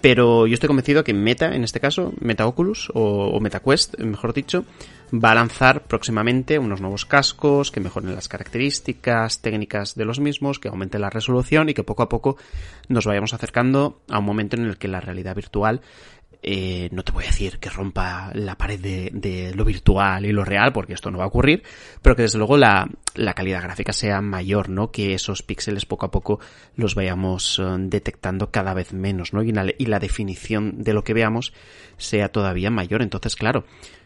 B: Pero yo estoy convencido que Meta, en este caso, Meta Oculus o, o MetaQuest, mejor dicho, va a lanzar próximamente unos nuevos cascos que mejoren las características técnicas de los mismos, que aumenten la resolución y que poco a poco nos vayamos acercando a un momento en el que la realidad virtual eh, no te voy a decir que rompa la pared de, lo virtual y lo real, porque esto no va a ocurrir, pero que desde luego la, calidad gráfica sea mayor, ¿no? Que esos píxeles poco a poco los vayamos eh, detectando cada vez menos, ¿no? Y la definición de lo que veamos sea todavía mayor. Entonces, claro,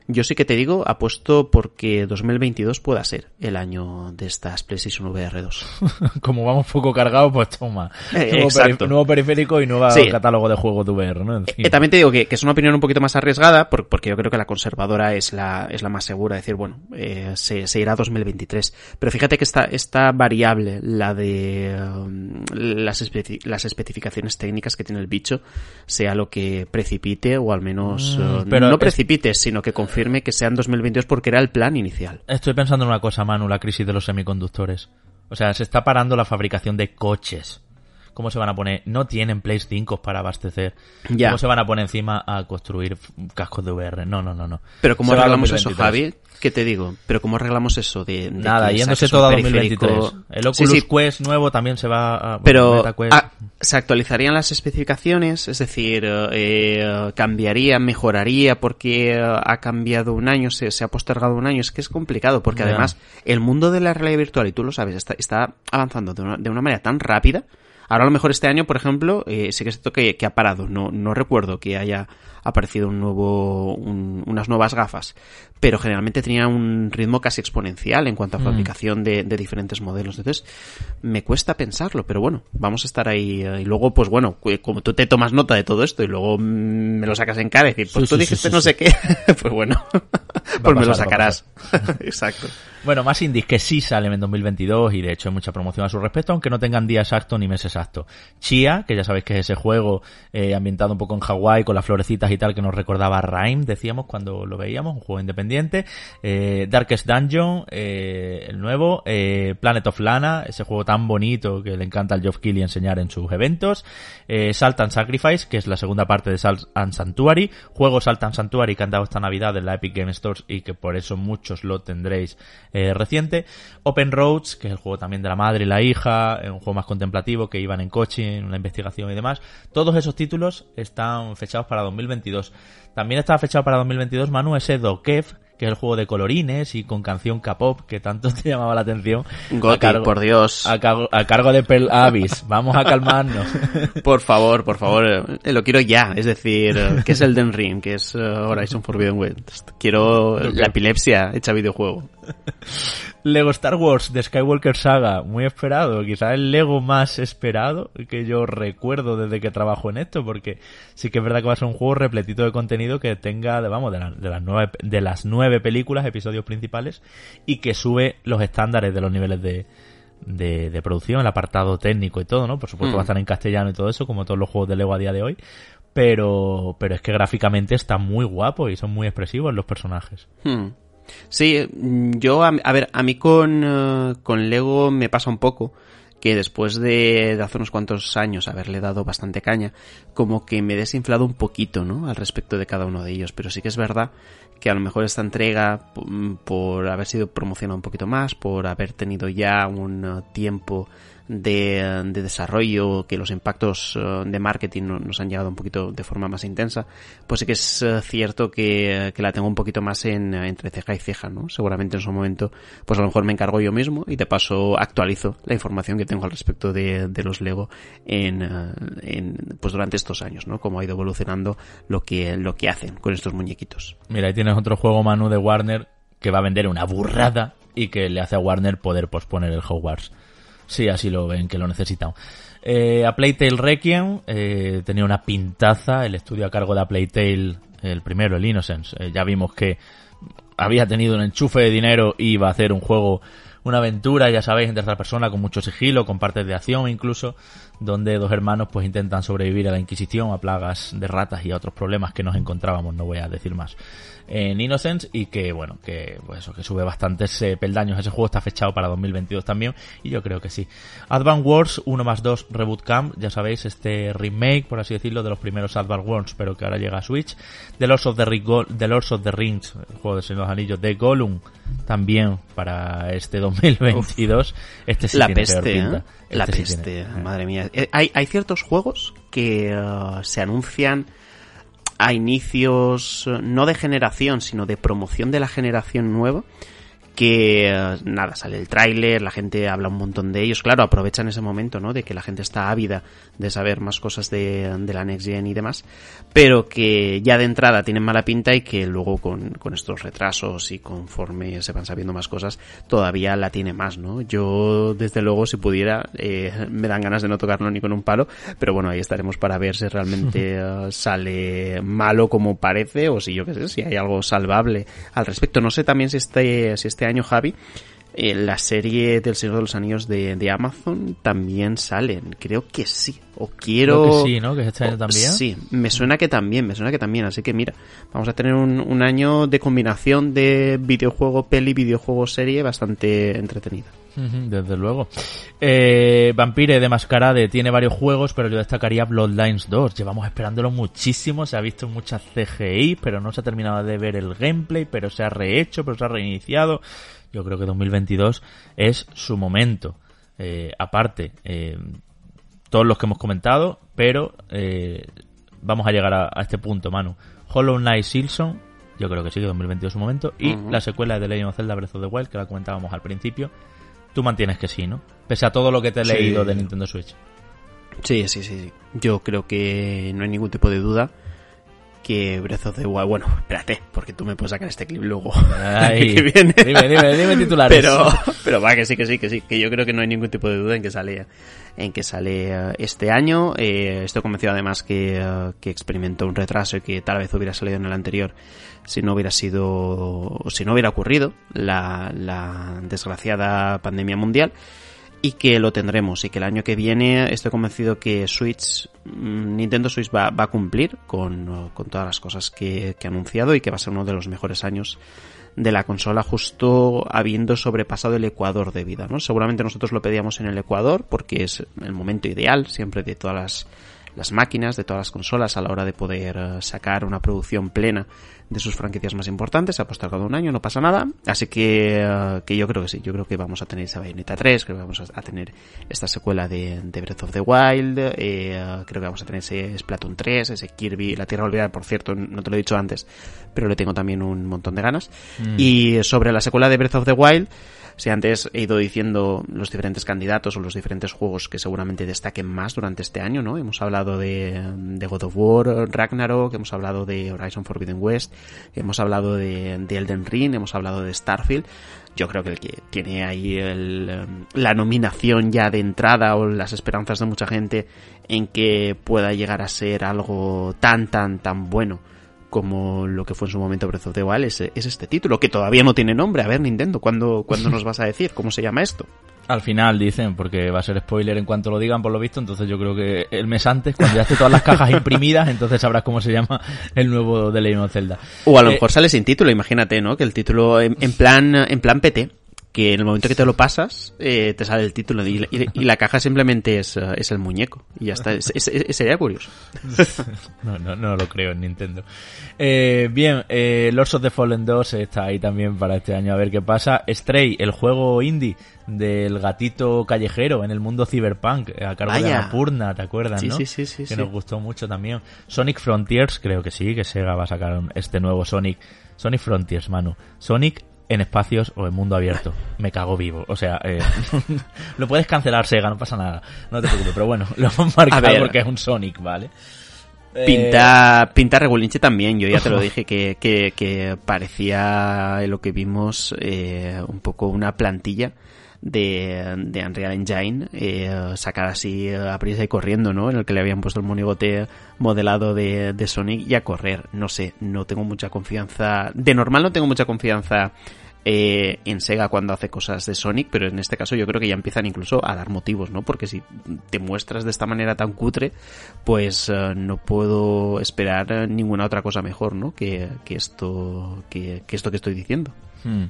B: yo sí que te digo, apuesto porque 2022 pueda ser el año de estas PlayStation VR 2. [laughs]
A: Como vamos poco cargados, pues toma.
B: Eh,
A: nuevo,
B: exacto.
A: peri- nuevo periférico y nuevo
B: Sí.
A: catálogo de juegos de VR, ¿no? Encima.
B: Eh, también te digo que, que es una opinión un poquito más arriesgada, por- porque yo creo que la conservadora es la, es la más segura. decir, bueno, eh, se, se irá a 2023. Pero fíjate que esta, esta variable, la de um, las, especi- las especificaciones técnicas que tiene el bicho, sea lo que precipite, o al menos
A: Mm,
B: eh,
A: pero
B: no
A: es-
B: precipite, sino que confirme que sea en 2022 porque era el plan inicial.
A: Estoy pensando en una cosa, Manu, la crisis de los semiconductores. O sea, se está parando la fabricación de coches. ¿Cómo se van a poner? No tienen Play 5 para abastecer.
B: Ya.
A: ¿Cómo se van a poner encima a construir cascos de VR? No, no, no, no.
B: Pero ¿cómo
A: Se
B: arreglamos eso,
A: 2023.
B: Javi? ¿Qué te digo? Pero ¿cómo arreglamos eso de, de
A: Nada, yéndose todo a
B: periférico?
A: 2023. El Oculus
B: sí,
A: Quest nuevo también se va a... bueno,
B: Pero ah, se actualizarían las especificaciones, es decir, eh, cambiaría, mejoraría porque eh, ha cambiado un año, se, se ha postergado un año. Es que es complicado porque además el mundo de la realidad virtual, y tú lo sabes, está, está avanzando de una, de una manera tan rápida. Ahora a lo mejor este año, por ejemplo, eh, sí que es cierto que, que ha parado. No, no recuerdo que haya aparecido un nuevo, un- unas nuevas gafas, pero generalmente tenía un ritmo casi exponencial en cuanto a
A: Mm.
B: fabricación de, de diferentes modelos. Entonces, me cuesta pensarlo, pero bueno, vamos a estar ahí. eh, Y luego, pues bueno, como tú te tomas nota de todo esto y luego mm, me lo sacas en cara y decir, pues
A: Sí,
B: tú
A: sí,
B: dijiste
A: sí,
B: no sé qué, [laughs] pues bueno, pues me
A: pasar,
B: lo sacarás. [laughs] Exacto.
A: Bueno, más indies que sí salen en 2022 y de hecho hay mucha promoción a su respecto, aunque no tengan día exacto ni mes exacto. Chia, que ya sabéis que es ese juego eh, ambientado un poco en Hawái con las florecitas y tal que nos recordaba a decíamos cuando lo veíamos, un juego independiente. Eh, Darkest Dungeon, eh, el nuevo. Eh, Planet of Lana, ese juego tan bonito que le encanta al Geoff Keighley enseñar en sus eventos. Salt and Sacrifice, que es la segunda parte de Salt and Sanctuary. Juego Salt and Sanctuary que han dado esta Navidad en la Epic Game Stores y que por eso muchos lo tendréis eh, reciente. Open Roads, que es el juego también de la madre y la hija, un juego más contemplativo que iban en coche, en una investigación y demás. Todos esos títulos están fechados para 2022. También está fechado para 2022 Manu ese Dokev, que es el juego de colorines y con canción K-pop que tanto [laughs] te llamaba la atención.
B: Goti,
A: A cargo-
B: por Dios.
A: A cargo, a cargo de Pearl Abyss. [laughs] Vamos a calmarnos. [laughs]
B: Por favor, por favor, eh, lo quiero ya. Es decir, eh, que es el Den Ring, que es eh, Horizon Forbidden West. Quiero la epilepsia hecha videojuego.
A: Lego Star Wars de Skywalker Saga, muy esperado, quizá el Lego más esperado que yo recuerdo desde que trabajo en esto, porque sí que es verdad que va a ser un juego repletito de contenido que tenga, de, vamos, de, la- de las nueve, de las nueve películas, episodios principales, y que sube los estándares de los niveles de, de, de producción, el apartado técnico y todo, ¿no? Por supuesto
B: Mm.
A: va a estar en castellano y todo eso, como todos los juegos de Lego a día de hoy, pero, pero es que gráficamente está muy guapo y son muy expresivos los personajes.
B: Hmm. Sí, mm, yo, a, ver, a mí con, eh, con Lego me pasa un poco que después de, de hace unos cuantos años haberle dado bastante caña, como que me he desinflado un poquito, ¿no? Al respecto de cada uno de ellos. Pero sí que es verdad que a lo mejor esta entrega, mm, por haber sido promocionada un poquito más, por haber tenido ya un eh, tiempo de, de desarrollo, que los impactos eh, de marketing no- nos han llegado un poquito de forma más intensa, pues sí que es eh, cierto que, que la tengo un poquito más en, entre ceja y ceja, ¿no? Seguramente en su momento, pues a lo mejor me encargo yo mismo y de paso actualizo la información que tengo al respecto de, de los Lego en, eh, en, pues durante estos años, ¿no? Cómo ha ido evolucionando lo que, lo que hacen con estos muñequitos.
A: Mira, ahí tienes otro juego Manu de Warner que va a vender una burrada y que le hace a Warner poder posponer el Hogwarts. Sí, así lo ven, que lo necesitan. Eh, a Playtale Requiem eh, tenía una pintaza, el estudio a cargo de a Playtale, el primero, el Innocence. Eh, ya vimos que había tenido un enchufe de dinero y iba a hacer un juego, una aventura, ya sabéis, en tercera persona, con mucho sigilo, con partes de acción incluso, donde dos hermanos pues intentan sobrevivir a la Inquisición, a plagas de ratas y a otros problemas que nos encontrábamos, no voy a decir más en Innocence y que bueno que pues eso que sube bastantes eh, peldaños ese juego está fechado para 2022 también y yo creo que sí. Advance Wars 1 más 2 Reboot Camp ya sabéis este remake por así decirlo de los primeros Advance Wars pero que ahora llega a Switch. The Lords of the, the, Lords of the Rings el juego de Señor de los Anillos de Gollum también para este 2022 este sí
B: la
A: tiene
B: peste,
A: peor pinta.
B: ¿eh? la
A: Este sí
B: peste
A: tiene-
B: madre mía. Eh, hay, hay ciertos juegos que eh, se anuncian a inicios eh, no de generación sino de promoción de la generación nueva que eh, nada, sale el tráiler, la gente habla un montón de ellos, claro, aprovechan ese momento, ¿no? De que la gente está ávida de saber más cosas de, de la Next Gen y demás, pero que ya de entrada tienen mala pinta y que luego con, con estos retrasos y conforme se van sabiendo más cosas, todavía la tiene más, ¿no? Yo, desde luego, si pudiera, eh, me dan ganas de no tocarlo ni con un palo, pero bueno, ahí estaremos para ver si realmente [laughs] eh, sale malo como parece o si yo qué sé, si hay algo salvable al respecto. No sé también si este, si este año, Javi, eh, la serie del Señor de los Anillos de, de Amazon también salen. Creo que sí. O quiero...
A: Creo que sí, ¿no? Que es este año también.
B: Sí, me suena que también, me suena que también. Así que mira, vamos a tener un, un año de combinación de videojuego, peli, videojuego, serie bastante entretenida.
A: Desde luego. Eh, Vampire de Mascarade tiene varios juegos, pero yo destacaría Bloodlines 2. Llevamos esperándolo muchísimo, se ha visto muchas CGI, pero no se ha terminado de ver el gameplay, pero se ha rehecho, pero se ha reiniciado. Yo creo que 2022 es su momento. Eh, aparte, eh, todos los que hemos comentado, pero eh, vamos a llegar a, a este punto, Manu. Hollow Knight Silson, yo creo que sí, que 2022 es su momento. Y la secuela de The Legend of Zelda Breath of the Wild, que la comentábamos al principio. Tú mantienes que sí, ¿no? Pese a todo lo que te he
B: Sí.
A: leído de Nintendo Switch.
B: Sí, sí, sí, sí. Yo creo que no hay ningún tipo de duda que Breath of the Wild... Bueno, espérate, porque tú me puedes sacar este clip luego. [laughs]
A: Ay,
B: que viene.
A: Dime, dime, dime titulares.
B: Pero, pero va, que sí, que sí, que sí, que yo creo que no hay ningún tipo de duda en que sale, en que sale eh, este año. Eh, estoy convencido además que, eh, que experimentó un retraso y que tal vez hubiera salido en el anterior si no hubiera sido, si no hubiera ocurrido la, la desgraciada pandemia mundial y que lo tendremos y que el año que viene estoy convencido que Switch, mm, Nintendo Switch va, va a cumplir con, con todas las cosas que, que ha anunciado y que va a ser uno de los mejores años de la consola justo habiendo sobrepasado el ecuador de vida, ¿no? Seguramente nosotros lo pedíamos en el ecuador porque es el momento ideal siempre de todas las, las máquinas, de todas las consolas a la hora de poder eh, sacar una producción plena de sus franquicias más importantes, se ha postergado un año, no pasa nada, así que, eh, que yo creo que sí, yo creo que vamos a tener esa Bayonetta 3, creo que vamos a a tener esta secuela de, de Breath of the Wild, eh, creo que vamos a tener ese Splatoon 3, ese Kirby, la Tierra Olvidada, por cierto, no te lo he dicho antes, pero le tengo también un montón de ganas.
A: Mm.
B: Y sobre la secuela de Breath of the Wild, si antes he ido diciendo los diferentes candidatos o los diferentes juegos que seguramente destaquen más durante este año, ¿no? Hemos hablado de, God of War, Ragnarok, hemos hablado de Horizon Forbidden West, hemos hablado de, de Elden Ring, hemos hablado de Starfield. Yo creo que el que tiene ahí el, la nominación ya de entrada o las esperanzas de mucha gente en que pueda llegar a ser algo tan, tan, tan bueno como lo que fue en su momento Breath of the Wild es, es este título, que todavía no tiene nombre. A ver, Nintendo, ¿cuándo, ¿cuándo nos vas a decir cómo se llama esto?
A: Al final dicen, porque va a ser spoiler en cuanto lo digan por lo visto, entonces yo creo que el mes antes, cuando ya esté todas las cajas [laughs] imprimidas, entonces sabrás cómo se llama el nuevo de Legend of Zelda.
B: O a lo
A: Eh,
B: mejor sale sin título, imagínate, ¿no? Que el título en, en plan en plan PT, que en el momento que te lo pasas, eh, te sale el título y, y- y la caja simplemente es, eh, es el muñeco. Y ya está, Es- sería curioso. [laughs]
A: No, no, no lo creo en Nintendo. Eh, bien, eh, Lords of the Fallen 2 está ahí también para este año a ver qué pasa. Stray, el juego indie del gatito callejero en el mundo cyberpunk, a cargo de
B: Vaya.
A: Annapurna, ¿te acuerdas,
B: Sí,
A: no?
B: sí, sí, sí,
A: Que
B: sí.
A: nos gustó mucho también. Sonic Frontiers, creo que sí, que Sega va a sacar este nuevo Sonic. Sonic Frontiers, Manu. Sonic en espacios o en mundo abierto. Me cago vivo. O sea, eh, [laughs] lo puedes cancelar Sega, no pasa nada. No te preocupes, pero bueno, [laughs] lo hemos marcado porque es un Sonic, ¿vale?
B: Pinta, pinta Regulinche también, yo ya te lo [laughs] dije, que, que, que parecía lo que vimos eh, un poco una plantilla de, de Unreal Engine eh, sacada así a prisa y corriendo, ¿no? En el que le habían puesto el monigote modelado de, de Sonic y a correr. No sé, no tengo mucha confianza. De normal no tengo mucha confianza eh, en Sega cuando hace cosas de Sonic, pero en este caso yo creo que ya empiezan incluso a dar motivos, ¿no? Porque si te muestras de esta manera tan cutre, pues eh, no puedo esperar ninguna otra cosa mejor, ¿no? Que, que esto, que, que esto que estoy diciendo.
A: Hmm.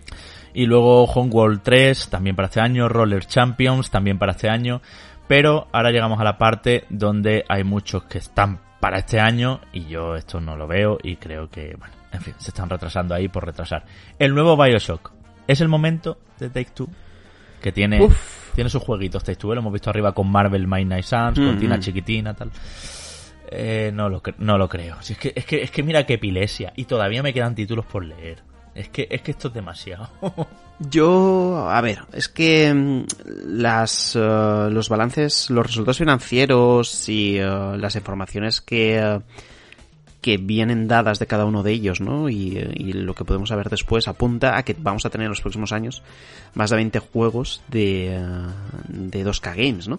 A: Y luego Homeworld 3, también para este año, Roller Champions, también para este año. Pero ahora llegamos a la parte donde hay muchos que están para este año y yo esto no lo veo y creo que, bueno, en fin, se están retrasando ahí por retrasar. El nuevo Bioshock. Es el momento de Take Two. Que tiene, tiene sus jueguitos Take Two. Lo hemos visto arriba con Marvel My Night Suns, con
B: Mm,
A: Tina
B: mm.
A: Chiquitina, tal. Eh, no, lo, no lo creo. Si es, que, es, que, es que mira qué epilepsia. Y todavía me quedan títulos por leer. Es que, es que esto es demasiado. [laughs]
B: Yo, a ver, es que mm, las, eh, los balances, los resultados financieros y eh, las informaciones que, eh, que vienen dadas de cada uno de ellos, ¿no? Y, y lo que podemos saber después apunta a que vamos a tener en los próximos años más de 20 juegos de, de 2K Games, ¿no?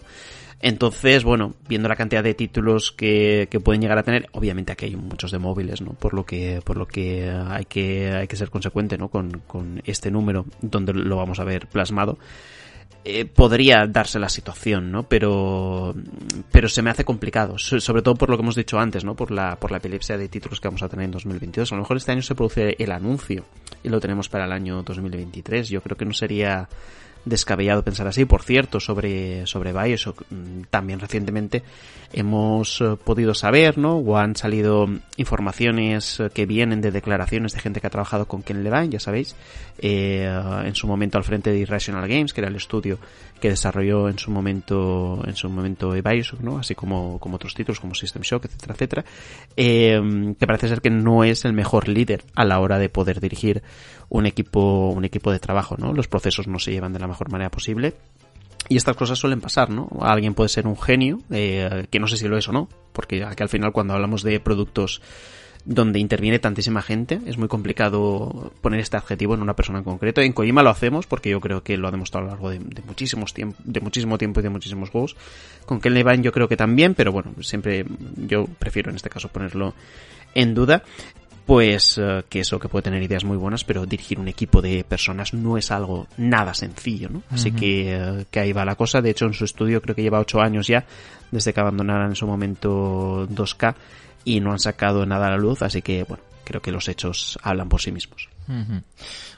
B: Entonces, bueno, viendo la cantidad de títulos que, que pueden llegar a tener, obviamente aquí hay muchos de móviles, ¿no? Por lo que, por lo que hay que, hay que ser consecuente, ¿no? Con, con este número donde lo vamos a ver plasmado. Eh, podría darse la situación, ¿no? Pero, pero se me hace complicado, so- sobre todo por lo que hemos dicho antes, ¿no? Por la, por la epilepsia de títulos que vamos a tener en 2022. A lo mejor este año se produce el anuncio y lo tenemos para el año 2023. Yo creo que no sería descabellado pensar así. Por cierto, sobre, sobre Bioshock, mm, también recientemente hemos eh, podido saber, ¿no? O han salido informaciones eh, que vienen de declaraciones de gente que ha trabajado con Ken Levine, ya sabéis, eh, en su momento al frente de Irrational Games, que era el estudio que desarrolló en su momento, en su momento Bioshock, ¿no? Así como, como otros títulos como System Shock, etcétera, etcétera. Eh, que parece ser que no es el mejor líder a la hora de poder dirigir un equipo, un equipo de trabajo, ¿no? Los procesos no se llevan de la mejor manera posible. Y estas cosas suelen pasar, ¿no? Alguien puede ser un genio, eh, que no sé si lo es o no, porque aquí al final cuando hablamos de productos donde interviene tantísima gente, es muy complicado poner este adjetivo en una persona en concreto. En Kojima lo hacemos porque yo creo que lo ha demostrado a lo largo de, de muchísimos tiempo, de muchísimo tiempo y de muchísimos juegos. Con Ken Levine yo creo que también, pero bueno, siempre yo prefiero en este caso ponerlo en duda pues eh, que eso, que puede tener ideas muy buenas, pero dirigir un equipo de personas no es algo nada sencillo, ¿no? Así que, eh, que ahí va la cosa. De hecho, en su estudio creo que lleva ocho años ya, desde que abandonaran en su momento 2K, y no han sacado nada a la luz, así que, bueno, creo que los hechos hablan por sí mismos.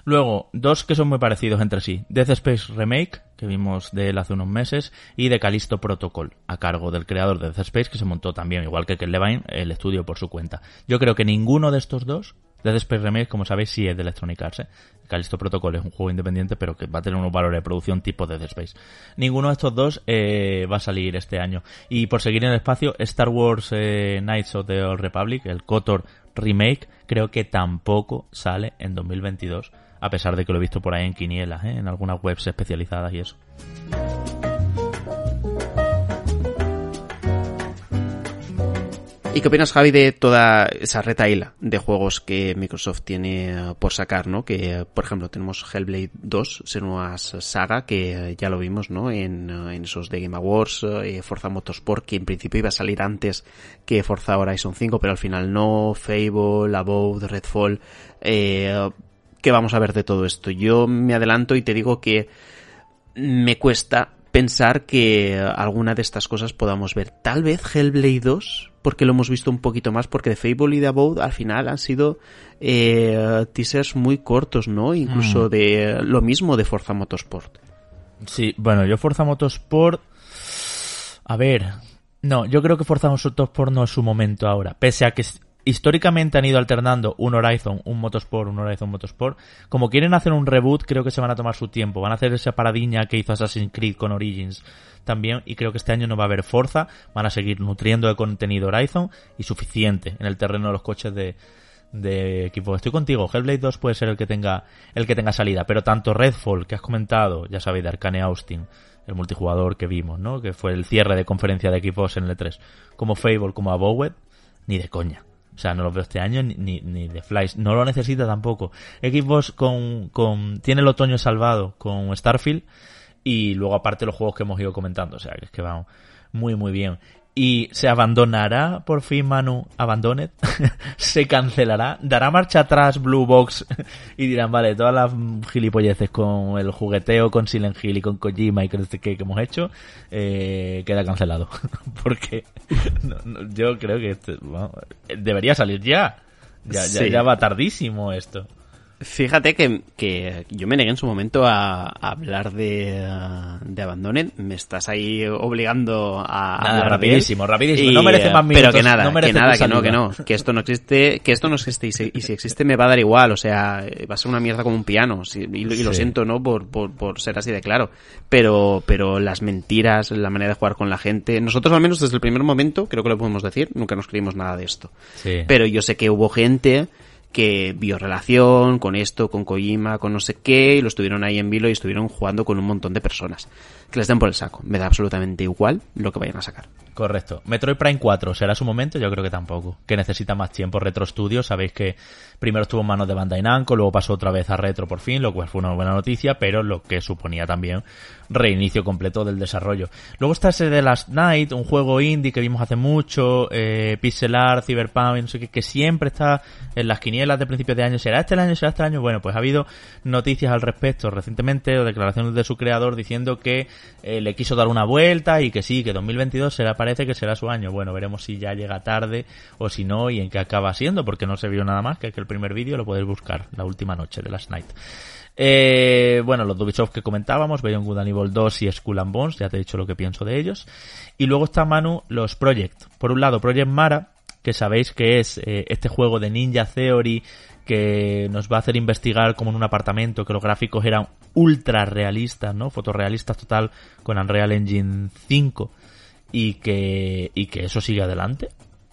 A: Luego, dos que son muy parecidos entre sí. Death Space Remake, que vimos de él hace unos meses, y de Callisto Protocol, a cargo del creador de Death Space, que se montó también, igual que Ken Levine, el estudio por su cuenta. Yo creo que ninguno de estos dos, Death Space Remake, como sabéis, sí es de Electronic Arts. ¿eh? Protocol es un juego independiente, pero que va a tener unos valores de producción tipo Death Space. Ninguno de estos dos eh, va a salir este año. Y por seguir en el espacio, Star Wars eh, Knights of the Old Republic, el KOTOR Remake, creo que tampoco sale en 2022, a pesar de que lo he visto por ahí en quinielas, ¿eh? en algunas webs especializadas y eso.
B: ¿Y qué opinas, Javi, de toda esa retaíla de juegos que Microsoft tiene eh, por sacar, ¿no? Que, eh, por ejemplo, tenemos Hellblade 2, Senua's Saga, que eh, ya lo vimos, ¿no? En, esos de Game Awards, Forza Motorsport, que en principio iba a salir antes que Forza Horizon 5, pero al final no, Fable, Above, Redfall, eh, ¿qué vamos a ver de todo esto? Yo me adelanto y te digo que me cuesta pensar que alguna de estas cosas podamos ver. Tal vez Hellblade 2, porque lo hemos visto un poquito más, porque de Fable y de Abode al final han sido eh, teasers muy cortos, ¿no? Incluso de lo mismo de Forza Motorsport.
A: Sí, bueno, yo Forza Motorsport... A ver... No, yo creo que Forza Motorsport no es su momento ahora. Pese a que históricamente han ido alternando un Horizon, un Motorsport, un Horizon Motorsport. Como quieren hacer un reboot, creo que se van a tomar su tiempo. Van a hacer esa paradiña que hizo Assassin's Creed con Origins también. Y creo que este año no va a haber Forza. Van a seguir nutriendo de contenido Horizon y suficiente en el terreno de los coches de, de equipo. Estoy contigo, Hellblade 2 puede ser el que tenga el que tenga salida, pero tanto Redfall que has comentado, ya sabéis de Arcane Austin, el multijugador que vimos, ¿no? Que fue el cierre de conferencia de equipos en el E3, como Fable, como Abowed, ni de coña. O sea, no lo veo este año ni, ni, de Flies. No lo necesita tampoco. Xbox con, con, tiene el otoño salvado con Starfield y luego aparte los juegos que hemos ido comentando. O sea, que es que van muy, muy bien y se abandonará por fin Manu Abandoned, [laughs] se cancelará, dará marcha atrás Blue Box [laughs] y dirán, vale, todas las gilipolleces con el jugueteo con Silent Hill y con Kojima y con este que, hemos hecho, eh, queda cancelado. [laughs] Porque yo creo que este, debería salir ya. Ya, ya, ya va tardísimo esto.
B: Fíjate que, que, yo me negué en su momento a, hablar de, de Abandoned. Me estás ahí obligando a.
A: Nada, rapidísimo, rapidísimo. no merece más minutos.
B: Pero que nada, que nada, que no, que no. Que esto no existe, que esto no existe. Y si, y si, existe me va a dar igual. O sea, va a ser una mierda como un piano. y, lo siento, ¿no? Por, por, por, ser así de claro. Pero, pero las mentiras, la manera de jugar con la gente. Nosotros, al menos desde el primer momento, creo que lo podemos decir, nunca nos creímos nada de esto. Pero yo sé que hubo gente que vio relación con esto, con Kojima, con no sé qué, y lo estuvieron ahí en vilo y estuvieron jugando con un montón de personas. Que les den por el saco. Me da absolutamente igual lo que vayan a sacar.
A: Correcto. Metroid Prime 4, ¿será su momento? Yo creo que tampoco. Que necesita más tiempo. Retro Studios, sabéis que primero estuvo en manos de Bandai Namco, luego pasó otra vez a Retro por fin, lo cual fue una buena noticia, pero lo que suponía también reinicio completo del desarrollo. Luego está ese de Last Night, un juego indie que vimos hace mucho, eh, Pixel Art, Cyberpunk, no sé qué, que siempre está en las quinielas de principios de año. ¿Será este año? ¿Será este año? Bueno, pues ha habido noticias al respecto recientemente o declaraciones de su creador diciendo que eh, le quiso dar una vuelta y que sí, que 2022 será, parece que será su año. Bueno, veremos si ya llega tarde o si no y en qué acaba siendo, porque no se vio nada más que, que el primer vídeo lo podéis buscar, la última noche de Last Night. Eh, bueno, los Ubisoft que comentábamos, Beyond Good and Evil 2 y Skull and Bones, ya te he dicho lo que pienso de ellos. Y luego está Manu, los Project. Por un lado, Project Mara, que sabéis que es eh, este juego de Ninja Theory que nos va a hacer investigar como en un apartamento, que los gráficos eran ultra realistas, ¿no? Fotorrealistas total con Unreal Engine 5 y que, y que eso sigue adelante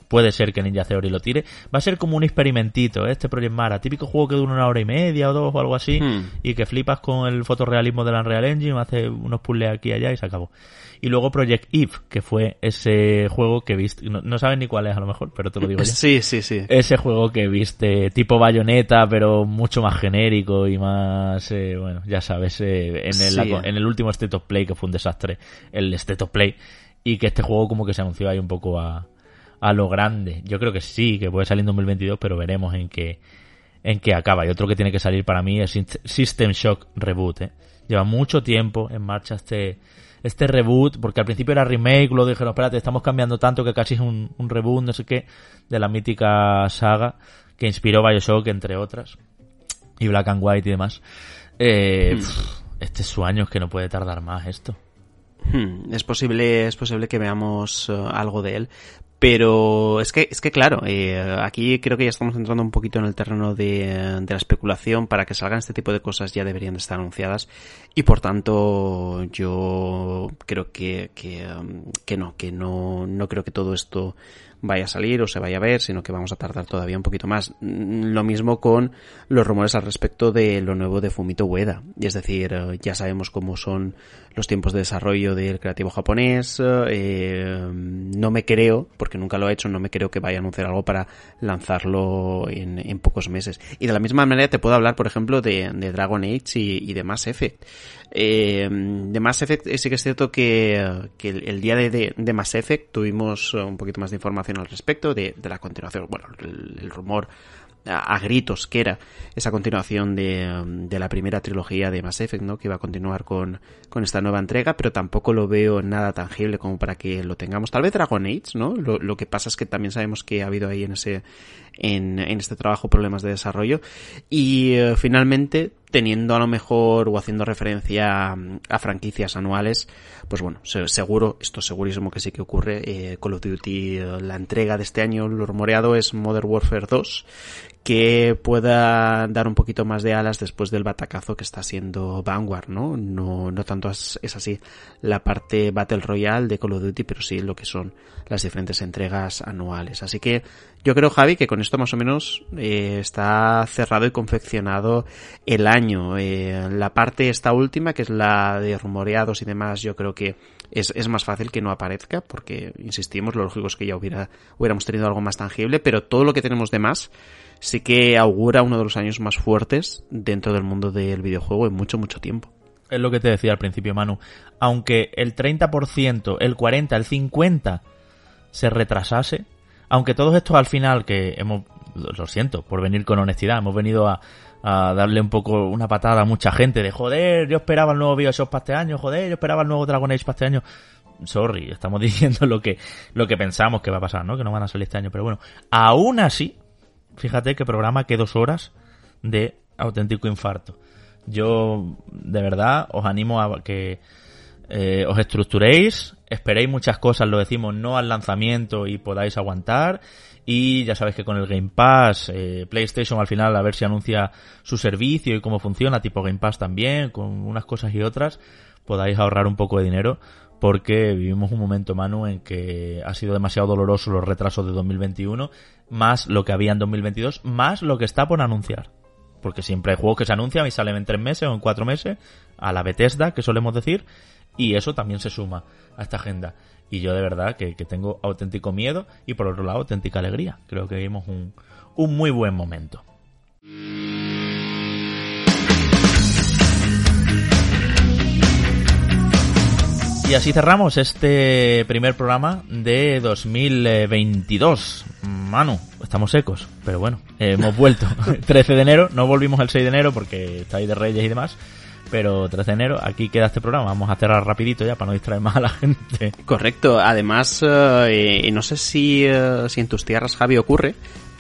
A: puede ser que Ninja Theory lo tire. Va a ser como un experimentito, ¿eh? este Project Mara, típico juego que dura una hora y media o dos o algo así, hmm. y que flipas con el fotorrealismo del Unreal Engine, hace unos puzzles aquí y allá y se acabó. Y luego Project Eve, que fue ese juego que viste, no, no sabes ni cuál es a lo mejor, pero te lo digo ya. [laughs]
B: Sí, sí, sí.
A: Ese juego que viste, tipo bayoneta, pero mucho más genérico y más, eh, bueno, ya sabes, eh, en, el, en el último State of Play, que fue un desastre, el State of Play, y que este juego como que se anunció ahí un poco a, a lo grande. Yo creo que sí, que puede salir en 2022, pero veremos en qué, en qué acaba. Y otro que tiene que salir para mí es System Shock Reboot. ¿eh? Lleva mucho tiempo en marcha este, este reboot, porque al principio era remake, luego dijeron, espérate, estamos cambiando tanto que casi es un, un reboot, no sé qué, de la mítica saga que inspiró Bioshock, entre otras, y Black and White y demás. Eh, hmm. este es su año, es que no puede tardar más esto.
B: Hmm, es posible, es posible que veamos uh, algo de él. Pero es que, es que claro, eh, aquí creo que ya estamos entrando un poquito en el terreno de, de, la especulación. Para que salgan este tipo de cosas ya deberían de estar anunciadas. Y por tanto, yo creo que, que, um, que no, que no, no creo que todo esto vaya a salir o se vaya a ver, sino que vamos a tardar todavía un poquito más. Mm, lo mismo con los rumores al respecto de lo nuevo de Fumito Ueda. Es decir, eh, ya sabemos cómo son los tiempos de desarrollo del creativo japonés. Eh, no me creo, porque nunca lo he hecho, no me creo que vaya a anunciar algo para lanzarlo en, en pocos meses. Y de la misma manera te puedo hablar, por ejemplo, de, de Dragon Age y, de Mass Effect. Eh, de Mass Effect sí que es cierto que, el, día de, Mass Effect tuvimos un poquito más de información al respecto de, la continuación, bueno, el rumor a, gritos que era esa continuación de, de, la primera trilogía de Mass Effect, ¿no? Que iba a continuar con, con esta nueva entrega, pero tampoco lo veo nada tangible como para que lo tengamos. Tal vez Dragon Age, ¿no? Lo, lo que pasa es que también sabemos que ha habido ahí en ese, en, este trabajo problemas de desarrollo. Y eh, finalmente, teniendo a lo mejor o haciendo referencia a, franquicias anuales, pues bueno, seguro, esto segurísimo que sí que ocurre. Eh, Call of Duty, eh, la entrega de este año, lo rumoreado es Modern Warfare 2, que pueda dar un poquito más de alas después del batacazo que está siendo Vanguard, ¿no? No, no tanto es, así la parte Battle Royale de Call of Duty, pero sí lo que son las diferentes entregas anuales. Así que yo creo, Javi, que con esto más o menos eh, está cerrado y confeccionado el año. Eh, la parte esta última, que es la de rumoreados y demás, yo creo que es, es más fácil que no aparezca, porque, insistimos, lo lógico es que ya hubiera, hubiéramos tenido algo más tangible, pero todo lo que tenemos de más sí que augura uno de los años más fuertes dentro del mundo del videojuego en mucho, mucho tiempo.
A: Es lo que te decía al principio, Manu. Aunque el 30%, el 40%, el 50% se retrasase, aunque todos estos al final que hemos, lo siento, por venir con honestidad, hemos venido a, a darle un poco una patada a mucha gente de joder, yo esperaba el nuevo Bioshock para este año, joder, yo esperaba el nuevo Dragon Age para este año. Sorry, estamos [laughs] diciendo lo que, lo que pensamos que va a pasar, ¿no? Que no van a salir este año, pero bueno, aún así, fíjate que programa que dos horas de auténtico infarto. Yo, de verdad, os animo a que eh, os estructuréis, esperéis muchas cosas, lo decimos, no al lanzamiento y podáis aguantar. Y ya sabéis que con el Game Pass, eh, PlayStation al final a ver si anuncia su servicio y cómo funciona, tipo Game Pass también, con unas cosas y otras, podáis ahorrar un poco de dinero porque vivimos un momento, Manu, en que ha sido demasiado doloroso los retrasos de 2021, más lo que había en 2022, más lo que está por anunciar. Porque siempre hay juegos que se anuncian y salen en tres meses o en cuatro meses, a la Bethesda, que solemos decir, y eso también se suma a esta agenda. Y yo de verdad que, que tengo auténtico miedo y por otro lado auténtica alegría. Creo que vivimos un, un muy buen momento. Y así cerramos este primer programa de 2022. Manu, estamos secos, pero bueno, hemos vuelto. [laughs] 13 de enero, no volvimos el 6 de enero porque está ahí de Reyes y demás. Pero 13 de enero, aquí queda este programa. Vamos a cerrar rapidito ya para no distraer más a la gente.
B: Correcto. Además, eh, no sé si, eh, si en tus tierras, Javi, ocurre,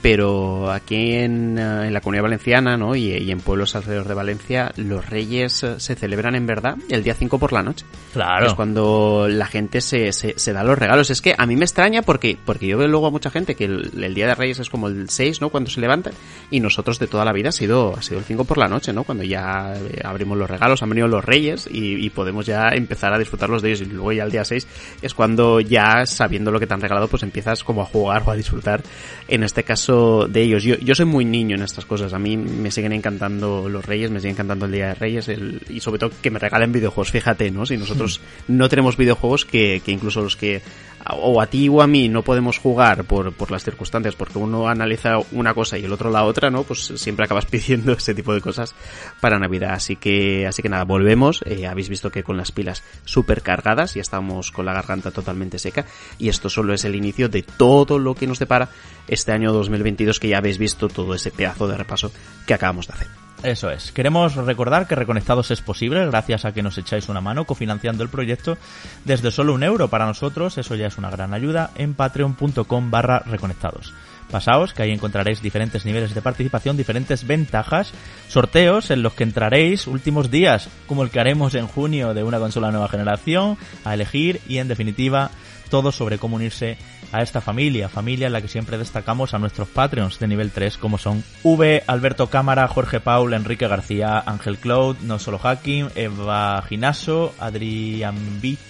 B: pero aquí en, eh, en, la comunidad valenciana ¿no? Y, y, en pueblos alrededor de Valencia los reyes eh, se celebran en verdad el día 5 por la noche.
A: Claro.
B: Es cuando la gente se, se, se, da los regalos. Es que a mí me extraña porque, porque yo veo luego a mucha gente que el, el, día de reyes es como el 6, ¿no? Cuando se levantan y nosotros de toda la vida ha sido, ha sido el 5 por la noche, ¿no? Cuando ya eh, abrimos los regalos, han venido los reyes y, y podemos ya empezar a disfrutarlos de ellos y luego ya el día 6 es cuando ya sabiendo lo que te han regalado pues empiezas como a jugar o a disfrutar en este caso de ellos. Yo, yo soy muy niño en estas cosas. A mí me siguen encantando los Reyes, me siguen encantando el Día de Reyes el, y sobre todo que me regalen videojuegos. Fíjate, ¿no? Si nosotros [laughs] no tenemos videojuegos que, que incluso los que o a ti o a mí no podemos jugar por, por las circunstancias porque uno analiza una cosa y el otro la otra, ¿no? Pues siempre acabas [laughs] pidiendo ese tipo de cosas para Navidad. Así que, así que nada, volvemos. Eh, habéis visto que con las pilas súper cargadas ya estamos con la garganta totalmente seca y esto solo es el inicio de todo lo que nos depara este año 2022 que ya habéis visto todo ese pedazo de repaso que acabamos de hacer.
A: Eso es. Queremos recordar que Reconectados es posible gracias a que nos echáis una mano cofinanciando el proyecto desde solo un euro para nosotros. Eso ya es una gran ayuda en patreon.com barra reconectados. Pasaos, que ahí encontraréis diferentes niveles de participación, diferentes ventajas, sorteos en los que entraréis últimos días, como el que haremos en junio de una consola nueva generación, a elegir y en definitiva todo sobre cómo unirse a esta familia, familia en la que siempre destacamos a nuestros Patreons de nivel 3 como son V, Alberto Cámara, Jorge Paul, Enrique García, Ángel Cloud, No Solo Hacking, Eva Ginaso, Adrián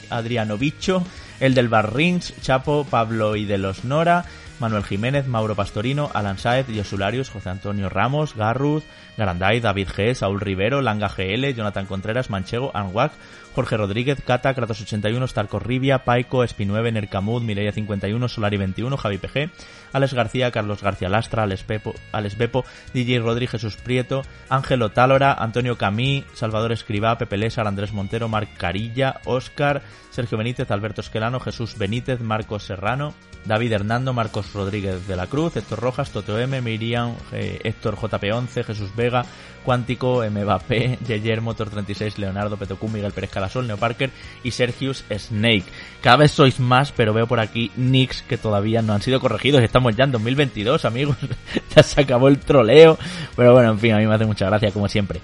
A: Adriano Bicho, el del Bar Rings, Chapo, Pablo y de los Nora, Manuel Jiménez, Mauro Pastorino, Alan Saez, Yosularius, José Antonio Ramos, Garruz, Garanday, David G, Saúl Rivero, Langa GL, Jonathan Contreras, Manchego, Anwak, Jorge Rodríguez, Cata, Kratos81, Starco Rivia, Paico, Espi9, Nercamud, Mireia51, Solari21, Javi PG, Alex García, Carlos García Lastra, Alex, Pepo, Alex Bepo, DJ Rodríguez Jesús Prieto, Ángelo Tálora, Antonio Camí, Salvador Escribá, Pepe Lésar, Andrés Montero, Marc Carilla, Óscar, Sergio Benítez, Alberto Esquelano, Jesús Benítez, Marcos Serrano, David Hernando, Marcos Rodríguez de la Cruz, Héctor Rojas, Toto M, Miriam, eh, Héctor JP11, Jesús Vega, Cuántico, MBP, Yeyer, Motor 36, Leonardo Petocú, Miguel Pérez Calasol, Neo Parker y Sergius Snake. Cada vez sois más, pero veo por aquí nicks que todavía no han sido corregidos. Ya en 2022, amigos. [laughs] ya se acabó el troleo. Pero bueno, en fin, a mí me hace mucha gracia, como siempre.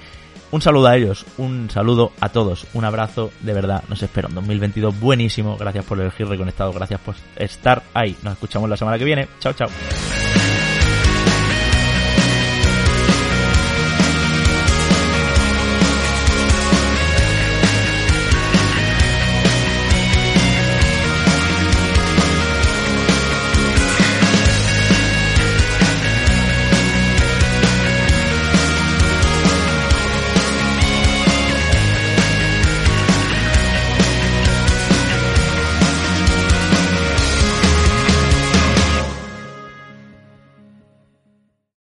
A: Un saludo a ellos, un saludo a todos, un abrazo, de verdad, nos espero en 2022 buenísimo, gracias por elegir reconectado, gracias por estar ahí, nos escuchamos la semana que viene, chao chao.